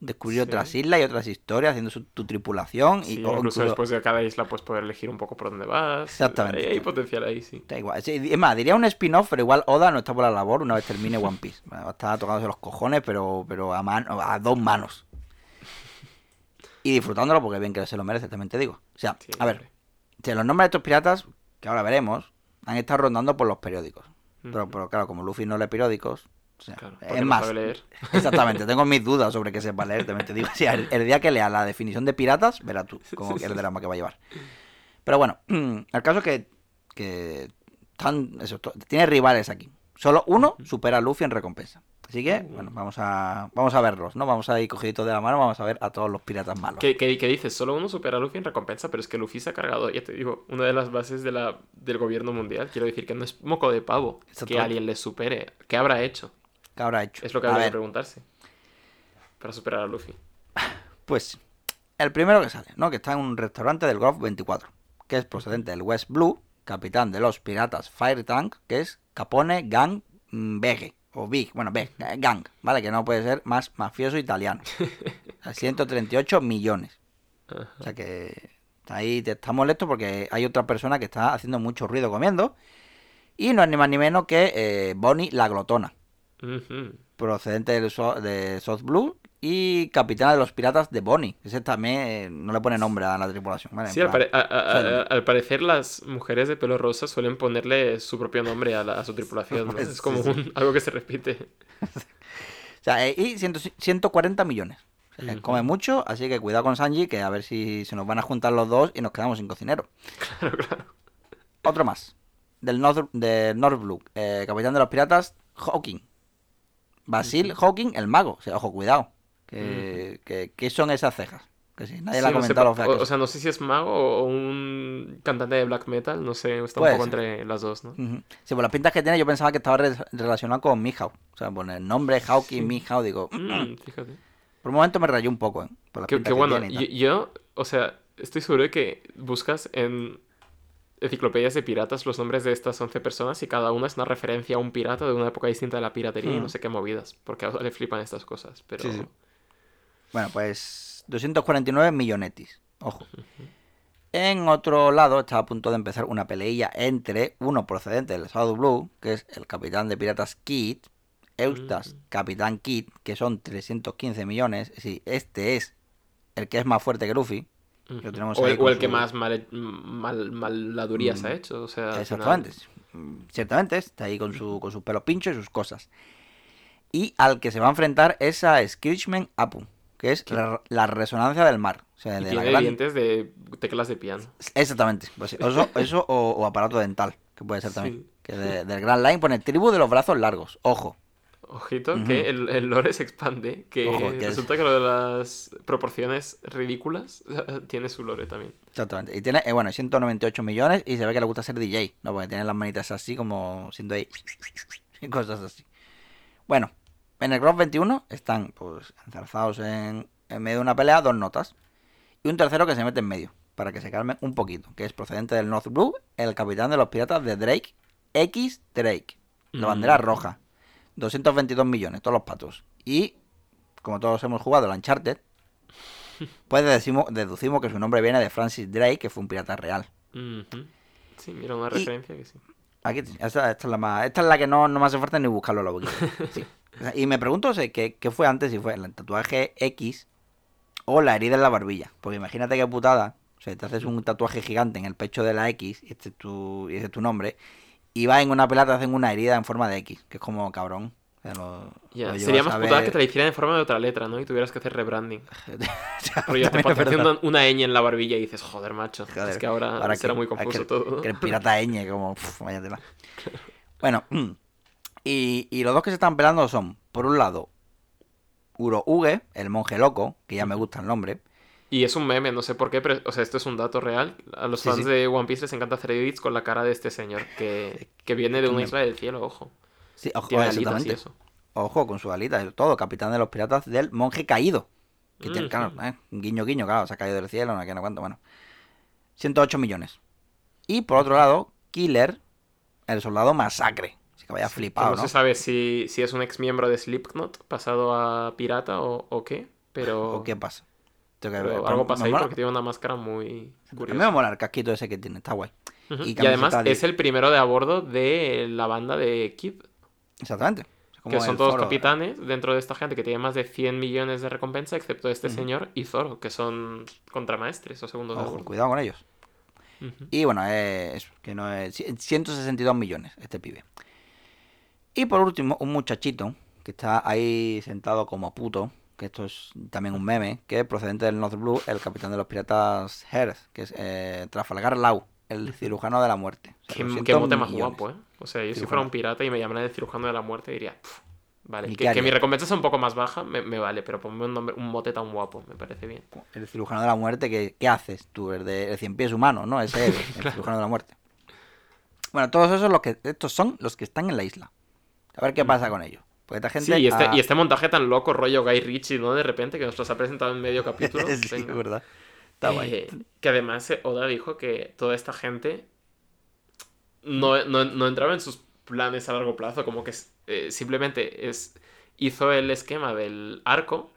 descubrir Sí. otras islas y otras historias, haciendo su- tu tripulación Sí, y incluso incluso- después de cada isla puedes poder elegir un poco por dónde vas. Exactamente. Hay, hay potencial ahí, sí. Da igual. Es más, diría un spin-off, pero igual Oda no está por la labor una vez termine One Piece. Va a estar tocándose los cojones, pero, pero a, mano, a dos manos. Y disfrutándolo porque bien que se lo merece, también te digo. O sea, Sí, a ver, hombre. los nombres de estos piratas, que ahora veremos, han estado rondando por los periódicos. Pero, pero claro, como Luffy no lee periódicos, o sea, Claro, porque es no más, sabe leer. Exactamente, tengo mis dudas sobre que sepa leer, también te digo. O sea, el, el día que lea la definición de piratas, verás tú cómo que el drama que va a llevar. Pero bueno, el caso es que, eso, tiene rivales aquí. Solo uno supera a Luffy en recompensa. Así que, bueno, vamos a, vamos a verlos, ¿no? Vamos a ir cogiditos de la mano, vamos a ver a todos los piratas malos. ¿Qué, qué, qué dices? Solo uno supera a Luffy en recompensa, pero es que Luffy se ha cargado, ya te digo, una de las bases de la, del gobierno mundial. Quiero decir que no es moco de pavo que alguien le supere. ¿Qué habrá hecho? ¿Qué habrá hecho? Es lo que habría que preguntarse. Para superar a Luffy. Pues, el primero que sale, ¿no? Que está en un restaurante del Golf 24, que es procedente del West Blue, capitán de los piratas Fire Tank, que es Capone Gang Bege, o Big, bueno, Beg, eh, Gang, ¿vale? Que no puede ser más mafioso italiano. O sea, 138 millones. O sea que ahí te está molesto porque hay otra persona que está haciendo mucho ruido comiendo. Y no es ni más ni menos que eh, Bonnie la glotona Procedente del de South Blue y capitana de los piratas de Bonnie. Ese también eh, no le pone nombre a la tripulación. Sí, al, plan, pare- a- a- a- Claro. al parecer las mujeres de pelo rosa suelen ponerle su propio nombre a, la- su tripulación. ¿no? Es como un- algo que se repite. o sea, eh, y 100 140 millones. O sea, Ujú. Come mucho, así que cuidado con Sanji, que a ver si se nos van a juntar los dos y nos quedamos sin cocinero. Claro, claro. Otro más. Del North, de North Blue, eh, capitán de los piratas, Hawking. Basil Hawking, el mago. O sea, ojo, cuidado. Que, que- ¿Qué son esas cejas? Que si nadie le ha Sí, no sé, comentado o, que o sea, no sé si es mago o un cantante de black metal, no sé, está un poco entre las dos, ¿no? Sí, por las pintas que tiene, yo pensaba que estaba re- relacionado con Mihawk. O sea, por el nombre Hawking, Sí. Mihawk, digo. Mm, fíjate. Por un momento me rayó un poco, ¿eh? Por las Qué, pintas que bueno. tiene y Yo, tal. yo, o sea, estoy seguro de que buscas en enciclopedias de piratas los nombres de estas 11 personas y cada una es una referencia a un pirata de una época distinta de la piratería y Hmm. no sé qué movidas, porque a le flipan estas cosas, pero... Sí, sí. Bueno, pues 249 millonetis. Ojo. En otro lado está a punto de empezar una peleilla entre uno procedente del South Blue, que es el capitán de piratas Kid, Eustace, Mm. capitán Kid, que son 315 millones. Sí, este es el que es más fuerte que Luffy. Lo tenemos o, ahí el, o el que su- más mal, mal, maladurías Mm, ha hecho, o sea... final- Exactamente. Mm, Ciertamente, está ahí con, su, con sus pelos pinchos y sus cosas. Y al que se va a enfrentar es a Screechman Apu, que es la, la resonancia del mar. O sea, Y de la tiene gran- dientes de teclas de piano. Exactamente. pues eso eso o, o aparato dental, que puede ser también. Sí. Que de- del Grand Line pone tribu de los brazos largos. Ojo. Ojito, que el, el lore se expande, que Ojo, que es- resulta que lo de las proporciones ridículas tiene su lore también. Exactamente. Y tiene, eh, bueno, 198 millones y se ve que le gusta ser DJ, ¿no? Porque tiene las manitas así como siendo ahí y cosas así. Bueno, en el Grove 21 están pues enzarzados en, en medio de una pelea dos notas. Y un tercero que se mete en medio, para que se calmen un poquito, que es procedente del North Blue, el capitán de los piratas de Drake, X Drake. La bandera Mm. roja. 222 millones, todos los patos. Y, como todos hemos jugado el Uncharted, pues decimos, deducimos que su nombre viene de Francis Drake, que fue un pirata real. Sí, mira, una Y- referencia que sí. Aquí, esta, esta es la más, esta es la que no, no me hace falta ni buscarlo en la. Sí. Sea, Y me pregunto o sea, ¿qué, qué fue antes, si fue el tatuaje X o la herida en la barbilla. Porque imagínate qué putada. O sea, te haces un tatuaje gigante en el pecho de la X y este es tu, y este es tu nombre. Y vas en una pelota hacen una herida en forma de X, que es como cabrón. Lo- lo Sería más ver- putada que te la hicieran en forma de otra letra, ¿no? Y tuvieras que hacer rebranding. Pero ya te también es pones verdad. haciendo una ñ en la barbilla y dices, joder, macho. Joder, es que ahora, ahora será que- muy confuso todo. Que el pirata ñ, como, pf, vaya tela. Bueno, y, y los dos que se están pelando son, por un lado, Uro Uge, el monje loco, que ya me gusta el nombre. Y es un meme, no sé por qué, pero, o sea, esto es un dato real. A los Sí, fans sí. de One Piece les encanta hacer edits con la cara de este señor, que, que viene de una isla del cielo, ojo. Sí, ojo, Tiene alitas y exactamente. eso. Ojo, con su alita y todo, capitán de los piratas del monje caído. Que tiene, Ujú. claro, eh, guiño, guiño, claro, se ha caído del cielo, no sé no cuánto, bueno. 108 millones. Y por otro lado, Killer, el soldado masacre. Así que vaya flipado, no, ¿no? se sabe si, si es un ex miembro de Slipknot pasado a pirata o, o qué, pero, ¿O qué pasa? Que pero algo pasa ahí mola- porque tiene una máscara muy A mí curiosa. me mola el casquito ese que tiene, está guay. Y Y, además de- es el primero de a bordo de la banda de Kid, Exactamente. Que son todos Zoro. capitanes dentro de esta gente que tiene más de 100 millones de recompensa, excepto este señor y Zoro, que son contramaestres o segundos Ojo, cuidado con ellos. Y bueno, es que no es 162 millones este pibe. Y por último, un muchachito que está ahí sentado como puto, que esto es también un meme, que procedente del North Blue, el capitán de los piratas Hearth, que es eh, Trafalgar Law, el cirujano de la muerte. O sea, Qué, 200 qué mote más guapo, ¿eh? O sea, yo si fuera un pirata y me llamaran el cirujano de la muerte, diría, "Pf, vale, ¿Y que, qué mi recompensa sea un poco más baja, me, me vale, pero ponme un, nombre, un mote tan guapo, me parece bien. El cirujano de la muerte, que, ¿qué haces tú? El de el cien pies humano, ¿no? Ese es el cirujano de la muerte. Bueno, todos esos los que, estos son los que están en la isla. A ver qué pasa con ellos. Porque esta gente. Sí, y este, y este montaje tan loco, rollo Guy Ritchie, ¿no? De repente, que nos los ha presentado en medio capítulo. sí, Venga. verdad. Está guay. Eh, que además eh, Oda dijo que toda esta gente no, no, no entraba en sus planes a largo plazo, como que es- eh, simplemente es, hizo el esquema del arco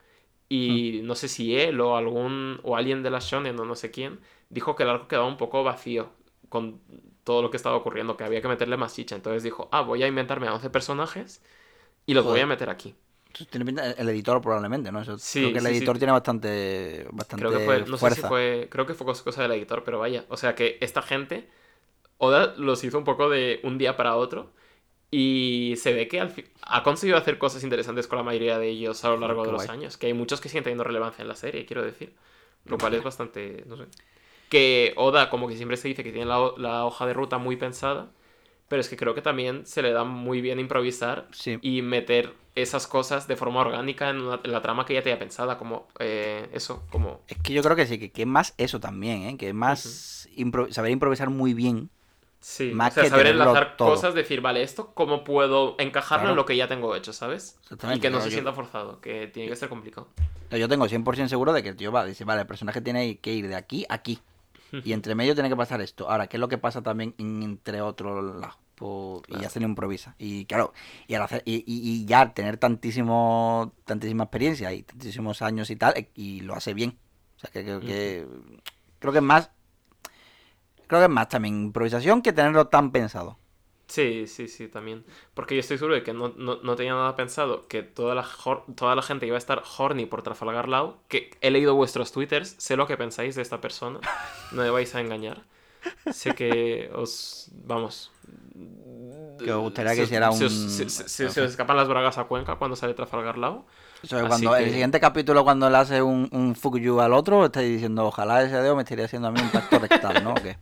y no sé si él o algún o alguien de la Shonen o no sé quién dijo que el arco quedaba un poco vacío con todo lo que estaba ocurriendo, que había que meterle más chicha. Entonces dijo, ah, voy a inventarme a 11 personajes y los voy Joder. a meter aquí. Tiene pinta- el editor probablemente, ¿no? Eso- Sí, creo que el sí, sí. editor tiene bastante, bastante Creo que fue, no sé fuerza. si fue, creo que fue cos- cosa del editor, pero vaya, o sea que esta gente, Oda los hizo un poco de un día para otro y se ve que al fin ha conseguido hacer cosas interesantes con la mayoría de ellos a lo largo Qué de los guay. años, que hay muchos que siguen teniendo relevancia en la serie, quiero decir, lo cual es bastante, no sé, que Oda como que siempre se dice que tiene la, la hoja de ruta muy pensada, pero es que creo que también se le da muy bien improvisar Sí. y meter esas cosas de forma orgánica en, una- en la trama que ya tenía pensada, como eh, eso, como Es que yo creo que sí, que, que es más eso también, ¿eh? Que es más impro- saber improvisar muy bien. Sí, Más o sea, que saber enlazar todo. cosas, decir, vale, esto cómo puedo encajarlo Claro. en lo que ya tengo hecho, ¿sabes? Y que no se yo- sienta forzado, que tiene que ser complicado. Yo tengo 100% seguro de que el tío va, dice, vale, el personaje tiene que ir de aquí a aquí. Y entre medio tiene que pasar esto. Ahora, ¿qué es lo que pasa también en- entre otros lados? Pues, Y ya se le improvisa. Y claro, y, al hacer, y, y- y ya tener tantísimo, tantísima experiencia y tantísimos años y tal, y lo hace bien. O sea, que creo que, creo que es más, creo que es más también improvisación que tenerlo tan pensado. Sí, sí, sí, también. Porque yo estoy seguro de que no, no, no tenía nada pensado que toda la, toda la gente iba a estar horny por Trafalgar Law, que he leído vuestros twitters, sé lo que pensáis de esta persona, no me vais a engañar. Sé que os... vamos... Que os gustaría que hiciera un- se- se- se- se os escapan las bragas a Cuenca cuando sale Trafalgar Law. Es Así cuando el que- siguiente capítulo, cuando le hace un, un fuck you al otro, estáis diciendo, ojalá ese dedo me estaría haciendo a mí un pacto rectal, ¿no? ¿O qué?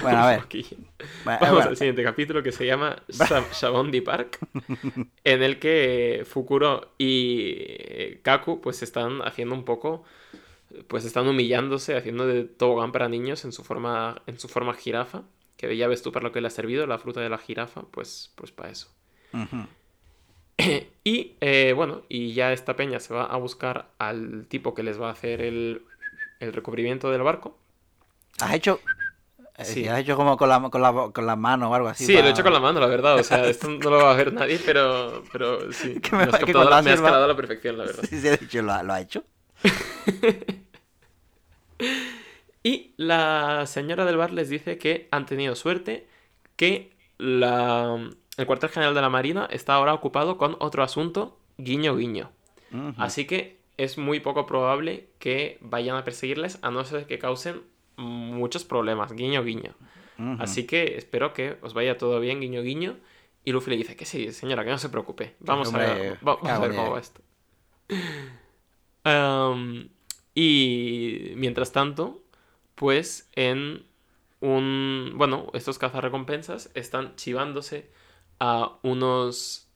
Bueno, a ver. Bueno, Vamos bueno, al siguiente capítulo que se llama Sha- Shabondi Park, en el que Fukuro y eh, Kaku pues están haciendo un poco, pues están humillándose, haciendo de tobogán para niños en su forma, en su forma jirafa, que ya ves tú para lo que le ha servido, la fruta de la jirafa, pues, pues para eso. Y eh, bueno, y ya esta peña se va a buscar al tipo que les va a hacer el, el recubrimiento del barco. ¿Has hecho? Sí. sí, ¿Has hecho como con la, con la, con la mano o algo así? Sí, lo he hecho con la mano, la verdad. O sea, esto no lo va a ver nadie, pero, pero sí. Que me- me has que la me has sirva- calado a la perfección, la verdad. Sí, sí, dicho, ¿lo, ha- lo ha hecho? Y la señora del bar les dice que han tenido suerte, que la, el cuartel general de la Marina está ahora ocupado con otro asunto, guiño guiño. Así que es muy poco probable que vayan a perseguirles a no ser que causen muchos problemas, guiño guiño. Así que espero que os vaya todo bien, guiño guiño. Y Luffy le dice que sí, señora, que no se preocupe. Vamos, Hombre, a, ver, va- vamos a ver cómo va esto. Y mientras tanto, pues en un... Bueno, estos cazarrecompensas están chivándose a unos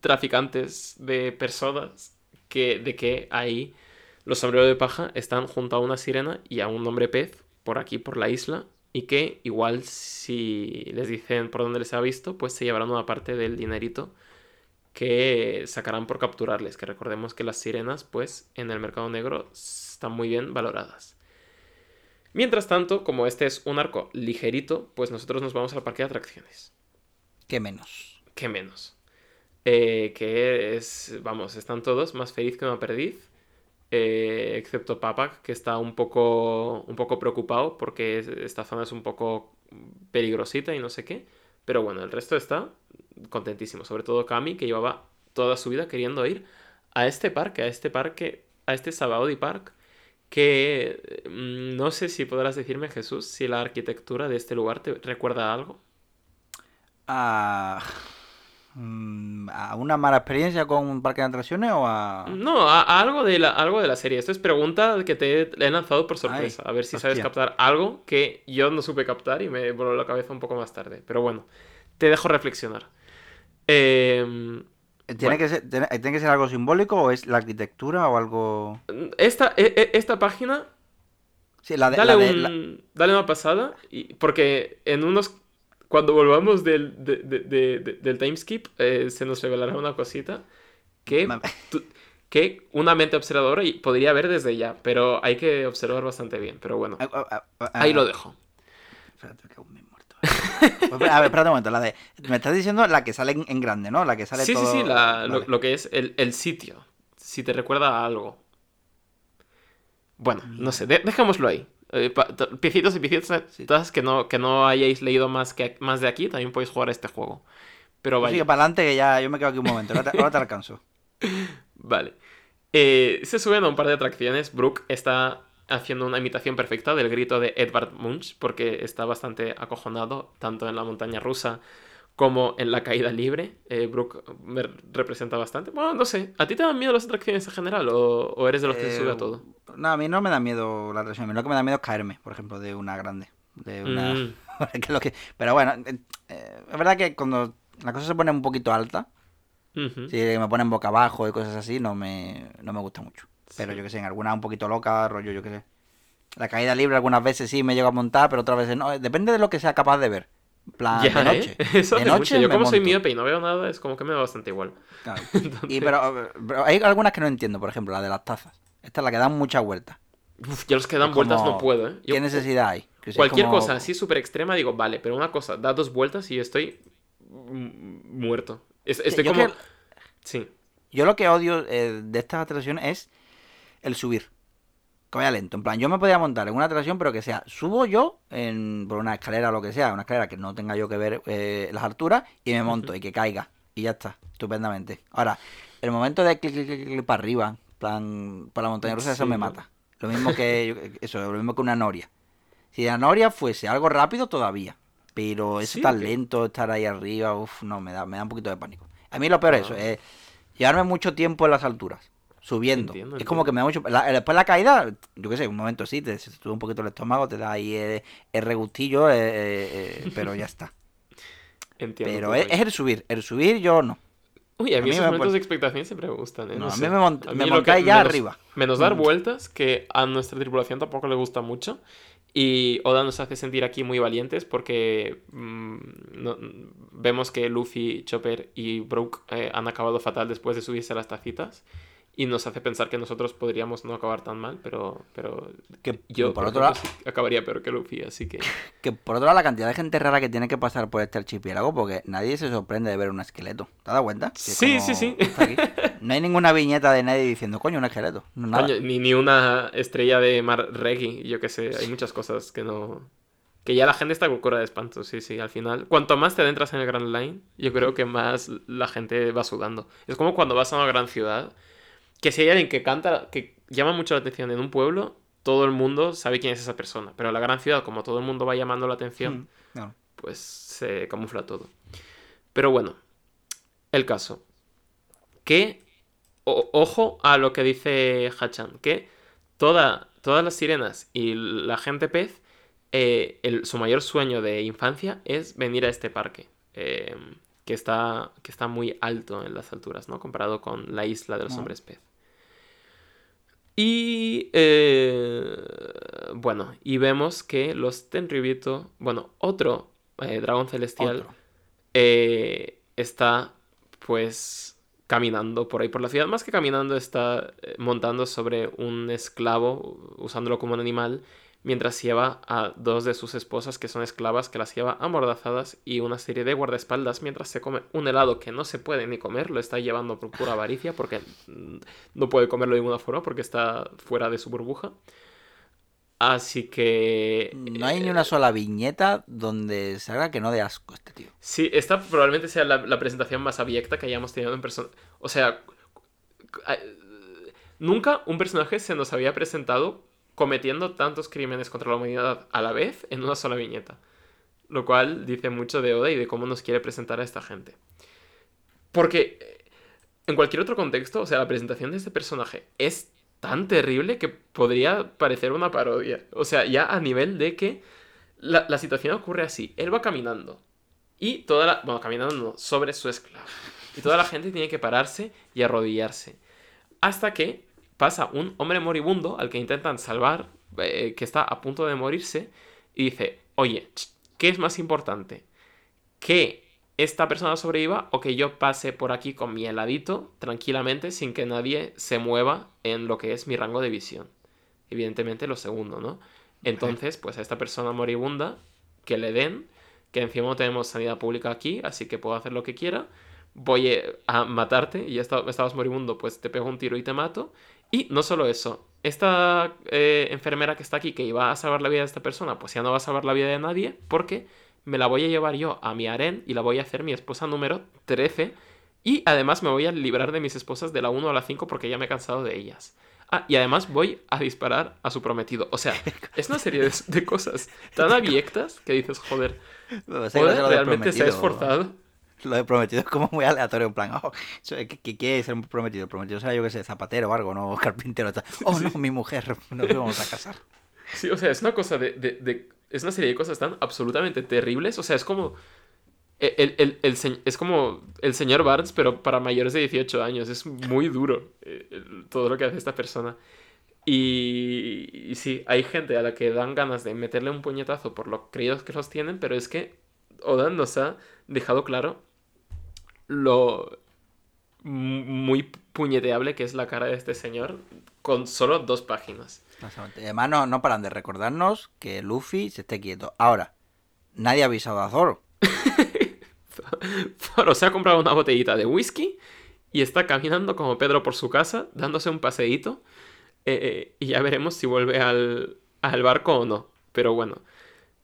traficantes de personas que, de que ahí los sombreros de paja están junto a una sirena y a un hombre pez por aquí, por la isla, y que igual si les dicen por dónde les ha visto, pues se llevarán una parte del dinerito que sacarán por capturarles, que recordemos que las sirenas, pues en el mercado negro están muy bien valoradas. Mientras tanto, como este es un arco ligerito, pues nosotros nos vamos al parque de atracciones. ¿Qué menos? ¿Qué menos? Eh, que es, vamos, están todos más feliz que una perdiz. Eh, excepto Papak, que está un poco, un poco preocupado porque es- esta zona es un poco peligrosita y no sé qué. Pero bueno, el resto está contentísimo. Sobre todo Kami, que llevaba toda su vida queriendo ir a este parque, a este parque, a este Sabaody Park. Que mm, no sé si podrás decirme, Jesús, si la arquitectura de este lugar te recuerda a algo. ¿A, mm, a una mala experiencia con un parque de atracciones o a...? No, a, a algo, de la, algo de la serie. Esto es pregunta que te he, lanzado por sorpresa. Ay, a ver si sabes captar algo que yo no supe captar y me voló la cabeza un poco más tarde. Pero bueno, te dejo reflexionar. Em, ¿Tiene, Bueno. que ser, tiene, tiene que ser algo simbólico o es la arquitectura o algo...? esta, e- e- esta página, Sí, la de... dale, la de- un- la- dale una pasada. Y, porque en unos. Cuando volvamos del, de- de- de- de- del timeskip, eh, se nos revelará una cosita que, que una mente observadora podría ver desde ya. Pero hay que observar bastante bien. Pero bueno, Ah, ah, ah, ahí ah, lo dejo. Espérate, que aún me he muerto. A ver, espérate un momento. La de, me estás diciendo la que sale en, en grande, ¿no? La que sale Sí, todo... sí, sí, la- lo que es el, el sitio. Si te recuerda a algo. Bueno, no sé, de- dejémoslo ahí. Eh, piecitos y piecitos todas que no, que no hayáis leído más, que, más de aquí, también podéis jugar a este juego. Pero vaya. Sigue para adelante que ya yo me quedo aquí un momento. Ahora te, ahora te alcanzo. Vale. Eh, se suben a un par de atracciones. Brooke está haciendo una imitación perfecta del grito de Edvard Munch porque está bastante acojonado tanto en la montaña rusa como en la caída libre. Eh, Brooke me representa bastante. Bueno, no sé. ¿A ti te dan miedo las atracciones en general o, o eres de los que se Eh, sube a todo? No, a mí no me da miedo la atracción. A mí lo que me da miedo es caerme, por ejemplo, de una grande. De una... Mm, que es lo que... Pero bueno, eh, eh, es verdad que cuando la cosa se pone un poquito alta, si me ponen boca abajo y cosas así, no me, no me gusta mucho. Pero Sí. yo que sé, en alguna un poquito loca, rollo, yo que sé. La caída libre algunas veces sí me llego a montar, pero otras veces no. eh, Depende de lo que sea capaz de ver. Plan, Ya, de noche. ¿eh? Eso de noche mucho. Yo como soy miope y no veo nada, es como que me da bastante igual. Claro. Entonces- Y pero, pero hay algunas que no entiendo, por ejemplo, la de las tazas. Esta es la que dan muchas vueltas. Uf, yo los que dan vueltas no puedo, ¿eh? Yo- ¿Qué necesidad hay? Que Cualquier como- cosa así súper extrema, digo, vale, pero una cosa, da dos vueltas y yo estoy muerto. Es- estoy yo como... que- Sí. Yo lo que odio eh, de estas atracciones es el subir. Que vaya lento. En plan, yo me podía montar en una atracción, pero que sea, subo yo en, por una escalera o lo que sea, una escalera que no tenga yo que ver eh, las alturas, y me monto y que caiga. Y ya está, estupendamente. Ahora, el momento de clic, clic, clic, clic para arriba, plan, por la montaña rusa, eso me mata. Lo mismo que eso, lo mismo que una noria. Si la noria fuese algo rápido, todavía. Pero eso Sí, tan que- lento, estar ahí arriba, uff, no, me da, me da un poquito de pánico. A mí lo peor es eso, Ah. es llevarme mucho tiempo en las alturas, subiendo. Entiendo, es como que me da mucho... la- después la caída, yo qué sé, un momento sí, te te sube un poquito el estómago, te da ahí el, el regustillo, eh, eh, eh, pero ya está. Entiendo. pero es, es el subir, el subir yo no. Uy, a mí, a mí esos me momentos de expectación siempre me gustan, ¿eh? No, a mí me mont- me montáis ya menos- arriba. Menos dar Mm. vueltas, que a nuestra tripulación tampoco le gusta mucho. Y Oda nos hace sentir aquí muy valientes porque mm, no- vemos que Luffy, Chopper y Brook eh, han acabado fatal después de subirse a las tacitas. Y nos hace pensar que nosotros podríamos no acabar tan mal, pero, pero Que yo por otro lado- acabaría peor que Luffy, así que... Que por otro lado, la cantidad de gente rara que tiene que pasar por este archipiélago, porque nadie se sorprende de ver un esqueleto. ¿Te has dado cuenta? Sí, como- sí, sí. No hay ninguna viñeta de nadie diciendo, coño, un esqueleto. Nada. Coño, ni, ni una estrella de mar reggae, yo qué sé, hay muchas cosas que no... Que ya la gente está con cura de espanto, sí, sí, al final. Cuanto más te adentras en el Grand Line, yo creo que más la gente va sudando. Es como cuando vas a una gran ciudad, que si hay alguien que canta, que llama mucho la atención en un pueblo, todo el mundo sabe quién es esa persona. Pero en la gran ciudad, como todo el mundo va llamando la atención, Mm, no. pues se camufla todo. Pero bueno, el caso. Que, o- ojo a lo que dice Hachan, que toda, todas las sirenas y la gente pez, eh, el- su mayor sueño de infancia es venir a este parque. eh, que, está, que está muy alto en las alturas, ¿no? Comparado con la isla de los hombres pez. Y eh, bueno, y vemos que los Tenryubito, bueno, otro eh, dragón celestial Otro. eh, está pues caminando por ahí por la ciudad. Más que caminando, está montando sobre un esclavo, usándolo como un animal, mientras lleva a dos de sus esposas que son esclavas, que las lleva amordazadas y una serie de guardaespaldas mientras se come un helado que no se puede ni comer, lo está llevando por pura avaricia porque mm, no puede comerlo de ninguna forma porque está fuera de su burbuja. Así que... No hay ni una sola viñeta donde se haga que no dé asco este tío. Sí, esta probablemente sea la, la presentación más abyecta que hayamos tenido en persona. O sea, eh, nunca un personaje se nos había presentado cometiendo tantos crímenes contra la humanidad a la vez en una sola viñeta. Lo cual dice mucho de Oda y de cómo nos quiere presentar a esta gente. Porque eh, en cualquier otro contexto, o sea, la presentación de este personaje es tan terrible que podría parecer una parodia. O sea, ya a nivel de que la, la situación ocurre así. Él va caminando y toda la... Bueno, caminando sobre su esclavo. Y toda la gente tiene que pararse y arrodillarse. Hasta que pasa un hombre moribundo al que intentan salvar, eh, que está a punto de morirse, y dice, oye, ¿qué es más importante? ¿Que esta persona sobreviva o que yo pase por aquí con mi heladito tranquilamente sin que nadie se mueva en lo que es mi rango de visión? Evidentemente lo segundo, ¿no? Entonces, pues a esta persona moribunda, que le den, que encima no tenemos sanidad pública aquí, así que puedo hacer lo que quiera. Voy eh, a matarte y ya estabas moribundo, pues te pego un tiro y te mato. Y no solo eso, esta eh, enfermera que está aquí, que iba a salvar la vida de esta persona, pues ya no va a salvar la vida de nadie, porque me la voy a llevar yo a mi harén y la voy a hacer mi esposa número 13. Y además me voy a librar de mis esposas de la 1 a la 5 porque ya me he cansado de ellas. Ah, y además voy a disparar a su prometido. O sea, es una serie de, de cosas tan abyectas que dices, joder, O sea, de realmente se ha esforzado. Lo de prometido es como muy aleatorio, en plan, oh, que quiere ser un prometido. Prometido será yo que sé, zapatero o algo, no carpintero. tal. Oh, no, mi mujer, nos vamos a casar. Sí, o sea, es una cosa de, de- de- Es una serie de cosas tan absolutamente terribles. O sea, es como. El, el- el se- es como el señor Barnes, pero para mayores de 18 años. Es muy duro eh, el- todo lo que hace esta persona. Y, y sí, hay gente a la que dan ganas de meterle un puñetazo por lo creídos que los tienen, pero es que Oda nos ha dejado claro lo mu- muy puñeteable que es la cara de este señor con solo dos páginas. Exactamente. Además no, no paran de recordarnos que Luffy se esté quieto. Ahora, nadie ha avisado a Zoro. Zoro se ha comprado una botellita de whisky y está caminando como Pedro por su casa, dándose un paseíto. eh, eh, y ya veremos si vuelve al, al barco o no. Pero bueno,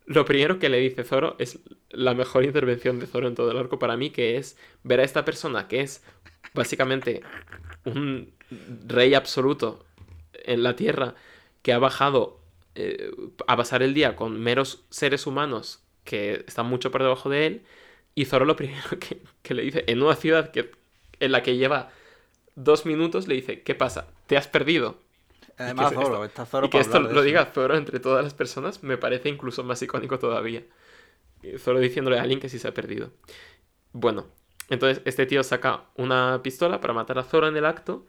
lo primero que le dice Zoro es la mejor intervención de Zoro en todo el arco para mí, que es ver a esta persona que es básicamente un rey absoluto en la Tierra que ha bajado eh, a pasar el día con meros seres humanos que están mucho por debajo de él. Y Zoro lo primero que, que le dice, en una ciudad que, en la que lleva dos minutos, le dice, ¿qué pasa? ¿Te has perdido? Además, que Zoro, esto- está Zoro y que esto lo diga Zoro entre todas las personas me parece incluso más icónico todavía. Zoro diciéndole a alguien que sí se ha perdido. Bueno, entonces este tío saca una pistola para matar a Zoro en el acto.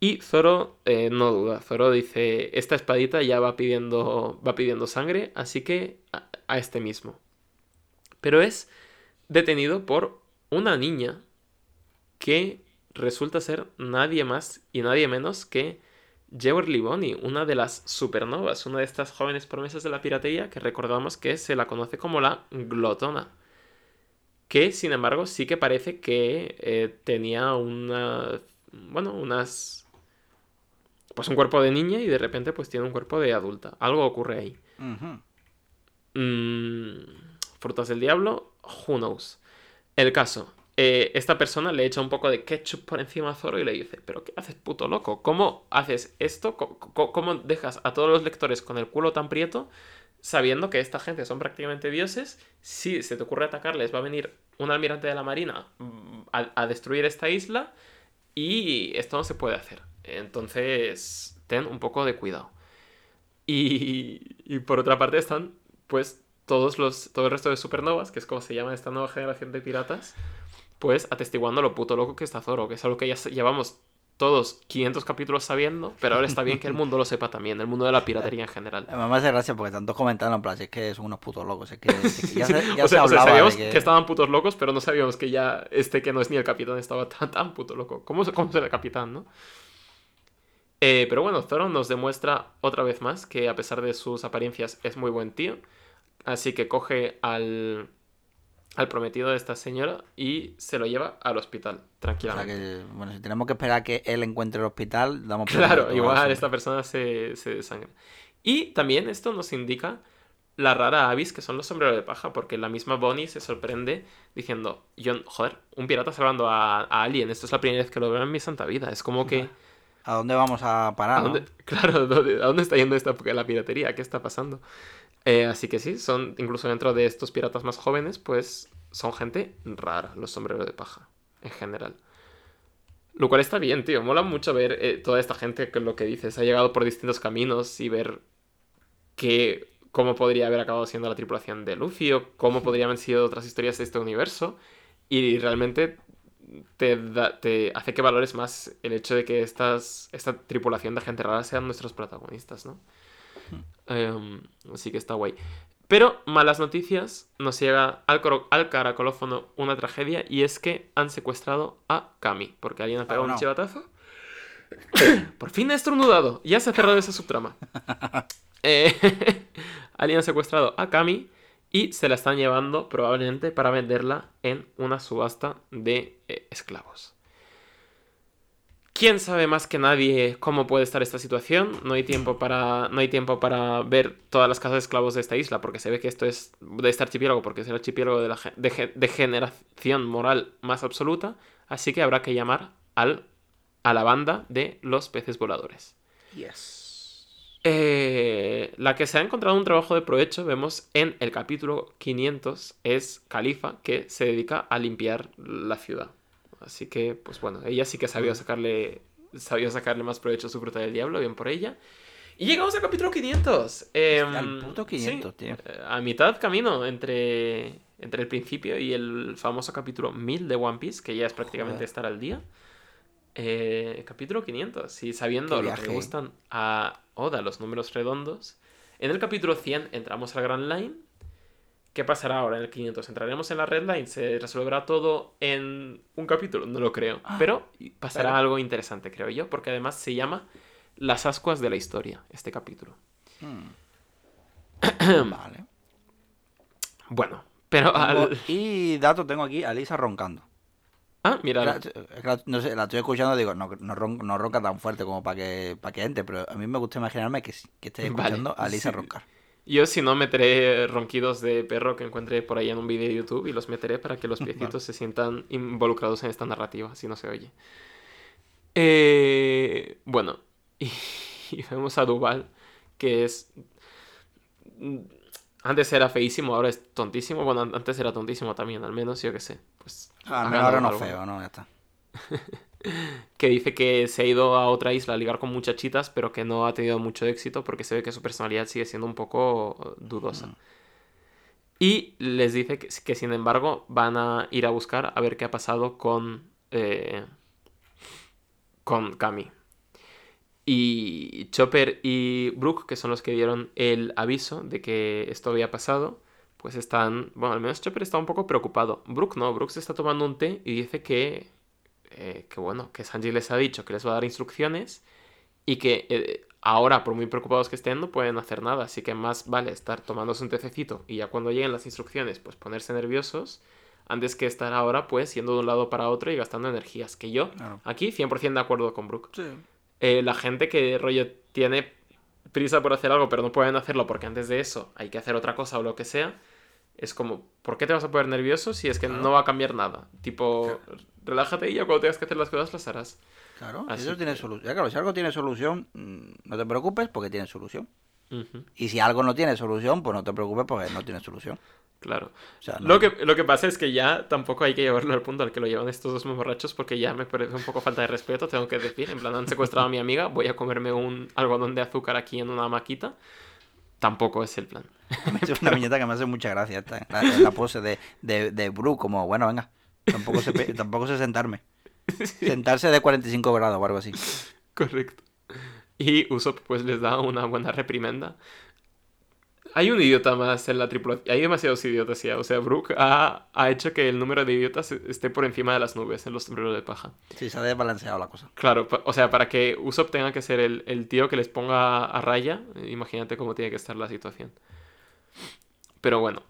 Y Zoro eh, no duda. Zoro dice, esta espadita ya va pidiendo, va pidiendo sangre, así que a, a este mismo. Pero es detenido por una niña que resulta ser nadie más y nadie menos que Jewerly Bonnie, una de las supernovas, una de estas jóvenes promesas de la piratería que recordamos que se la conoce como la glotona. Que, sin embargo, sí que parece que eh, tenía una. Bueno, unas. Pues un cuerpo de niña y de repente pues tiene un cuerpo de adulta. Algo ocurre ahí. Mm, frutas del diablo, who knows. El caso, eh, esta persona le echa un poco de ketchup por encima a Zoro y le dice, pero ¿qué haces, puto loco? ¿Cómo haces esto? ¿Cómo, dejas a todos los lectores con el culo tan prieto sabiendo que esta gente son prácticamente dioses? Si se te ocurre atacarles, va a venir un almirante de la marina mm, a, a destruir esta isla y esto no se puede hacer. Entonces, ten un poco de cuidado. Y, y por otra parte están, pues, todos los, todo el resto de supernovas, que es como se llama esta nueva generación de piratas, pues atestiguando lo puto loco que está Zoro, que es algo que ya llevamos todos 500 capítulos sabiendo, pero ahora está bien que el mundo lo sepa también, el mundo de la piratería en general. Me hace gracia porque tantos comentaron en plan, si es que son unos putos locos. Es que, es que ya se, ya o se sea, o sea, hablaba sabíamos de que... que... estaban putos locos, pero no sabíamos que ya este que no es ni el capitán estaba tan, tan puto loco. ¿Cómo, cómo será el capitán, no? Eh, pero bueno, Zoro nos demuestra otra vez más que a pesar de sus apariencias es muy buen tío. Así que coge al, al prometido de esta señora y se lo lleva al hospital, O sea tranquilamente. que, bueno, si tenemos que esperar a que él encuentre el hospital, damos por Claro, igual esta persona se, se desangra. Y también esto nos indica la rara avis que son los sombreros de paja, porque la misma Bonnie se sorprende diciendo, yo, joder, un pirata salvando a, a alguien, esto es la primera vez que lo veo en mi santa vida, es como que... ¿A dónde vamos a parar? ¿A no? dónde, claro, ¿dónde- ¿a dónde está yendo esta la piratería? ¿Qué está pasando? Eh, así que sí, son incluso dentro de estos piratas más jóvenes, pues son gente rara, los sombreros de paja, en general. Lo cual está bien, tío. Mola mucho ver eh, toda esta gente que lo que dices ha llegado por distintos caminos y ver que cómo podría haber acabado siendo la tripulación de Luffy o cómo podrían haber sido otras historias de este universo. Y realmente te, te hace que valores más el hecho de que estas, esta tripulación de gente rara sean nuestros protagonistas, ¿no? Em, así que está guay. Pero malas noticias, nos llega al, al caracolófono una tragedia y es que han secuestrado a Kami, porque alguien ha pegado Oh, un chivatazo. Por fin ha estornudado, ya se ha cerrado esa subtrama. Eh, alguien ha secuestrado a Kami y se la están llevando probablemente para venderla en una subasta de eh, esclavos. ¿Quién sabe más que nadie cómo puede estar esta situación? No hay tiempo para, no hay tiempo para ver todas las casas de esclavos de esta isla, porque se ve que esto es de este archipiélago, porque es el archipiélago de la de ge- degeneración moral más absoluta. Así que habrá que llamar al, a la banda de los peces voladores. Eh, la que se ha encontrado un trabajo de provecho, vemos en el capítulo 500, es Califa, que se dedica a limpiar la ciudad. Así que, pues bueno, ella sí que sabía sacarle, sabía sacarle más provecho a su fruta del diablo, bien por ella. Y llegamos al capítulo 500. em, Al puto 500, sí, tío. eh, A mitad camino entre, entre el principio y el famoso capítulo 1000 de One Piece, que ya es prácticamente Joder. estar al día. Eh, capítulo 500. Y sabiendo lo que le ¿eh? gustan a Oda, los números redondos. En el capítulo 100 entramos al Grand Line. ¿Qué pasará ahora en el 500? ¿Entraremos en la Red Line? ¿Se resolverá todo en un capítulo? No lo creo. Pero pasará pero- algo interesante, creo yo, porque además se llama Las ascuas de la historia, este capítulo. Hmm. vale. Bueno, pero al... Y dato tengo aquí a Lisa roncando. Ah, mira. La- no sé, la estoy escuchando digo, no, no, ron- no ronca tan fuerte como para que, para que entre, pero a mí me gusta imaginarme que, que esté Vale, escuchando a Lisa sí. roncar. Yo si no meteré ronquidos de perro que encuentre por ahí en un vídeo de YouTube y los meteré para que los piecitos se sientan involucrados en esta narrativa, si no se oye. Eh, bueno, y, y vemos a Duval, que es... Antes era feísimo, ahora es tontísimo. Bueno, an- antes era tontísimo también, al menos, yo qué sé. Pues, Ah, ahora no algo. feo, no, ya está. que dice que se ha ido a otra isla a ligar con muchachitas, pero que no ha tenido mucho éxito porque se ve que su personalidad sigue siendo un poco dudosa. Y les dice que, que, sin embargo van a ir a buscar a ver qué ha pasado con eh, con Cami. Y Chopper y Brooke, que son los que dieron el aviso de que esto había pasado, pues están, bueno, al menos Chopper está un poco preocupado. Brooke no, Brooke se está tomando un té y dice que eh, que bueno, que Sanji les ha dicho que les va a dar instrucciones y que eh, ahora, por muy preocupados que estén, no pueden hacer nada. Así que más vale estar tomándose un tececito y ya cuando lleguen las instrucciones, pues ponerse nerviosos antes que estar ahora, pues, yendo de un lado para otro y gastando energías. Que yo, Claro. aquí, 100% de acuerdo con Brooke. Sí. Eh, la gente que, rollo, tiene prisa por hacer algo, pero no pueden hacerlo porque antes de eso hay que hacer otra cosa o lo que sea, es como, ¿por qué te vas a poner nervioso si es que no va a cambiar nada? Tipo, relájate y ya cuando tengas que hacer las cosas las harás. Claro, si Así eso tiene que- solución. Claro, si algo tiene solución, mm, no te preocupes porque tiene solución. Y si algo no tiene solución, pues no te preocupes porque no tiene solución. claro. O sea, no- Lo, que, lo que pasa es que ya tampoco hay que llevarlo al punto al que lo llevan estos dos borrachos porque ya me parece un poco falta de respeto, tengo que decir. En plan, han secuestrado a mi amiga, voy a comerme un algodón de azúcar aquí en una maquita. Tampoco es el plan. Es una viñeta que me hace mucha gracia esta, la, la pose de, de, de Bru, como, bueno, venga, tampoco sé, tampoco sé sentarme. Sentarse de 45 grados o algo así. Correcto. Y Usopp pues les da una buena reprimenda. Hay un idiota más en la tripulación. Hay demasiados idiotas ya. O sea, Brook ha, ha hecho que el número de idiotas esté por encima de las nubes en los sombreros de paja. Sí, se ha desbalanceado la cosa. Claro, o sea, para que Usopp tenga que ser el, el tío que les ponga a raya, imagínate cómo tiene que estar la situación. Pero bueno,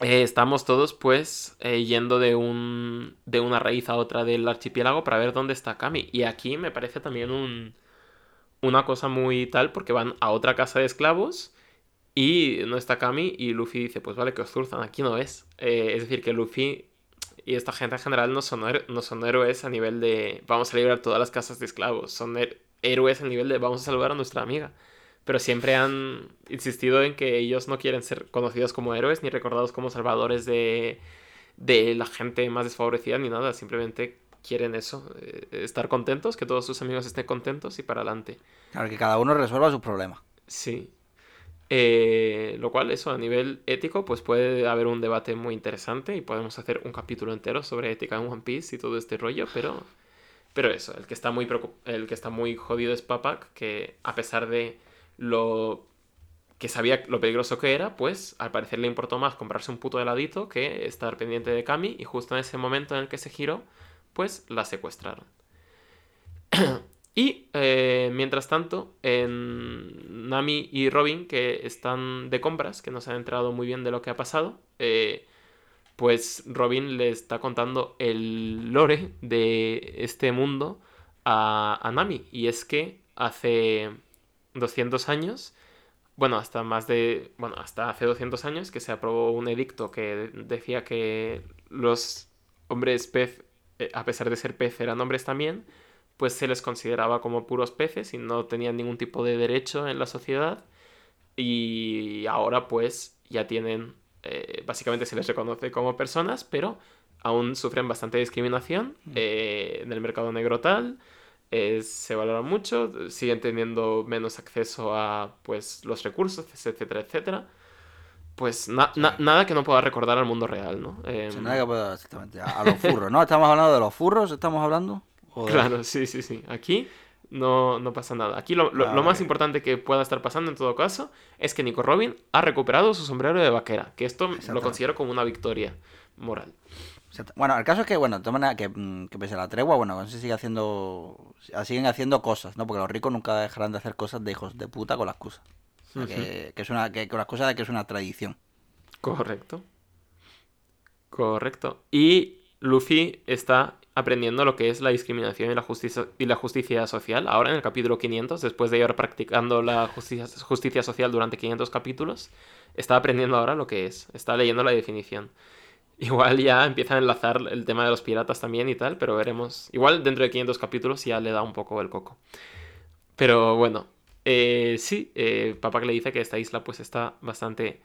eh, estamos todos pues eh, yendo de, un, de una raíz a otra del archipiélago para ver dónde está Kami. Y aquí me parece también un, una cosa muy tal porque van a otra casa de esclavos y no está Kami y Luffy dice, pues vale, que os zurzan, aquí no es. Eh, es decir, que Luffy y esta gente en general no son, no son héroes a nivel de vamos a liberar todas las casas de esclavos, son héroes a nivel de vamos a salvar a nuestra amiga. Pero siempre han insistido en que ellos no quieren ser conocidos como héroes ni recordados como salvadores de, de la gente más desfavorecida ni nada, simplemente quieren eso, eh, estar contentos, que todos sus amigos estén contentos y para adelante. Claro, que cada uno resuelva sus problemas. Sí. Eh, lo cual, eso, a nivel ético, pues puede haber un debate muy interesante y podemos hacer un capítulo entero sobre ética en One Piece y todo este rollo, pero, pero eso, el que está muy el que está muy jodido es Papak, que a pesar de lo que sabía lo peligroso que era, pues al parecer le importó más comprarse un puto heladito que estar pendiente de Kami y justo en ese momento en el que se giró, pues la secuestraron. Y eh, mientras tanto, en Nami y Robin, que están de compras, que no se han enterado muy bien de lo que ha pasado, eh, pues Robin le está contando el lore de este mundo a, a Nami. Y es que hace 200 años, bueno, hasta más de, bueno, hasta hace 200 años que se aprobó un edicto que decía que los hombres pez, eh, a pesar de ser pez, eran hombres también pues se les consideraba como puros peces y no tenían ningún tipo de derecho en la sociedad. Y ahora pues ya tienen, eh, básicamente se les reconoce como personas, pero aún sufren bastante discriminación eh, en el mercado negro tal. Eh, se valora mucho, siguen teniendo menos acceso a pues los recursos, etcétera, etcétera. Pues na- na- nada que no pueda recordar al mundo real, ¿no? O sea, Em, nada que pueda- exactamente. A, a los furros, ¿no? Estamos hablando de los furros, estamos hablando. ¿O de- Claro, sí, sí, sí. Aquí no, no pasa nada. Aquí lo, lo- lo Vale. más importante que pueda estar pasando en todo caso es que Nico Robin ha recuperado su sombrero de vaquera, que esto lo considero como una victoria moral. Bueno, el caso es que, bueno, de todas maneras, que, mm, que pese a la tregua, bueno, se sigue haciendo. Siguen haciendo cosas, ¿no? Porque los ricos nunca dejarán de hacer cosas de hijos de puta con la excusa. Que, que es una, que, con la excusa de que es una tradición. Correcto. Correcto. Y Luffy está aprendiendo lo que es la discriminación y la justicia, y la justicia social. Ahora en el capítulo 500, después de llevar practicando la justicia, justicia social durante 500 capítulos, está aprendiendo ahora lo que es. Está leyendo la definición. Igual ya empieza a enlazar el tema de los piratas también y tal, pero veremos. Igual dentro de 500 capítulos ya le da un poco el coco. Pero bueno, eh, sí, eh, papá que le dice que esta isla pues está bastante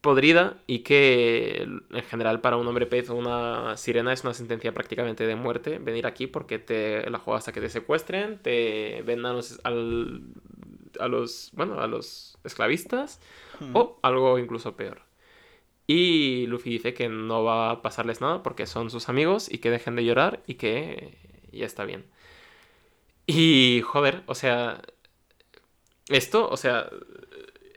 podrida y que en general para un hombre pez o una sirena es una sentencia prácticamente de muerte venir aquí porque te la juegas hasta que te secuestren, te vendan al- a los, bueno, a los esclavistas o algo incluso peor. Y Luffy dice que no va a pasarles nada porque son sus amigos y que dejen de llorar y que ya está bien. Y joder, o sea, esto, o sea,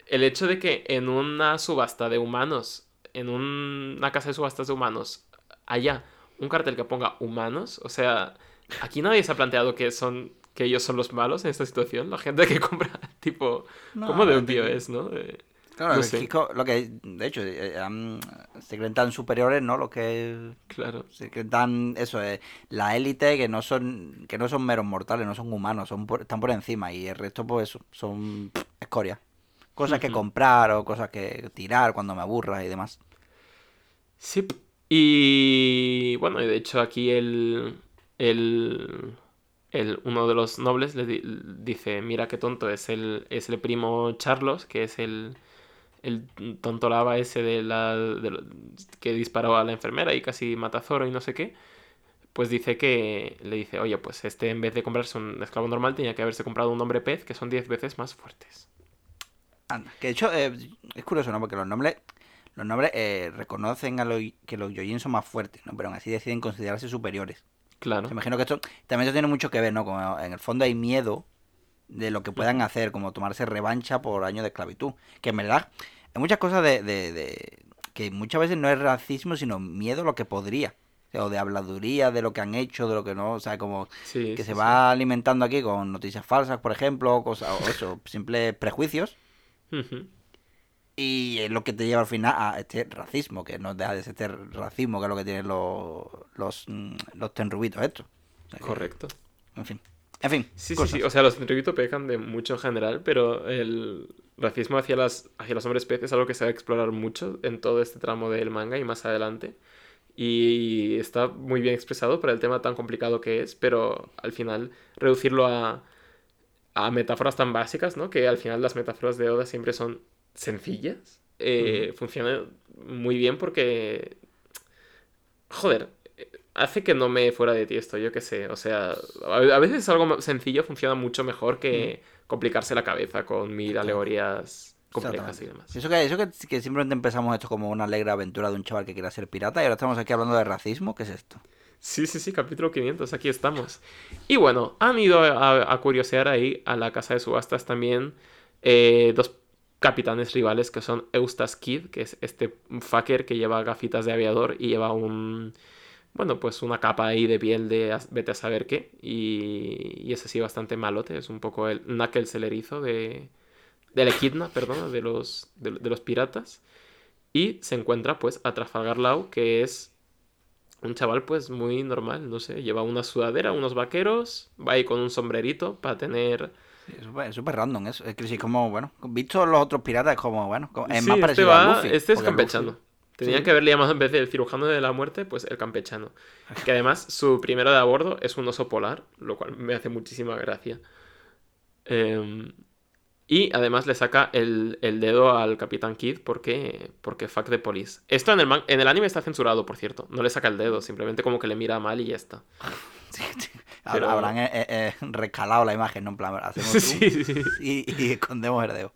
el hecho de que en una subasta de humanos, en un- una casa de subastas de humanos, haya un cartel que ponga humanos, o sea, aquí nadie se ha planteado que son que ellos son los malos en esta situación, la gente que compra tipo No, como de un tío es, ¿no? Claro, No lo que, de hecho, eh, han- se creen tan superiores, ¿no? Los que claro. se creen tan, eso es, la élite que no son, que no son meros mortales, no son humanos, son por- están por encima y el resto, pues, son escoria. Cosas que comprar o cosas que tirar cuando me aburra y demás. Sí. Y bueno, y de hecho aquí el, el, el- uno de los nobles le di- dice, mira qué tonto, es el, es el primo Charlos, que es el, el tonto lava ese de la, de que disparó a la enfermera y casi mata a Zoro y no sé qué. Pues dice que, le dice, oye, pues este en vez de comprarse un esclavo normal tenía que haberse comprado un hombre pez que son 10 veces más fuertes. Anda, que de hecho eh, es curioso, ¿no? Porque los nombres, los nombres eh, reconocen a los, que los Yojin son más fuertes, ¿no? Pero aún así deciden considerarse superiores. Claro. Me imagino que esto también esto tiene mucho que ver, ¿no? Como en el fondo hay miedo de lo que puedan hacer, como tomarse revancha por años de esclavitud. Que en verdad hay muchas cosas de, de- de- que muchas veces no es racismo, sino miedo a lo que podría. O sea, o de habladuría de lo que han hecho, de lo que no, o sea, como Sí, que sí, se sí. va alimentando aquí con noticias falsas, por ejemplo, o cosas, o eso, simples prejuicios. Y es lo que te lleva al final a este racismo, que no deja de ser este racismo que es lo que tienen los, los, mm, los tenrubitos estos. O sea que, Correcto. En fin. En fin. Sí, sí, cosas. sí. O sea, los Tenryubito pecan de mucho en general, pero el racismo hacia, las, hacia los hombres pez es algo que se va a explorar mucho en todo este tramo del manga y más adelante. Y está muy bien expresado para el tema tan complicado que es, pero al final reducirlo a, a metáforas tan básicas, ¿no? Que al final las metáforas de Oda siempre son sencillas. eh, Funciona muy bien porque... Joder, hace que no me fuera de ti esto, yo qué sé. O sea, a veces algo sencillo funciona mucho mejor que complicarse la cabeza con mil alegorías complejas y demás. Eso que, eso que, que simplemente empezamos esto como una alegre aventura de un chaval que quiere ser pirata y ahora estamos aquí hablando de racismo. ¿Qué es esto? Sí, sí, sí, capítulo 500, aquí estamos. Y bueno, han ido a, a curiosear ahí a la casa de subastas también eh, dos capitanes rivales que son Eustace Kid, que es este fucker que lleva gafitas de aviador y lleva un... Bueno, pues una capa ahí de piel de vete a saber qué. Y, y es así bastante malote, es un poco el Knuckles el erizo de... Del Echidna, perdón, de los, de, de los piratas. Y se encuentra pues a Trafalgar Law, que es un chaval pues muy normal, no sé, lleva una sudadera, unos vaqueros, va ahí con un sombrerito para tener... Sí, es súper- random eso. Es que sí, como, bueno, visto los otros piratas, es como, bueno, como- es Sí, más este, parecido a va- Luffy. este es campechano. Luffy- Tenían Sí. que haberle llamado en vez del cirujano de la muerte, pues el campechano. Que además su primero de a bordo es un oso polar, lo cual me hace muchísima gracia. Em, y además le saca el, el dedo al Capitán Kid porque, porque fuck the police. Esto en el, man- en el anime está censurado, por cierto. No le saca el dedo, simplemente como que le mira mal y ya está. Sí, sí. Pero- Habrán eh, eh, eh, rescalado la imagen, ¿no? En plan, hacemos sí, sí, sí. y, y escondemos el dedo.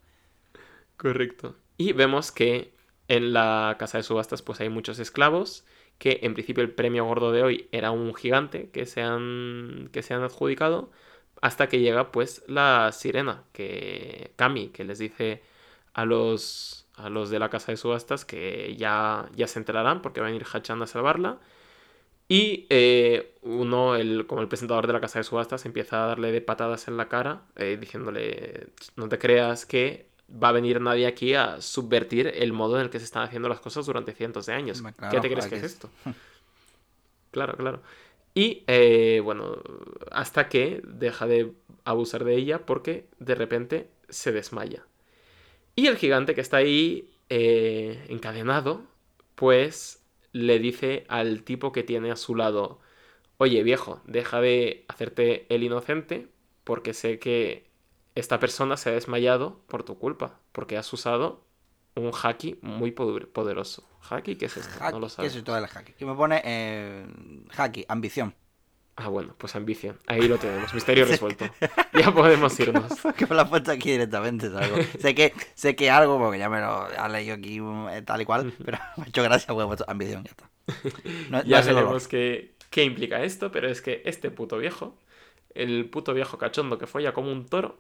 Correcto. Y vemos que en la casa de subastas pues hay muchos esclavos, que en principio el premio gordo de hoy era un gigante que se han, que se han adjudicado, hasta que llega pues la sirena, que Kami, que les dice a los, a los de la casa de subastas que ya, ya se enterarán porque va a venir Hachan a salvarla. Y eh, uno, el, como el presentador de la casa de subastas, empieza a darle de patadas en la cara, eh, diciéndole, no te creas que va a venir nadie aquí a subvertir el modo en el que se están haciendo las cosas durante cientos de años. Hombre, ¿Qué te crees que es es- esto? claro, claro. Y eh, bueno, hasta que deja de abusar de ella porque de repente se desmaya. Y el gigante que está ahí eh, encadenado, pues le dice al tipo que tiene a su lado, oye viejo, deja de hacerte el inocente porque sé que esta persona se ha desmayado por tu culpa, porque has usado un haki muy poder- poderoso. ¿Haki? ¿Qué es esto? No lo ¿Qué sabes. es esto del haki? Que me pone eh, haki, ambición. Ah, bueno, pues ambición. Ahí lo tenemos, misterio resuelto. Ya podemos irnos. que me lo has puesto aquí directamente, ¿sabes? sé que sé que algo, porque ya me lo ha leído aquí eh, tal y cual, pero me ha hecho gracia puesto ambición, ya está. No, Ya es veremos qué, qué implica esto, pero es que este puto viejo, el puto viejo cachondo que folla como un toro,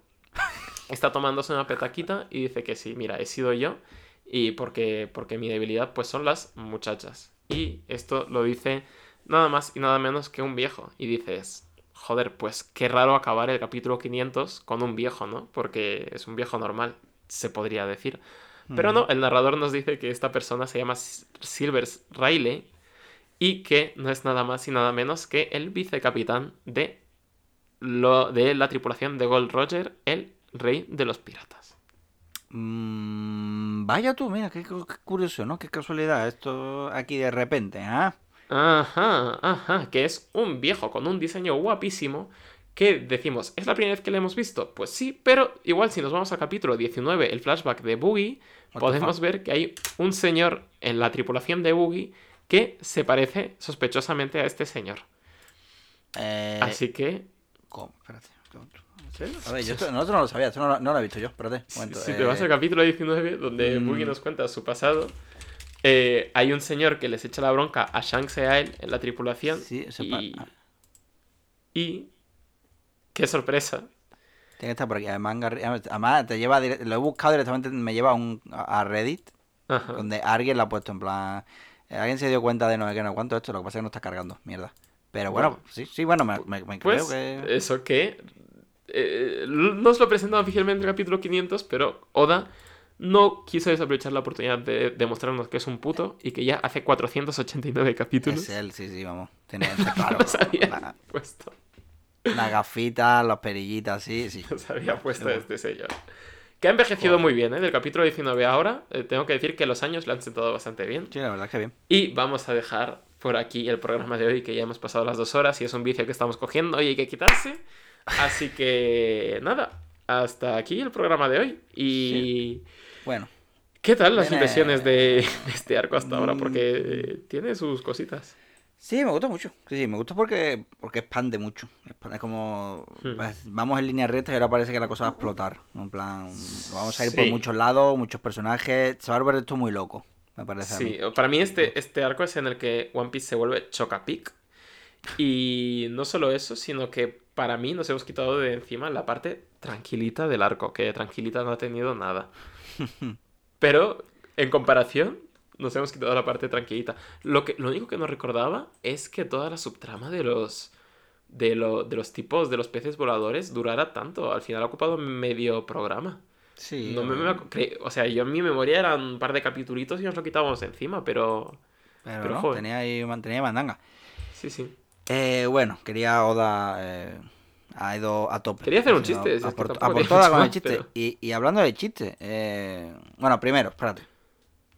está tomándose una petaquita y dice que sí, mira, he sido yo y porque, porque mi debilidad pues son las muchachas. Y esto lo dice nada más y nada menos que un viejo. Y dices, joder, pues qué raro acabar el capítulo 500 con un viejo, ¿no? Porque es un viejo normal, se podría decir. Pero no, el narrador nos dice que esta persona se llama Silvers Riley y que no es nada más y nada menos que el vicecapitán de, lo, de la tripulación de Gold Roger, el rey de los piratas. Mm, vaya tú, mira, qué, cu- qué curioso, ¿no? Qué casualidad esto aquí de repente, ¿ah? Ajá, ajá, que es un viejo con un diseño guapísimo que decimos, ¿es la primera vez que lo hemos visto? Pues sí, pero igual si nos vamos al capítulo 19, el flashback de Boogie, podemos ver que hay un señor en la tripulación de Boogie que se parece sospechosamente a este señor. Eh, Así que, ¿Cómo? Espérate. ¿En serio? A ver, yo esto, nosotros no lo sabía, esto no, lo- no lo he visto yo, espérate. si, si te vas al capítulo 19, donde mm. Boogie nos cuenta su pasado, eh, hay un señor que les echa la bronca a Shanks y a él en la tripulación. Sí, y, ah. y... ¡Qué sorpresa! Tiene que estar por aquí. Además, te lleva lo he buscado directamente, me lleva a, un, a Reddit, Ajá. donde alguien lo ha puesto en plan. eh, alguien se dio cuenta de no sé qué, no cuánto esto, lo que pasa es que no está cargando, mierda. Pero bueno, Bueno. sí, sí, bueno, me, me- me Pues creo que. eso que eh, no os lo presentan oficialmente en el capítulo 500, pero Oda no quiso desaprovechar la oportunidad de demostrarnos que es un puto y que ya hace 489 capítulos Es él, sí, sí, vamos. Tiene claro. nos había la, puesto, la gafita, los perillitas, sí, sí. nos había puesto Bueno. este sello. Que ha envejecido muy bien, ¿eh? Del capítulo 19 ahora, eh, tengo que decir que los años lo han sentado bastante bien. Sí, la verdad es que bien. Y vamos a dejar por aquí el programa de hoy, que ya hemos pasado las dos horas y es un vicio que estamos cogiendo y hay que quitarse. Así que nada, hasta aquí el programa de hoy. Y Bueno, ¿qué tal las Viene- impresiones de, este arco hasta ahora? Mm. Porque eh, tiene sus cositas. sí, me gusta mucho. Sí, sí, me gusta porque, porque expande mucho. Es como. Hmm. pues, vamos en línea recta y ahora parece que la cosa va a explotar. En plan, vamos a ir por Sí. muchos lados, muchos personajes. Se va a volver esto muy loco, me parece. a mí. Sí, para mí este, este arco es en el que One Piece se vuelve chocapic. Y no solo eso, sino que para mí nos hemos quitado de encima la parte tranquilita del arco, que tranquilita no ha tenido nada. Pero en comparación, nos hemos quitado la parte tranquilita. Lo, que, lo único que no recordaba es que toda la subtrama de los, de, lo- de los tipos de los peces voladores durara tanto. Al final ha ocupado medio programa. Sí, No me- me- cre- o sea, yo en mi memoria eran un par de capitulitos y nos lo quitábamos encima, pero... pero, pero no, joder. tenía ahí, mantenía mandanga. Sí, sí. Eh, bueno, quería Oda. eh, ha ido a tope. Quería hacer un chiste, es A, por, tampoco a por tiene todas mucho con el chiste. pero- Y, y hablando de chiste. eh, bueno, primero, espérate.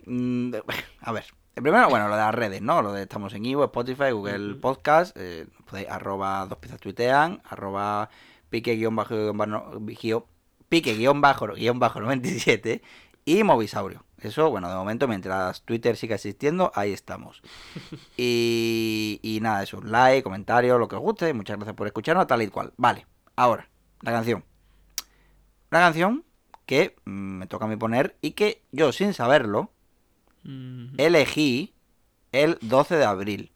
Mm, de- A ver. El primero, bueno, lo de las redes, ¿no? Lo de estamos en Ivo, Spotify, Google. Podcast. eh, podéis, arroba dos piezas tuitean, arroba pique guion bajo guion bajo, guión- pique guion bajo guion bajo 97 y Movisaurio. Eso, bueno, de momento, mientras Twitter siga existiendo, ahí estamos. Y, y nada, eso, like, comentario, lo que os guste. Muchas gracias por escucharnos, tal y cual. Vale, ahora, la canción. Una canción que mm, me toca a mí poner y que yo, sin saberlo, elegí el 12 de abril.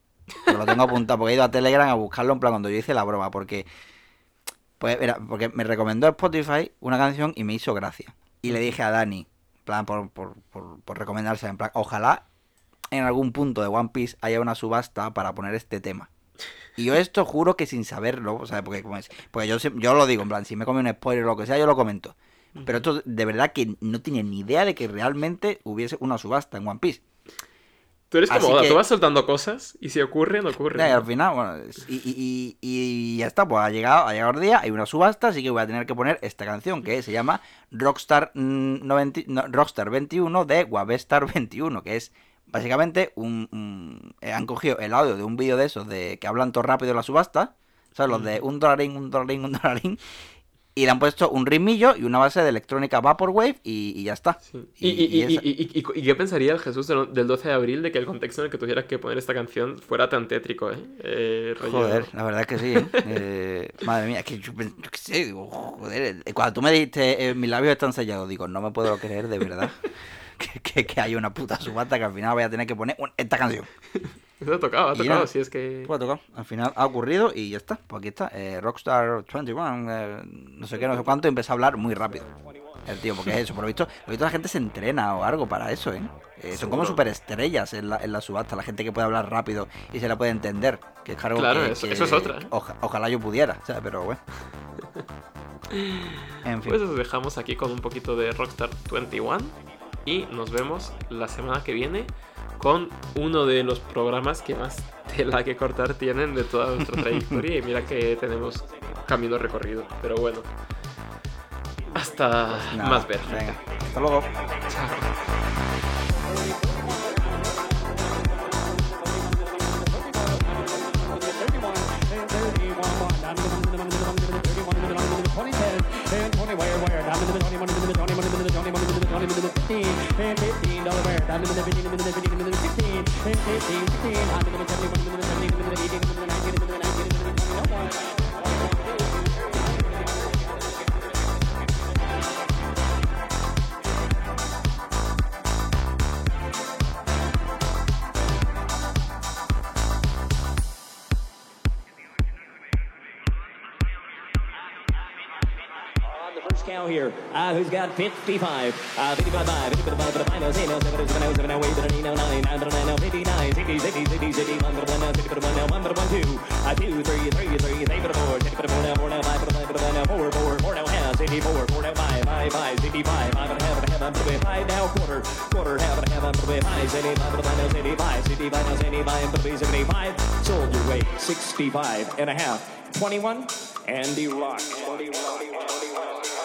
Lo tengo apuntado porque he ido a Telegram a buscarlo en plan cuando yo hice la broma. Porque, pues, mira, porque me recomendó Spotify una canción y me hizo gracia. Y le dije a Dani, en plan, por, por, por, por recomendársela, en plan, ojalá en algún punto de One Piece haya una subasta para poner este tema. Y yo esto juro que sin saberlo, o sea, porque, como es, porque yo, yo lo digo, en plan, si me come un spoiler o lo que sea, yo lo comento. Pero esto de verdad que no tenía ni idea de que realmente hubiese una subasta en One Piece. Tú eres como Así Oda, que- tú vas soltando cosas y si ocurren, ocurren. Ya, y al final, bueno, y, y- y- ya está, pues ha llegado, ha llegado el día, hay una subasta, así que voy a tener que poner esta canción que se llama Rockstar, mm, 90 no, Rockstar 21 de Wavestar 21, que es básicamente un, un- eh, han cogido el audio de un vídeo de esos de que hablan todo rápido en la subasta, ¿sabes? Los de un dolarín, un dolarín, un dolarín, y le han puesto un ritmillo y una base de electrónica Vaporwave y, y ya está. Sí. ¿Y, qué pensaría el Jesús del, del 12 de abril de que el contexto en el que tuvieras que poner esta canción fuera tan tétrico, eh? Eh, Joder, la verdad es que sí. ¿eh? Eh, madre mía, es que yo, yo qué sé, digo, joder. eh, Cuando tú me dijiste, mis labios están sellados, digo, no me puedo creer de verdad que, que, que hay una puta subasta que al final voy a tener que poner un- esta canción. Eso ha tocado, ha tocado, si es que... Pues ha tocado. Al final ha ocurrido y ya está. Pues aquí está. eh, Rockstar 21, eh, no sé qué, no sé cuánto, y empieza a hablar muy rápido. El tío, porque es eso. Por lo visto, por lo visto la gente se entrena o algo para eso, ¿eh? Eh, son como superestrellas en la, en la subasta. La gente que puede hablar rápido y se la puede entender. Que es algo Claro, que, eso- que- eso es otra, oja- ojalá yo pudiera, ¿sabes? Pero bueno. En fin. Pues os dejamos aquí con un poquito de Rockstar 21 y nos vemos la semana que viene con uno de los programas que más tela que cortar tienen de toda nuestra trayectoria y mira que tenemos camino recorrido, pero bueno. Hasta Nada, más ver. Venga, hasta luego. 16, 15, all over. I'm in the 15, I'm in the 15, I'm in the 16, 15, 16. I'm in the 17, I'm in the 17, I'm in the 18, I'm in the 19, I'm in the 19, I'm in the 20. Here, uh, who's got 55? Uh, 55, 55, 55, no, say no, 7, 7, 7, 8, 8, 9, 9, 9, 9, 59, 60, 60, 60, 60, 1, 1, 1, 60, 1, 1, 1, 2, uh, 2, 3, 3, 3, 3, 4, 4 now, 4 now, 5, 5, 5, 4, 4, 4 now, half, 64, 4 now, 5, 5, 5, 65, 5 and a half, and a half, 5 now, quarter, quarter, half a half, and a 5, 75, and a 5 now, 75, 65 now, 75, and 75, sold your way, 65 and a half, 21, Andy Rock. Andy Rock.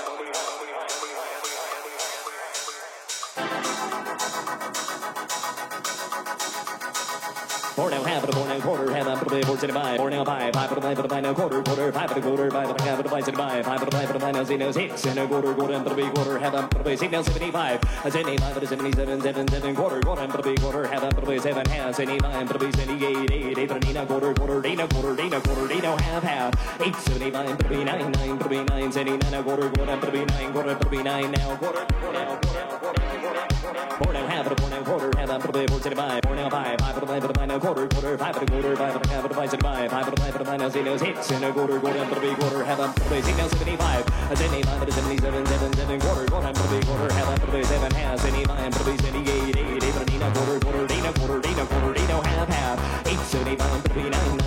Four now half and a four now quarter, half and a play four city five, four now five, five and a five and a five now quarter, quarter, five and a quarter, five and a half and a five city five, five and a five and a five now zero six and a quarter, quarter and a quarter, half and a play six now seventy five, a seventy five and a seventy seven, seven seven quarter, quarter and a quarter, half and a play seven half, seventy five and a seventy eight, eight eight and a quarter, quarter, eight now quarter, eight now quarter, eight now half half, eight seventy five and a nine, nine and a nine, seventy nine a quarter, quarter and a nine, quarter and a play nine now quarter, quarter now quarter. Four and a half and a quarter, and a quarter, half and a play, four and a five, four and a five, five and a five and a nine, a quarter, quarter, five and a quarter, five and a half and a five and a five, five and a five and a nine, a zeros hits and a quarter, quarter and a three quarter, half and a quarter, six and seventy five, a seventy five and a seventy seven, seven seven quarter, quarter and a quarter, quarter, half and a play, seven half, seventy five and a play, seventy eight, eight, eight and a quarter, quarter, eight and a quarter, eight and a quarter, eight and a half, half, eight seventy five.